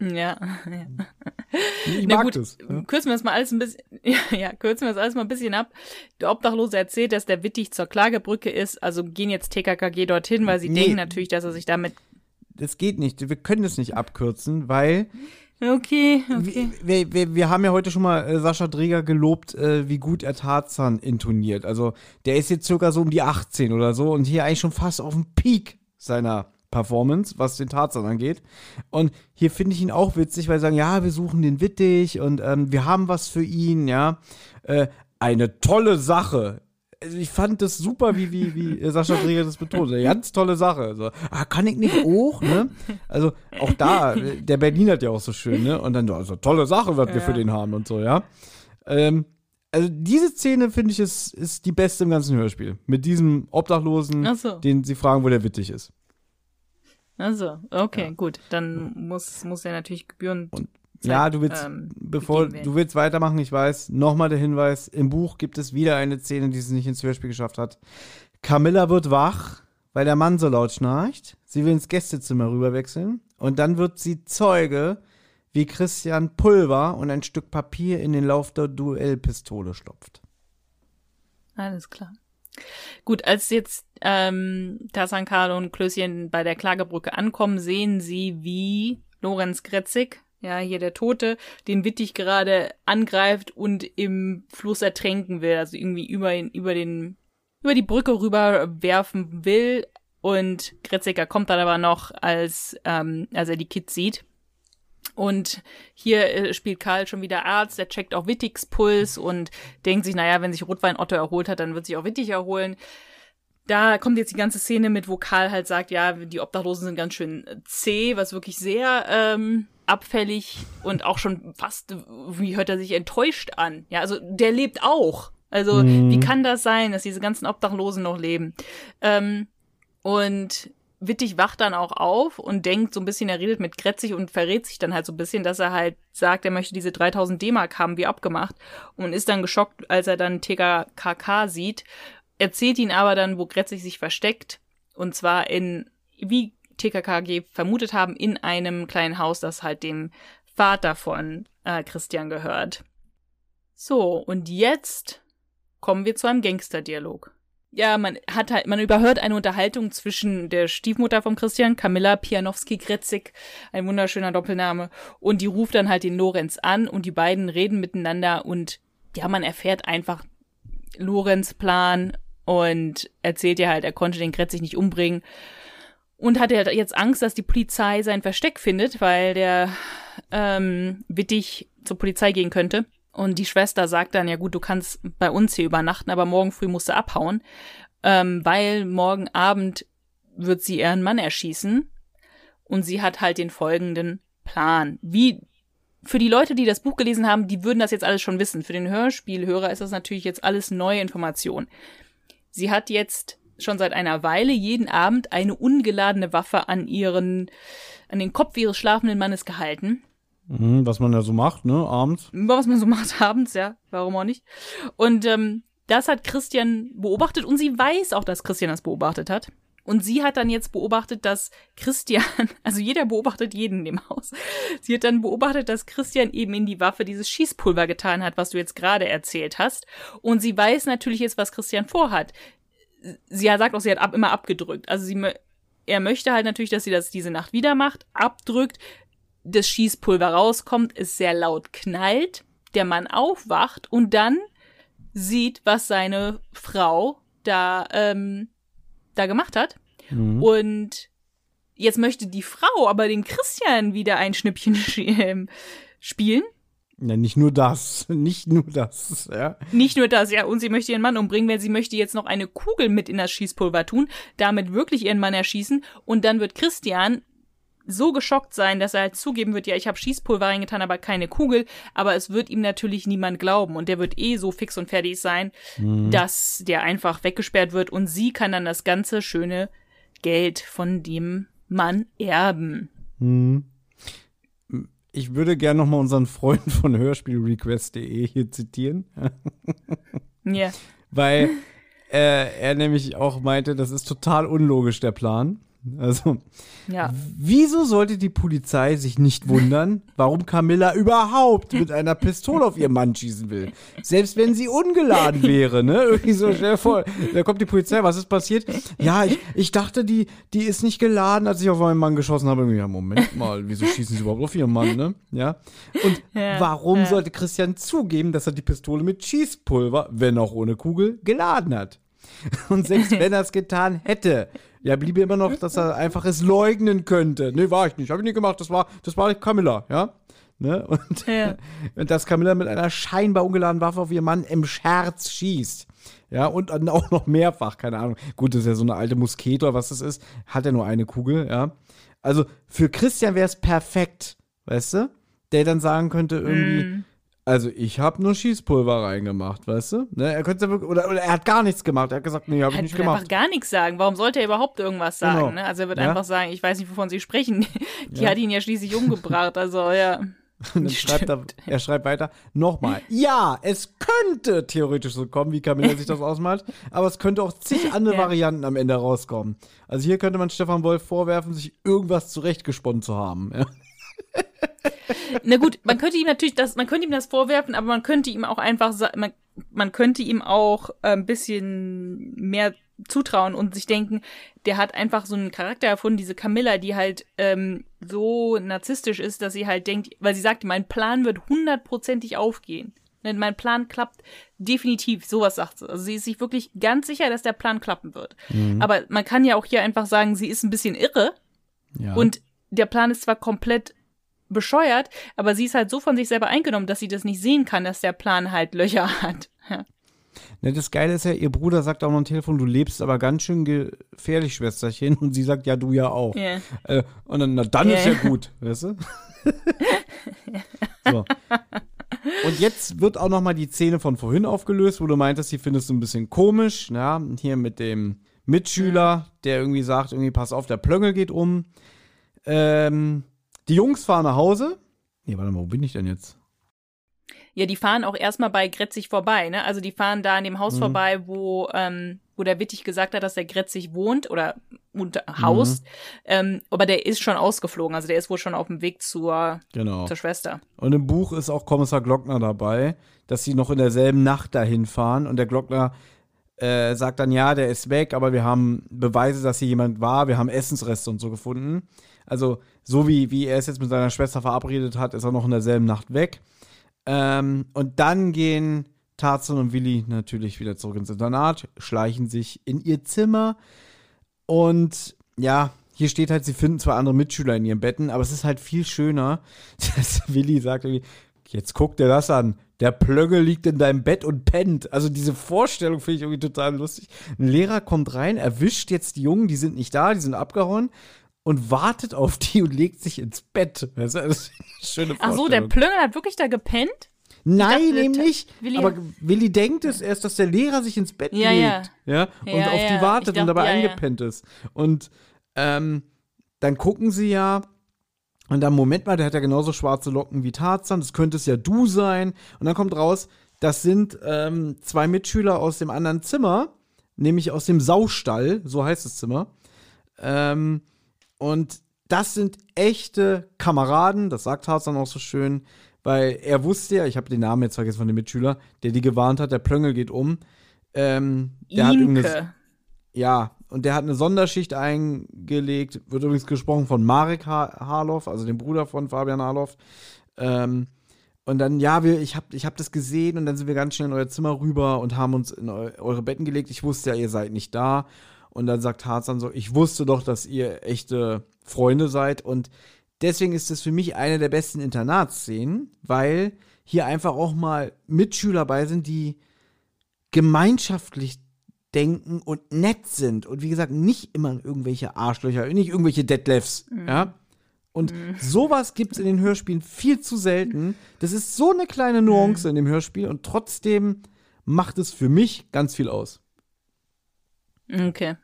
Ja, ja. Ich Na mag gut, das. ne? kürzen wir das mal alles ein bisschen, <laughs> ja, ja, kürzen wir das alles mal ein bisschen ab. Der Obdachlose erzählt, dass der Wittig zur Klagebrücke ist, also gehen jetzt TKKG dorthin, weil sie Nee. denken natürlich, dass er sich damit, Das geht nicht. Wir können das nicht abkürzen, weil okay, okay. wir, wir, wir haben ja heute schon mal äh, Sascha Dreger gelobt, äh, wie gut er Tarzan intoniert. Also der ist jetzt circa so um die 18 oder so und hier eigentlich schon fast auf dem Peak seiner Performance, was den Tarzan angeht. Und hier finde ich ihn auch witzig, weil sie sagen, ja, wir suchen den Wittig und ähm, wir haben was für ihn, ja. Äh, eine tolle Sache. Also ich fand das super, wie, wie, wie Sascha Dreger das betont. Eine ganz tolle Sache. So, ah, kann ich nicht auch, ne? Also auch da, der Berlin hat ja auch so schön, ne? Und dann, also tolle Sache, was wir Ja. für den haben und so, ja. Ähm, also diese Szene, finde ich, ist, ist die beste im ganzen Hörspiel. Mit diesem Obdachlosen, Ach so. den sie fragen, wo der wittig ist. Also, okay, gut. Dann muss, muss er natürlich Gebühren. Und Zeit, ja, du willst, ähm, bevor du willst weitermachen, ich weiß, nochmal der Hinweis, im Buch gibt es wieder eine Szene, die es nicht ins Hörspiel geschafft hat. Camilla wird wach, weil der Mann so laut schnarcht. Sie will ins Gästezimmer rüberwechseln und dann wird sie Zeuge, wie Christian Pulver und ein Stück Papier in den Lauf der Duellpistole stopft. Alles klar. Gut, als jetzt ähm, Tarzan, Carlo und Klößchen bei der Klagebrücke ankommen, sehen sie, wie Lorenz Gretzig, ja, hier der Tote, den Wittig gerade angreift und im Fluss ertränken will, also irgendwie über, ihn, über den, über die Brücke rüber werfen will. Und Gretziger kommt dann aber noch, als, ähm, als er die Kids sieht. Und hier äh, spielt Karl schon wieder Arzt, der checkt auch Wittigs Puls und denkt sich, naja, wenn sich Rotwein Otto erholt hat, dann wird sich auch Wittig erholen. Da kommt jetzt die ganze Szene mit, wo Karl halt sagt, ja, die Obdachlosen sind ganz schön zäh, was wirklich sehr ähm, abfällig und auch schon fast, wie hört er sich enttäuscht an. Ja, also der lebt auch. Also wie kann das sein, dass diese ganzen Obdachlosen noch leben? Ähm, und Wittig wacht dann auch auf und denkt so ein bisschen, er redet mit Gretzig und verrät sich dann halt so ein bisschen, dass er halt sagt, er möchte diese 3000 D-Mark haben, wie abgemacht. Und ist dann geschockt, als er dann TKKK sieht. Erzählt ihn aber dann, wo Gretzig sich versteckt. Und zwar in, wie TKKG vermutet haben, in einem kleinen Haus, das halt dem Vater von äh, Christian gehört. So, und jetzt kommen wir zu einem Gangsterdialog. Ja, man hat halt, man überhört eine Unterhaltung zwischen der Stiefmutter von Christian, Camilla Pianowski-Gretzig, ein wunderschöner Doppelname, und die ruft dann halt den Lorenz an und die beiden reden miteinander und ja, man erfährt einfach Lorenz Plan und erzählt ihr halt, er konnte den Gretzig nicht umbringen und hat halt jetzt Angst, dass die Polizei sein Versteck findet, weil der ähm, Wittig zur Polizei gehen könnte. Und die Schwester sagt dann, ja gut, du kannst bei uns hier übernachten, aber morgen früh musst du abhauen, ähm, weil morgen Abend wird sie ihren Mann erschießen. Und sie hat halt den folgenden Plan. Wie für die Leute, die das Buch gelesen haben, die würden das jetzt alles schon wissen. Für den Hörspielhörer ist das natürlich jetzt alles neue Information. Sie hat jetzt schon seit einer Weile jeden Abend eine ungeladene Waffe an ihren, an den Kopf ihres schlafenden Mannes gehalten. Mhm, was man ja so macht, ne, abends. Was man so <laughs> macht abends, ja, warum auch nicht. Und ähm, das hat Christian beobachtet und sie weiß auch, dass Christian das beobachtet hat. Und sie hat dann jetzt beobachtet, dass Christian, <laughs> also jeder beobachtet jeden in dem Haus. Sie hat dann beobachtet, dass Christian eben in die Waffe dieses Schießpulver getan hat, was du jetzt gerade erzählt hast. Und sie weiß natürlich jetzt, was Christian vorhat. Sie sagt auch, sie hat ab, immer abgedrückt. Also sie, er möchte halt natürlich, dass sie das diese Nacht wieder macht, abdrückt, das Schießpulver rauskommt, es sehr laut knallt, der Mann aufwacht und dann sieht, was seine Frau da ähm, da gemacht hat. Mhm. Und jetzt möchte die Frau aber dem Christian wieder ein Schnippchen <laughs> ähm, spielen. Ja, nicht nur das, <laughs> nicht nur das, ja. Nicht nur das, ja. Und sie möchte ihren Mann umbringen, weil sie möchte jetzt noch eine Kugel mit in das Schießpulver tun, damit wirklich ihren Mann erschießen. Und dann wird Christian so geschockt sein, dass er halt zugeben wird, ja, ich habe Schießpulver reingetan, aber keine Kugel. Aber es wird ihm natürlich niemand glauben und der wird eh so fix und fertig sein, mhm. dass der einfach weggesperrt wird und sie kann dann das ganze schöne Geld von dem Mann erben. Mhm. Ich würde gerne noch mal unseren Freund von Hörspielrequest.de hier zitieren. <laughs> Ja. Weil äh, er nämlich auch meinte, das ist total unlogisch, der Plan. Also, ja. wieso sollte die Polizei sich nicht wundern, warum Camilla überhaupt mit einer Pistole auf ihren Mann schießen will? Selbst wenn sie ungeladen wäre, ne? Irgendwie so schnell vor. Da kommt die Polizei, was ist passiert? Ja, ich, ich dachte, die, die ist nicht geladen, als ich auf meinen Mann geschossen habe. Ja, Moment mal, wieso schießen sie überhaupt auf ihren Mann, ne? Ja. Und ja, warum ja. sollte Christian zugeben, dass er die Pistole mit Schießpulver, wenn auch ohne Kugel, geladen hat? Und selbst <laughs> wenn er es getan hätte, ja, bliebe immer noch, dass er einfach es leugnen könnte. Nee, war ich nicht. Habe ich nicht gemacht. Das war, das war Camilla, ja. Ne? Und, ja. <laughs> und dass Camilla mit einer scheinbar ungeladenen Waffe auf ihren Mann im Scherz schießt. Ja, und dann auch noch mehrfach, keine Ahnung. Gut, das ist ja so eine alte Musketor, was das ist. Hat er nur eine Kugel, ja. Also für Christian wäre es perfekt, weißt du? Der dann sagen könnte irgendwie, mm. Also ich habe nur Schießpulver reingemacht, weißt du? Ne, er könnte wirklich, oder, oder er hat gar nichts gemacht. Er hat gesagt, nee, habe ich nicht gemacht. Er einfach gar nichts sagen. Warum sollte er überhaupt irgendwas sagen? Genau. Ne? Also er wird ja? einfach sagen, ich weiß nicht, wovon Sie sprechen. <laughs> Die ja. hat ihn ja schließlich umgebracht. Also ja. <laughs> schreibt er, er schreibt weiter, nochmal, ja, es könnte theoretisch so kommen, wie Camilla sich das ausmalt, aber es könnte auch zig <laughs> andere ja. Varianten am Ende rauskommen. Also hier könnte man Stefan Wolf vorwerfen, sich irgendwas zurechtgesponnen zu haben. Ja. Na gut, man könnte ihm natürlich das, man könnte ihm das vorwerfen, aber man könnte ihm auch einfach, man, man könnte ihm auch äh, ein bisschen mehr zutrauen und sich denken, der hat einfach so einen Charakter erfunden, diese Camilla, die halt ähm, so narzisstisch ist, dass sie halt denkt, weil sie sagt, mein Plan wird hundertprozentig aufgehen. Ne, mein Plan klappt definitiv, sowas sagt sie. Also sie ist sich wirklich ganz sicher, dass der Plan klappen wird. Mhm. Aber man kann ja auch hier einfach sagen, sie ist ein bisschen irre. Ja. Und der Plan ist zwar komplett bescheuert, aber sie ist halt so von sich selber eingenommen, dass sie das nicht sehen kann, dass der Plan halt Löcher <laughs> hat. Ja. Ne, das Geile ist ja, ihr Bruder sagt auch noch am Telefon, du lebst aber ganz schön gefährlich, Schwesterchen. Und sie sagt, ja, du ja auch. Yeah. Äh, und dann, na dann yeah. ist ja gut, weißt du? <laughs> so. Und jetzt wird auch noch mal die Szene von vorhin aufgelöst, wo du meintest, sie findest du ein bisschen komisch, ja, hier mit dem Mitschüler, der irgendwie sagt, irgendwie pass auf, der Plöngel geht um. Ähm, die Jungs fahren nach Hause. Nee, warte mal, wo bin ich denn jetzt? Ja, die fahren auch erstmal bei Gretzig vorbei, ne? Also die fahren da an dem Haus mhm. vorbei, wo, ähm, wo der Wittig gesagt hat, dass der Gretzig wohnt oder haust. Mhm. Ähm, aber der ist schon ausgeflogen, also der ist wohl schon auf dem Weg zur, genau. zur Schwester. Und im Buch ist auch Kommissar Glockner dabei, dass sie noch in derselben Nacht dahin fahren und der Glockner äh, sagt dann, ja, der ist weg, aber wir haben Beweise, dass hier jemand war, wir haben Essensreste und so gefunden. Also, so wie, wie er es jetzt mit seiner Schwester verabredet hat, ist er noch in derselben Nacht weg. Ähm, und dann gehen Tarzan und Willi natürlich wieder zurück ins Internat, schleichen sich in ihr Zimmer und ja, hier steht halt, sie finden zwei andere Mitschüler in ihren Betten, aber es ist halt viel schöner, <laughs> dass Willi sagt irgendwie, jetzt guck dir das an, der Plöggel liegt in deinem Bett und pennt. Also diese Vorstellung finde ich irgendwie total lustig. Ein Lehrer kommt rein, erwischt jetzt die Jungen, die sind nicht da, die sind abgehauen und wartet auf die und legt sich ins Bett. Das ist eine schöne Ach so, der Plöngel hat wirklich da gepennt? Nein, dachte, nicht. Willi- aber Willi denkt es erst, dass der Lehrer sich ins Bett Ja, legt. Ja. Und Ja, auf ja. die wartet Ich und dachte, dabei ja, ja. eingepennt ist. Und ähm, dann gucken sie ja. Und dann, Moment mal, der hat ja genauso schwarze Locken wie Tarzan. Das könnte es ja du sein. Und dann kommt raus, das sind ähm, zwei Mitschüler aus dem anderen Zimmer. Nämlich aus dem Saustall. So heißt das Zimmer. Ähm, und das sind echte Kameraden, das sagt Tarzan auch so schön, weil er wusste ja, ich habe den Namen jetzt vergessen von dem Mitschüler, der die gewarnt hat, der Plöngel geht um. Ähm, der hat irgendeine, Imke. ja, und der hat eine Sonderschicht eingelegt, wird übrigens gesprochen von Marek ha Harloff, also dem Bruder von Fabian Harloff. Ähm, und dann, ja, wir, ich habe ich hab das gesehen und dann sind wir ganz schnell in euer Zimmer rüber und haben uns in eu eure Betten gelegt. Ich wusste ja, ihr seid nicht da. Und dann sagt Tarzan so, ich wusste doch, dass ihr echte Freunde seid. Und deswegen ist es für mich eine der besten Internatsszenen, weil hier einfach auch mal Mitschüler bei sind, die gemeinschaftlich denken und nett sind. Und wie gesagt, nicht immer irgendwelche Arschlöcher, nicht irgendwelche Detlefs, ja. Und sowas gibt es in den Hörspielen viel zu selten. Das ist so eine kleine Nuance in dem Hörspiel und trotzdem macht es für mich ganz viel aus. Okay.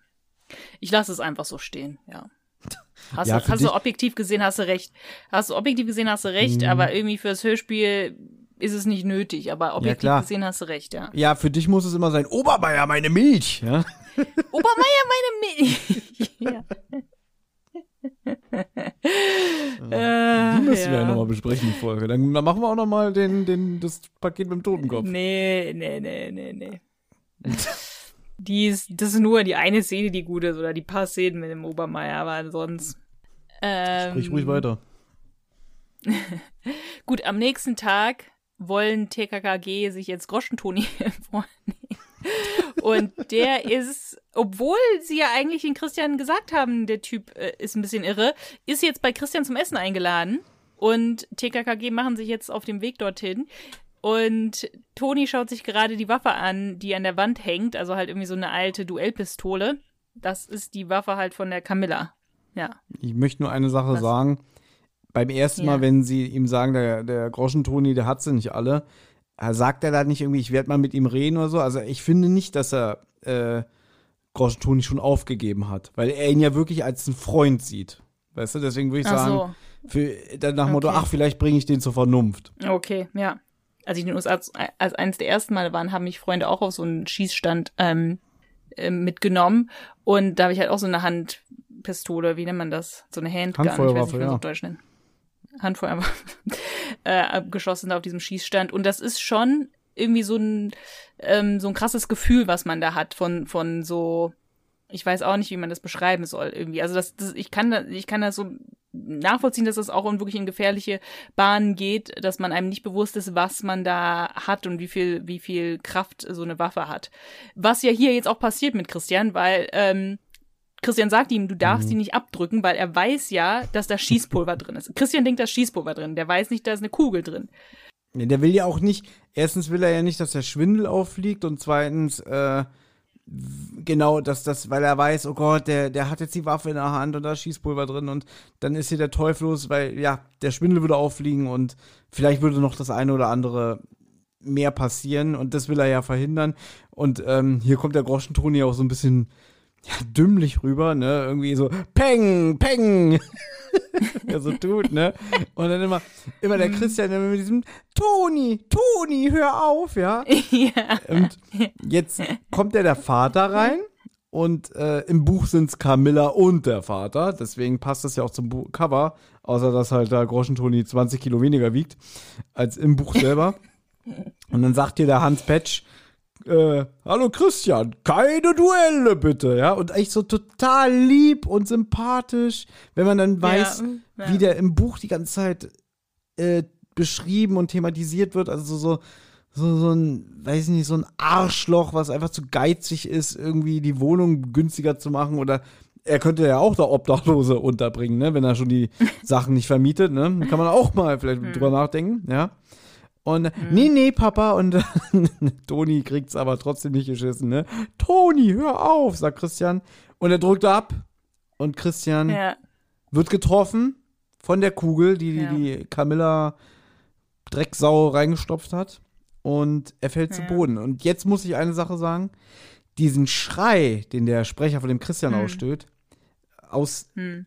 Ich lasse es einfach so stehen, ja. <laughs> Hast, Ja, du, hast du objektiv gesehen, hast du recht. Hast du objektiv gesehen, hast du recht, Mhm. aber irgendwie fürs Hörspiel ist es nicht nötig. Aber objektiv klar. gesehen hast du recht, ja. Ja, für dich muss es immer sein, Obermeier, meine Milch. Ja? <laughs> Obermeier, meine Milch. <laughs> ja. <laughs> Äh, Die müssen wir ja ja. nochmal besprechen, die Folge. Dann, dann machen wir auch nochmal den, den, das Paket mit dem Totenkopf. Nee, nee, nee, nee, nee. die ist, das ist nur die eine Szene, die gut ist, oder die paar Szenen mit dem Obermeier, aber sonst. Ähm, Sprich ruhig weiter. Gut, am nächsten Tag wollen TKKG sich jetzt Groschentoni <laughs> vornehmen. Und der ist, obwohl sie ja eigentlich den Christian gesagt haben, der Typ äh, ist ein bisschen irre, ist jetzt bei Christian zum Essen eingeladen. Und TKKG machen sich jetzt auf dem Weg dorthin. Und Toni schaut sich gerade die Waffe an, die an der Wand hängt, also halt irgendwie so eine alte Duellpistole. Das ist die Waffe halt von der Camilla. Ja. Ich möchte nur eine Sache Was? sagen. Beim ersten Ja. Mal, wenn sie ihm sagen, der, der Groschentoni, der hat sie nicht alle, äh, sagt er da nicht irgendwie, ich werde mal mit ihm reden oder so. Also ich finde nicht, dass er äh, Groschentoni schon aufgegeben hat, weil er ihn ja wirklich als einen Freund sieht. Weißt du, deswegen würde ich sagen, so. für, dann nach dem Motto, Okay. ach, vielleicht bringe ich den zur Vernunft. Okay, ja. Als ich in den USA als, als eines der ersten Male waren, haben mich Freunde auch auf so einen Schießstand ähm, ähm, mitgenommen. Und da habe ich halt auch so eine Handpistole, wie nennt man das? So eine Handgun, ich weiß nicht, wie man ja. auf Deutsch nennt. Handfeuerwaffe. <laughs> äh, geschossen auf diesem Schießstand. Und das ist schon irgendwie so ein, ähm, so ein krasses Gefühl, was man da hat von, von so, ich weiß auch nicht, wie man das beschreiben soll irgendwie. Also das, das ich kann da, ich kann das so nachvollziehen, dass das auch in wirklich in gefährliche Bahnen geht, dass man einem nicht bewusst ist, was man da hat und wie viel, wie viel Kraft so eine Waffe hat. Was ja hier jetzt auch passiert mit Christian, weil ähm, Christian sagt ihm, du darfst Mhm. die nicht abdrücken, weil er weiß ja, dass da Schießpulver drin ist. Christian denkt, da ist Schießpulver drin. Der weiß nicht, da ist eine Kugel drin. Nee, der will ja auch nicht, erstens will er ja nicht, dass der Schwindel auffliegt und zweitens, äh, genau, dass das, weil er weiß, oh Gott, der, der hat jetzt die Waffe in der Hand und da ist Schießpulver drin und dann ist hier der Teufel los, weil, ja, der Schwindel würde auffliegen und vielleicht würde noch das eine oder andere mehr passieren und das will er ja verhindern. Und ähm, hier kommt der Groschentoni auch so ein bisschen ja, dümmlich rüber, ne? Irgendwie so, Peng, Peng. <laughs> er so tut, ne? Und dann immer, immer der Christian immer mit diesem Toni, Toni, hör auf, ja. <laughs> ja. Und jetzt kommt ja der Vater rein und äh, im Buch sind's Camilla und der Vater, deswegen passt das ja auch zum Buch Cover, außer dass halt da Groschentoni 20 Kilo weniger wiegt als im Buch selber. <laughs> Und dann sagt dir der Hans Petsch, äh, hallo Christian, keine Duelle bitte, ja, und echt so total lieb und sympathisch, wenn man dann weiß, Ja, ja. wie der im Buch die ganze Zeit äh, beschrieben und thematisiert wird, also so, so, so, ein, weiß ich nicht, so ein Arschloch, was einfach zu geizig ist, irgendwie die Wohnung günstiger zu machen oder er könnte ja auch da Obdachlose unterbringen, ne, wenn er schon die <laughs> Sachen nicht vermietet, ne, kann man auch mal vielleicht Hm. drüber nachdenken, ja. Und nee, nee, Papa. Und <laughs> Toni kriegt's aber trotzdem nicht geschissen, ne? Toni, hör auf, sagt Christian. Und er drückt ab. Und Christian ja. wird getroffen von der Kugel, die die, Ja. die Camilla Drecksau reingestopft hat. Und er fällt zu Ja. Boden. Und jetzt muss ich eine Sache sagen. Diesen Schrei, den der Sprecher von dem Christian Hm. ausstößt, aus, Hm.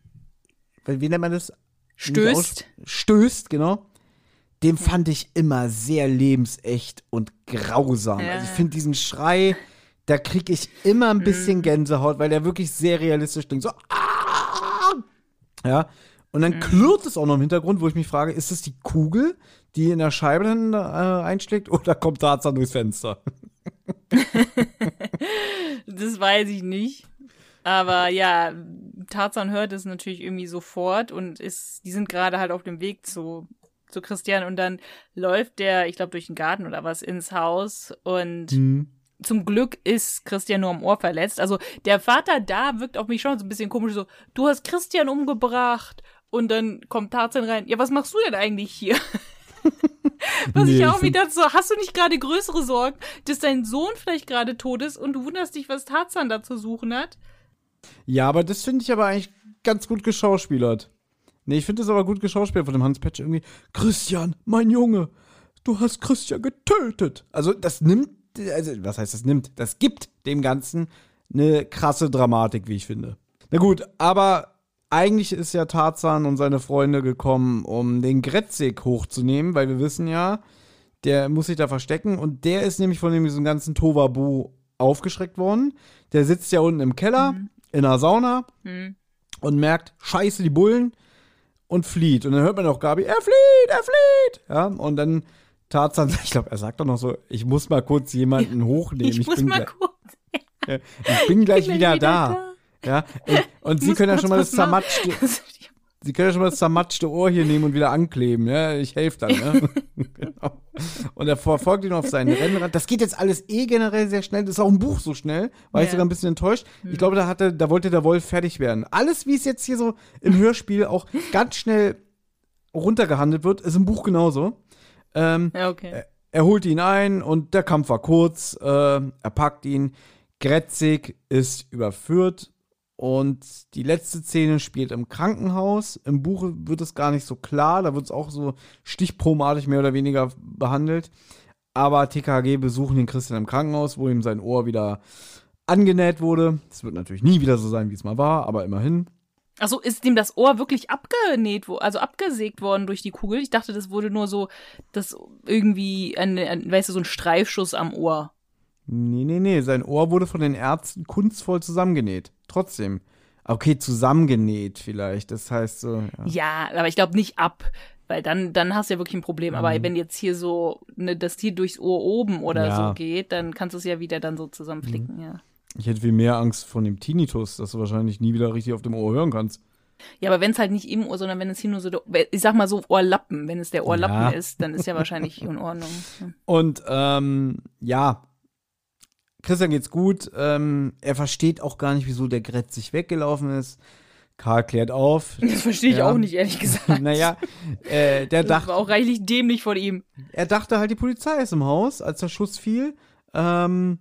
wie nennt man das? Stößt. Aus- Stößt, genau. Den fand ich immer sehr lebensecht und grausam. Ja. Also ich finde diesen Schrei, da kriege ich immer ein Mhm. bisschen Gänsehaut, weil der wirklich sehr realistisch klingt. So, ah! Ja. Und Mhm. dann klirrt es auch noch im Hintergrund, wo ich mich frage, ist es die Kugel, die in der Scheibe dann äh, einschlägt, oder kommt Tarzan durchs Fenster? <laughs> Das weiß ich nicht. Aber ja, Tarzan hört es natürlich irgendwie sofort und ist, die sind gerade halt auf dem Weg zu, zu Christian und dann läuft der, ich glaube, durch den Garten oder was ins Haus und Mhm. zum Glück ist Christian nur am Ohr verletzt. Also der Vater da wirkt auf mich schon so ein bisschen komisch, so, du hast Christian umgebracht. Und dann kommt Tarzan rein, ja, was machst du denn eigentlich hier? <laughs> Was Nee, ich auch wieder so, hast du nicht gerade größere Sorgen, dass dein Sohn vielleicht gerade tot ist und du wunderst dich, was Tarzan da zu suchen hat? Ja, aber das finde ich aber eigentlich ganz gut geschauspielert. Nee, ich finde das aber gut geschauspielert von dem Hans Petsch irgendwie. Christian, mein Junge, du hast Christian getötet. Also das nimmt, also was heißt das nimmt? Das gibt dem Ganzen eine krasse Dramatik, wie ich finde. Na gut, aber eigentlich ist ja Tarzan und seine Freunde gekommen, um den Gretzig hochzunehmen, weil wir wissen ja, der muss sich da verstecken und der ist nämlich von dem diesem ganzen Tovabu aufgeschreckt worden. Der sitzt ja unten im Keller in der Sauna Hm. und merkt, scheiße, die Bullen und flieht. Und dann hört man auch Gabi, er flieht, er flieht. Ja, und dann Tarzan, <laughs> ich glaube, er sagt doch noch so, ich muss mal kurz jemanden hochnehmen. Ich, muss bin, mal gleich- kurz. <laughs> ich bin gleich bin wieder, da. Ja, und, und sie muss können ja schon mal das zermatschte, <laughs> Sie können ja schon mal das zermatschte Ohr hier nehmen und wieder ankleben, ja? Ich helfe dann, ne? Und er verfolgt ihn auf seinen Rennrad. Das geht jetzt alles eh generell sehr schnell. Das ist auch ein Buch so schnell. War ich Ja. sogar ein bisschen enttäuscht. Ich glaube, da hatte, da wollte der Wolf fertig werden. Alles, wie es jetzt hier so im Hörspiel auch ganz schnell runtergehandelt wird, ist im Buch genauso. Ähm, Ja, okay. er holt ihn ein und der Kampf war kurz. Äh, er packt ihn. Gretzig ist überführt und die letzte Szene spielt im Krankenhaus. Im Buch wird es gar nicht so klar. Da wird es auch so stichprobenartig mehr oder weniger behandelt. Aber TKG besuchen den Christian im Krankenhaus, wo ihm sein Ohr wieder angenäht wurde. Es wird natürlich nie wieder so sein, wie es mal war, aber immerhin. Achso, ist dem das Ohr wirklich abgenäht, also abgesägt worden durch die Kugel? Ich dachte, das wurde nur so, das irgendwie, ein, ein, weißt du, so ein Streifschuss am Ohr. Nee, nee, nee. Sein Ohr wurde von den Ärzten kunstvoll zusammengenäht. Trotzdem. Okay, zusammengenäht vielleicht. Das heißt so. Ja. Ja, aber ich glaube nicht ab, weil dann, dann hast du ja wirklich ein Problem. Aber Mhm. wenn jetzt hier so, ne, das hier durchs Ohr oben oder Ja. Mhm. so geht, dann kannst du es ja wieder dann so zusammenflicken, ja. Ich hätte viel mehr Angst vor dem Tinnitus, dass du wahrscheinlich nie wieder richtig auf dem Ohr hören kannst. Ja, aber wenn es halt nicht im Ohr, sondern wenn es hier nur so, ich sag mal so Ohrlappen, wenn es der Ohrlappen Ja. ist, dann ist ja wahrscheinlich in Ordnung. <laughs> Und ähm, ja, Christian geht's gut. Ähm, er versteht auch gar nicht, wieso der Gretz sich weggelaufen ist. Karl klärt auf. <laughs> Das verstehe ich Ja. auch nicht, ehrlich gesagt. <laughs> naja, äh, der das dachte, war auch reichlich dämlich von ihm. er dachte halt, die Polizei ist im Haus, als der Schuss fiel. Ähm,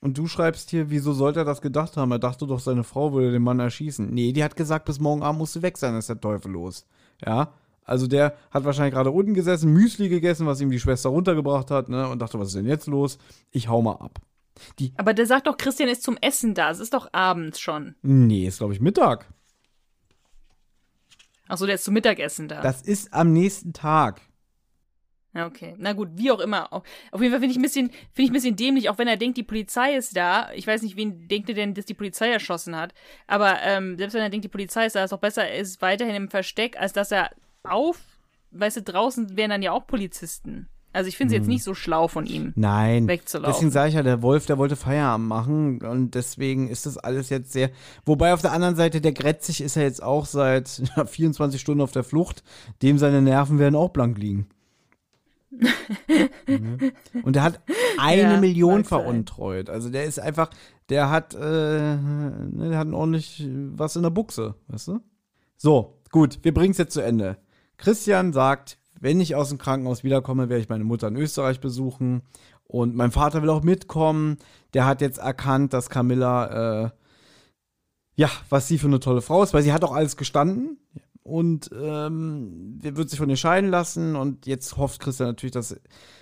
und du schreibst hier, wieso sollte er das gedacht haben? Er dachte doch, seine Frau würde den Mann erschießen. Nee, die hat gesagt, bis morgen Abend musst du weg sein, ist der Teufel los. Ja, also der hat wahrscheinlich gerade unten gesessen, Müsli gegessen, was ihm die Schwester runtergebracht hat, ne, und dachte, was ist denn jetzt los? Ich hau mal ab. Aber der sagt doch, Christian ist zum Essen da. Es ist doch abends schon. Nee, ist glaube ich Mittag. Achso, der ist zum Mittagessen da. Das ist am nächsten Tag. Okay. Na gut, wie auch immer. Auf jeden Fall finde ich ein bisschen, finde ich ein bisschen dämlich, auch wenn er denkt, die Polizei ist da. Ich weiß nicht, wen denkt er denn, dass die Polizei erschossen hat. Aber ähm, selbst wenn er denkt, die Polizei ist da, ist doch besser, er ist weiterhin im Versteck, als dass er auf, weißt du, draußen wären dann ja auch Polizisten. Also ich finde es jetzt nicht so schlau von ihm. Nein. Wegzulaufen. Deswegen sage ich ja, der Wolf, der wollte Feierabend machen und deswegen ist das alles jetzt sehr. Wobei auf der anderen Seite, der Gretzig ist ja jetzt auch seit <laughs> ja, 24 Stunden auf der Flucht. Dem seine Nerven werden auch blank liegen. <laughs> Mhm. und der hat eine Ja, Million veruntreut. Also der ist einfach, der hat, äh, ne, der hat ordentlich was in der Buchse, weißt du? So, gut, wir bringen es jetzt zu Ende. Christian sagt, wenn ich aus dem Krankenhaus wiederkomme, werde ich meine Mutter in Österreich besuchen. Und mein Vater will auch mitkommen. Der hat jetzt erkannt, dass Camilla, äh, ja, was sie für eine tolle Frau ist, weil sie hat auch alles gestanden. und ähm, wird sich von ihr scheiden lassen und jetzt hofft Christian natürlich, dass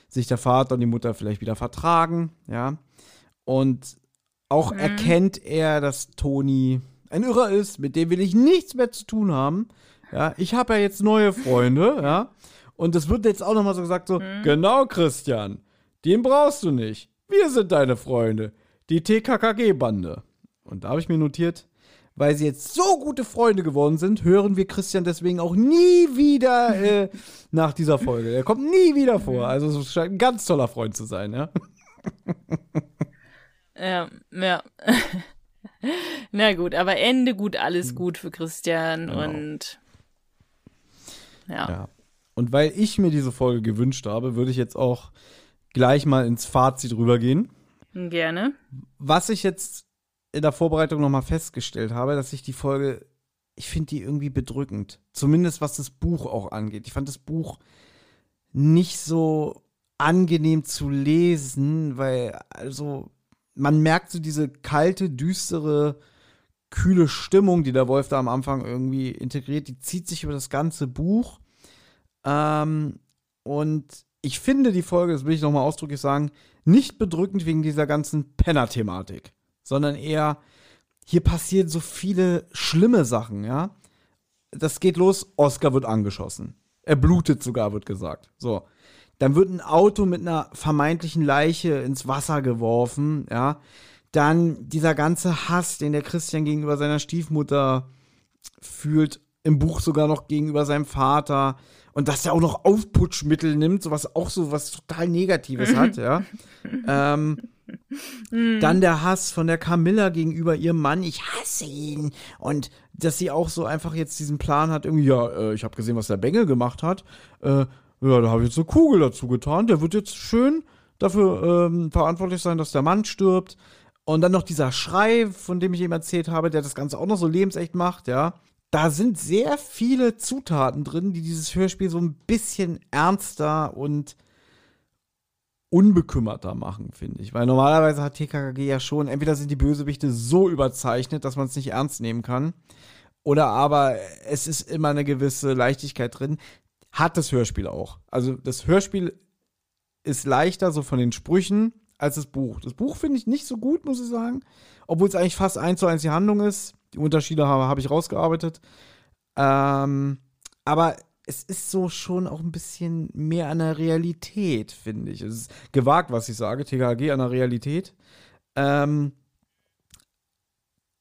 sich der Vater und die Mutter vielleicht wieder vertragen, ja. Und auch Mhm. erkennt er, dass Toni ein Irrer ist, mit dem will ich nichts mehr zu tun haben. Ja, ich habe ja jetzt neue Freunde, ja. Und es wird jetzt auch nochmal so gesagt, so, Mhm. genau, Christian, den brauchst du nicht. Wir sind deine Freunde. Die TKKG-Bande. Und da habe ich mir notiert, weil sie jetzt so gute Freunde geworden sind, hören wir Christian deswegen auch nie wieder <laughs> äh, nach dieser Folge. Er kommt nie wieder vor. Also es scheint ein ganz toller Freund zu sein, ja. <laughs> Ja, ja. <laughs> Na gut, aber Ende gut, alles gut für Christian Genau. und ja. Ja. Und weil ich mir diese Folge gewünscht habe, würde ich jetzt auch gleich mal ins Fazit rübergehen. Gerne. Was ich jetzt in der Vorbereitung nochmal festgestellt habe, dass ich die Folge, ich finde die irgendwie bedrückend. Zumindest was das Buch auch angeht. Ich fand das Buch nicht so angenehm zu lesen, weil, also, man merkt so diese kalte, düstere, kühle Stimmung, die der Wolf da am Anfang irgendwie integriert, die zieht sich über das ganze Buch. Ähm, und ich finde die Folge, das will ich nochmal ausdrücklich sagen, nicht bedrückend wegen dieser ganzen Penner-Thematik, sondern eher, hier passieren so viele schlimme Sachen, ja. Das geht los, Oscar wird angeschossen. Er blutet sogar, wird gesagt. So. Dann wird ein Auto mit einer vermeintlichen Leiche ins Wasser geworfen, ja. Dann dieser ganze Hass, den der Christian gegenüber seiner Stiefmutter fühlt, im Buch sogar noch gegenüber seinem Vater. Und dass er auch noch Aufputschmittel nimmt, sowas auch so was total Negatives hat, ja. <laughs> ähm, dann der Hass von der Camilla gegenüber ihrem Mann, ich hasse ihn. Und dass sie auch so einfach jetzt diesen Plan hat, irgendwie, ja, äh, ich habe gesehen, was der Bengel gemacht hat. Äh, ja, da habe ich jetzt eine Kugel dazu getan. Der wird jetzt schön dafür ähm, verantwortlich sein, dass der Mann stirbt. Und dann noch dieser Schrei, von dem ich eben erzählt habe, der das Ganze auch noch so lebensecht macht, ja. Da sind sehr viele Zutaten drin, die dieses Hörspiel so ein bisschen ernster und unbekümmerter machen, finde ich. Weil normalerweise hat TKKG ja schon, entweder sind die Bösewichte so überzeichnet, dass man es nicht ernst nehmen kann, oder aber es ist immer eine gewisse Leichtigkeit drin. Hat das Hörspiel auch. Also das Hörspiel ist leichter so von den Sprüchen als das Buch. Das Buch finde ich nicht so gut, muss ich sagen. Obwohl es eigentlich fast eins zu eins die Handlung ist. Die Unterschiede habe, habe ich rausgearbeitet. Ähm, aber es ist so schon auch ein bisschen mehr an der Realität, finde ich. Es ist gewagt, was ich sage, TKG an der Realität. Ähm,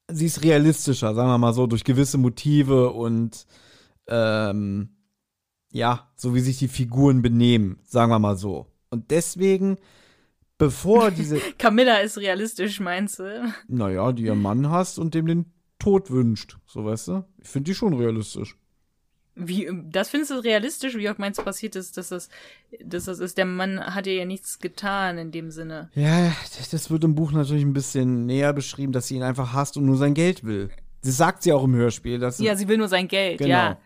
sie ist realistischer, sagen wir mal so, durch gewisse Motive und ähm, ja, so wie sich die Figuren benehmen, sagen wir mal so. Und deswegen, bevor diese, <laughs> Camilla ist realistisch, meinst du? naja, die ihren Mann hasst und dem den Tod wünscht, so weißt du? Ich finde die schon realistisch. Wie, das findest du realistisch? Wie oft meinst du passiert ist, dass das, dass das ist? Der Mann hat ihr ja nichts getan in dem Sinne. Ja, das wird im Buch natürlich ein bisschen näher beschrieben, dass sie ihn einfach hasst und nur sein Geld will. Das sagt sie auch im Hörspiel. Dass Ja, sie will nur sein Geld, Genau. ja.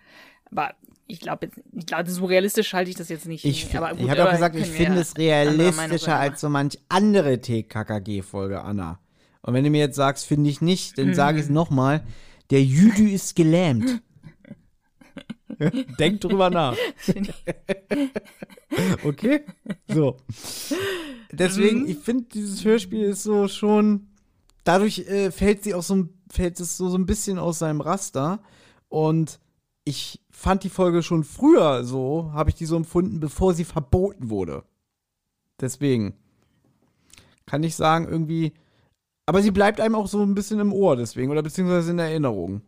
Aber ich glaube, ich glaube, so realistisch halte ich das jetzt nicht. Ich, ich habe auch gesagt, ich finde es realistischer als so manch andere TKKG-Folge, Anna. Und wenn du mir jetzt sagst, finde ich nicht, dann sage Mhm. ich es nochmal. Der Jüdü ist gelähmt. <laughs> Denk drüber nach. <laughs> okay? So. Deswegen, Mhm. ich finde, dieses Hörspiel ist so schon. Dadurch äh, fällt sie auch so ein- fällt es so, so ein bisschen aus seinem Raster. Und ich fand die Folge schon früher so, habe ich die so empfunden, bevor sie verboten wurde. Deswegen kann ich sagen, irgendwie. Aber sie bleibt einem auch so ein bisschen im Ohr, deswegen, oder beziehungsweise in Erinnerung.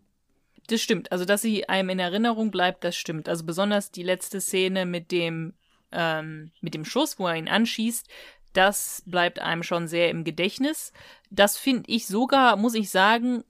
Das stimmt. Also, dass sie einem in Erinnerung bleibt, das stimmt. Also besonders die letzte Szene mit dem, ähm, mit dem Schuss, wo er ihn anschießt, das bleibt einem schon sehr im Gedächtnis. Das finde ich sogar, muss ich sagen,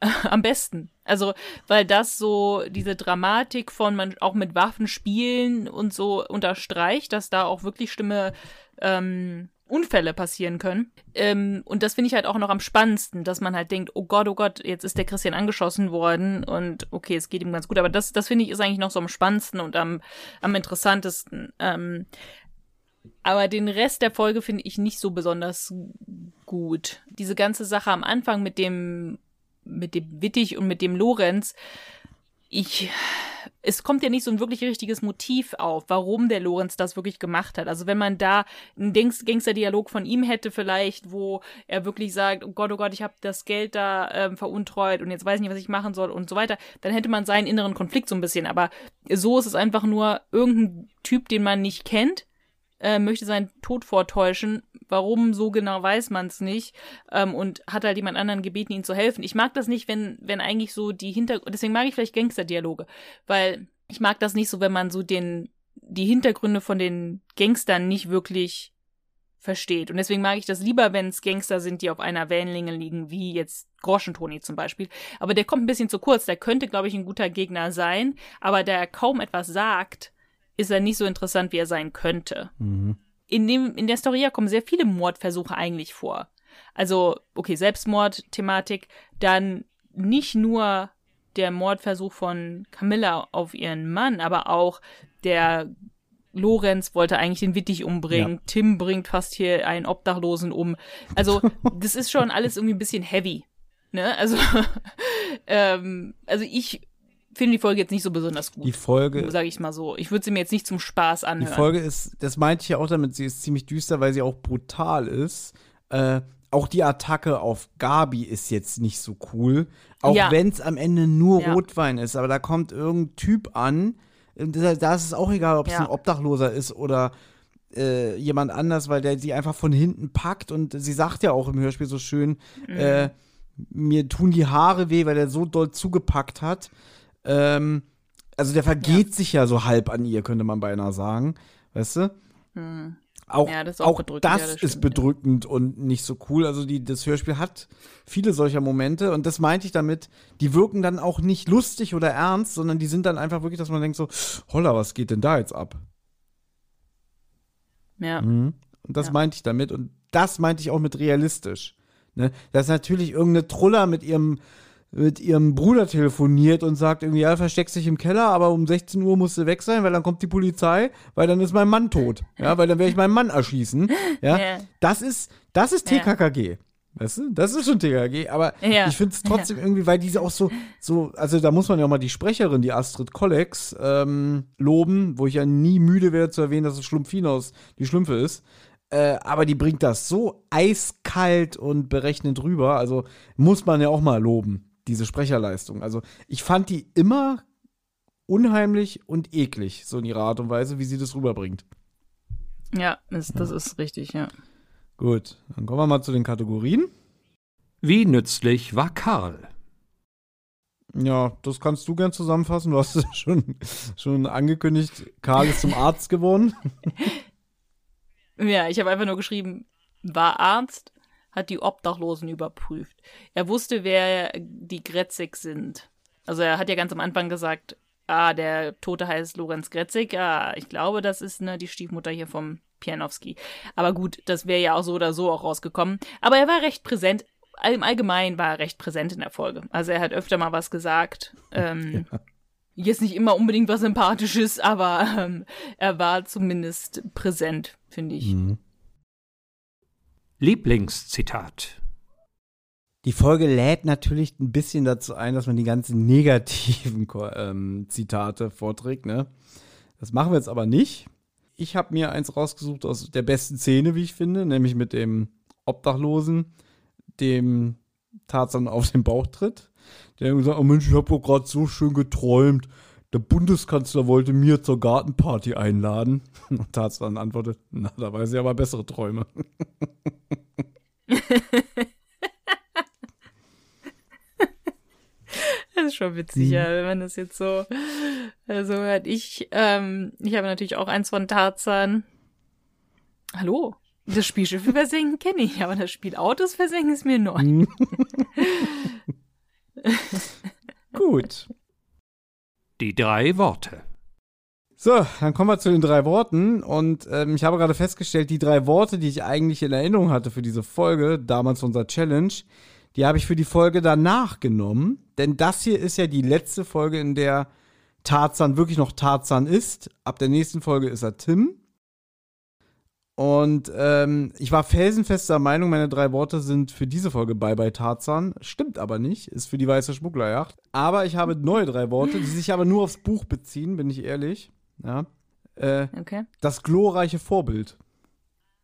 <laughs> am besten. Also, weil das so diese Dramatik von man auch mit Waffen spielen und so unterstreicht, dass da auch wirklich schlimme ähm, Unfälle passieren können. Ähm, und das finde ich halt auch noch am spannendsten, dass man halt denkt, oh Gott, oh Gott, jetzt ist der Christian angeschossen worden und okay, es geht ihm ganz gut. Aber das, das finde ich ist eigentlich noch so am spannendsten und am, am interessantesten. Ähm, aber den Rest der Folge finde ich nicht so besonders gut. Diese ganze Sache am Anfang mit dem, mit dem Wittig und mit dem Lorenz, ich, es kommt ja nicht so ein wirklich richtiges Motiv auf, warum der Lorenz das wirklich gemacht hat. Also wenn man da einen Gangster-Dialog von ihm hätte vielleicht, wo er wirklich sagt, oh Gott, oh Gott, ich habe das Geld da ähm, veruntreut und jetzt weiß ich nicht, was ich machen soll und so weiter, dann hätte man seinen inneren Konflikt so ein bisschen. Aber so ist es einfach nur irgendein Typ, den man nicht kennt, äh, möchte seinen Tod vortäuschen. Warum so genau weiß man es nicht ähm, und hat halt jemand anderen gebeten, ihm zu helfen. Ich mag das nicht, wenn wenn eigentlich so die Hintergründe, deswegen mag ich vielleicht Gangsterdialoge, weil ich mag das nicht so, wenn man so den die Hintergründe von den Gangstern nicht wirklich versteht. Und deswegen mag ich das lieber, wenn es Gangster sind, die auf einer Wellenlänge liegen, wie jetzt Groschentoni zum Beispiel. Aber der kommt ein bisschen zu kurz. Der könnte, glaube ich, ein guter Gegner sein, aber der kaum etwas sagt, ist er nicht so interessant, wie er sein könnte. Mhm. In, dem, in der Story kommen sehr viele Mordversuche eigentlich vor. Also, okay, Selbstmord-Thematik, dann nicht nur der Mordversuch von Camilla auf ihren Mann, aber auch der Lorenz wollte eigentlich den Wittig umbringen. Ja. Tim bringt fast hier einen Obdachlosen um. Also, <laughs> das ist schon alles irgendwie ein bisschen heavy. Ne? Also, <laughs> ähm, also ich finde die Folge jetzt nicht so besonders gut. Die Folge. Sage ich mal so. Ich würde sie mir jetzt nicht zum Spaß anhören. Die Folge ist, das meinte ich ja auch damit, sie ist ziemlich düster, weil sie auch brutal ist. Äh, auch die Attacke auf Gabi ist jetzt nicht so cool. Auch ja. wenn es am Ende nur ja. Rotwein ist. Aber da kommt irgendein Typ an. Da ist es auch egal, ob es ja. ein Obdachloser ist oder äh, jemand anders, weil der sie einfach von hinten packt. Und sie sagt ja auch im Hörspiel so schön, mhm. äh, mir tun die Haare weh, weil er so doll zugepackt hat. Ähm, also der vergeht ja. sich ja so halb an ihr, könnte man beinahe sagen. Weißt du? Hm. Auch, ja, das, auch das, ja, das ist stimmt, bedrückend ja. und nicht so cool. Also die, das Hörspiel hat viele solcher Momente und das meinte ich damit, die wirken dann auch nicht lustig oder ernst, sondern die sind dann einfach wirklich, dass man denkt so, holla, was geht denn da jetzt ab? Ja. Mhm. Und das meinte ich damit und das meinte ich auch mit realistisch. Ne? Dass natürlich irgendeine Truller mit ihrem mit ihrem Bruder telefoniert und sagt irgendwie, ja, versteckst dich im Keller, aber um 16 Uhr musst du weg sein, weil dann kommt die Polizei, weil dann ist mein Mann tot. Ja, weil dann werde ich meinen Mann erschießen. Ja, yeah. das ist, das ist TKKG. Yeah. Weißt du, das ist schon TKG, aber ja. ich finde es trotzdem ja. irgendwie, weil diese auch so, so, also da muss man ja auch mal die Sprecherin, die Astrid Kollex, ähm, loben, wo ich ja nie müde werde zu erwähnen, dass es Schlumpfinos die Schlümpfe ist. Äh, aber die bringt das so eiskalt und berechnend rüber, also muss man ja auch mal loben diese Sprecherleistung. Also ich fand die immer unheimlich und eklig, so in ihrer Art und Weise, wie sie das rüberbringt. Ja, das, das ist richtig, ja. Gut, dann kommen wir mal zu den Kategorien. Wie nützlich war Karl? Ja, das kannst du gern zusammenfassen. Du hast es <laughs> schon, schon angekündigt. Karl ist zum Arzt geworden. <laughs> ja, ich habe einfach nur geschrieben, war Arzt, hat die Obdachlosen überprüft. Er wusste, wer die Gretzig sind. Also er hat ja ganz am Anfang gesagt, ah, der Tote heißt Lorenz Gretzig, ah, ich glaube, das ist ne, die Stiefmutter hier vom Pianowski. Aber gut, das wäre ja auch so oder so auch rausgekommen. Aber er war recht präsent. Im Allgemeinen war er recht präsent in der Folge. Also er hat öfter mal was gesagt. Ähm, <laughs> ja. Jetzt nicht immer unbedingt was Sympathisches, aber ähm, er war zumindest präsent, finde ich. Mhm. Lieblingszitat. Die Folge lädt natürlich ein bisschen dazu ein, dass man die ganzen negativen ähm, Zitate vorträgt. Ne? Das machen wir jetzt aber nicht. Ich habe mir eins rausgesucht aus der besten Szene, wie ich finde, nämlich mit dem Obdachlosen, dem Tarzan auf den Bauch tritt. Der gesagt, oh Mensch, ich habe gerade so schön geträumt. Der Bundeskanzler wollte mir zur Gartenparty einladen. <laughs> Und Tarzan antwortet, na, da weiß ich aber bessere Träume. <laughs> das ist schon witzig, mhm. ja, wenn man das jetzt so, so hört. Ich, ähm, ich habe natürlich auch eins von Tarzan. Hallo? Das Spielschiff versenken kenne ich, aber das Spiel Autos versenken ist mir neu. Mhm. <laughs> Gut. Die drei Worte. So, dann kommen wir zu den drei Worten. Und ähm, ich habe gerade festgestellt, die drei Worte, die ich eigentlich in Erinnerung hatte für diese Folge, damals unser Challenge, die habe ich für die Folge danach genommen. Denn das hier ist ja die letzte Folge, in der Tarzan wirklich noch Tarzan ist. Ab der nächsten Folge ist er Tim. Und ähm, ich war felsenfester Meinung, meine drei Worte sind für diese Folge Bye Bye Tarzan. Stimmt aber nicht, ist für die weiße Schmugglerjacht. Aber ich habe neue drei Worte, die sich aber nur aufs Buch beziehen, bin ich ehrlich. Ja. Äh, Okay. das glorreiche Vorbild.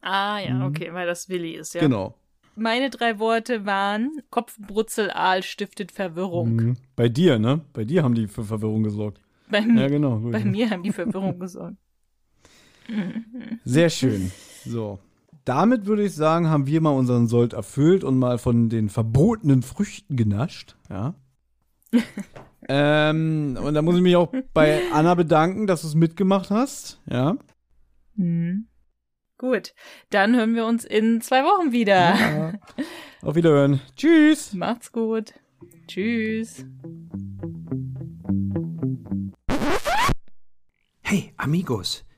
Ah, ja, okay, weil das Willi ist, ja. Genau. Meine brutzel Worte waren Kopfbrutzelaal stiftet Verwirrung. Mhm. Bei dir, ne? Bei dir haben die für Verwirrung gesorgt. Bei, Ja, genau. Bei mir haben die Verwirrung <laughs> gesorgt. Sehr schön. So. Damit würde ich sagen, haben wir mal unseren Sold erfüllt und mal von den verbotenen Früchten genascht. Ja. <laughs> ähm, und da muss ich mich auch bei Anna bedanken, dass du es mitgemacht hast. Ja. Mhm. Gut, dann hören wir uns in zwei Wochen wieder. ja. Auf Wiederhören. Tschüss. Macht's gut. Tschüss. Hey, Amigos,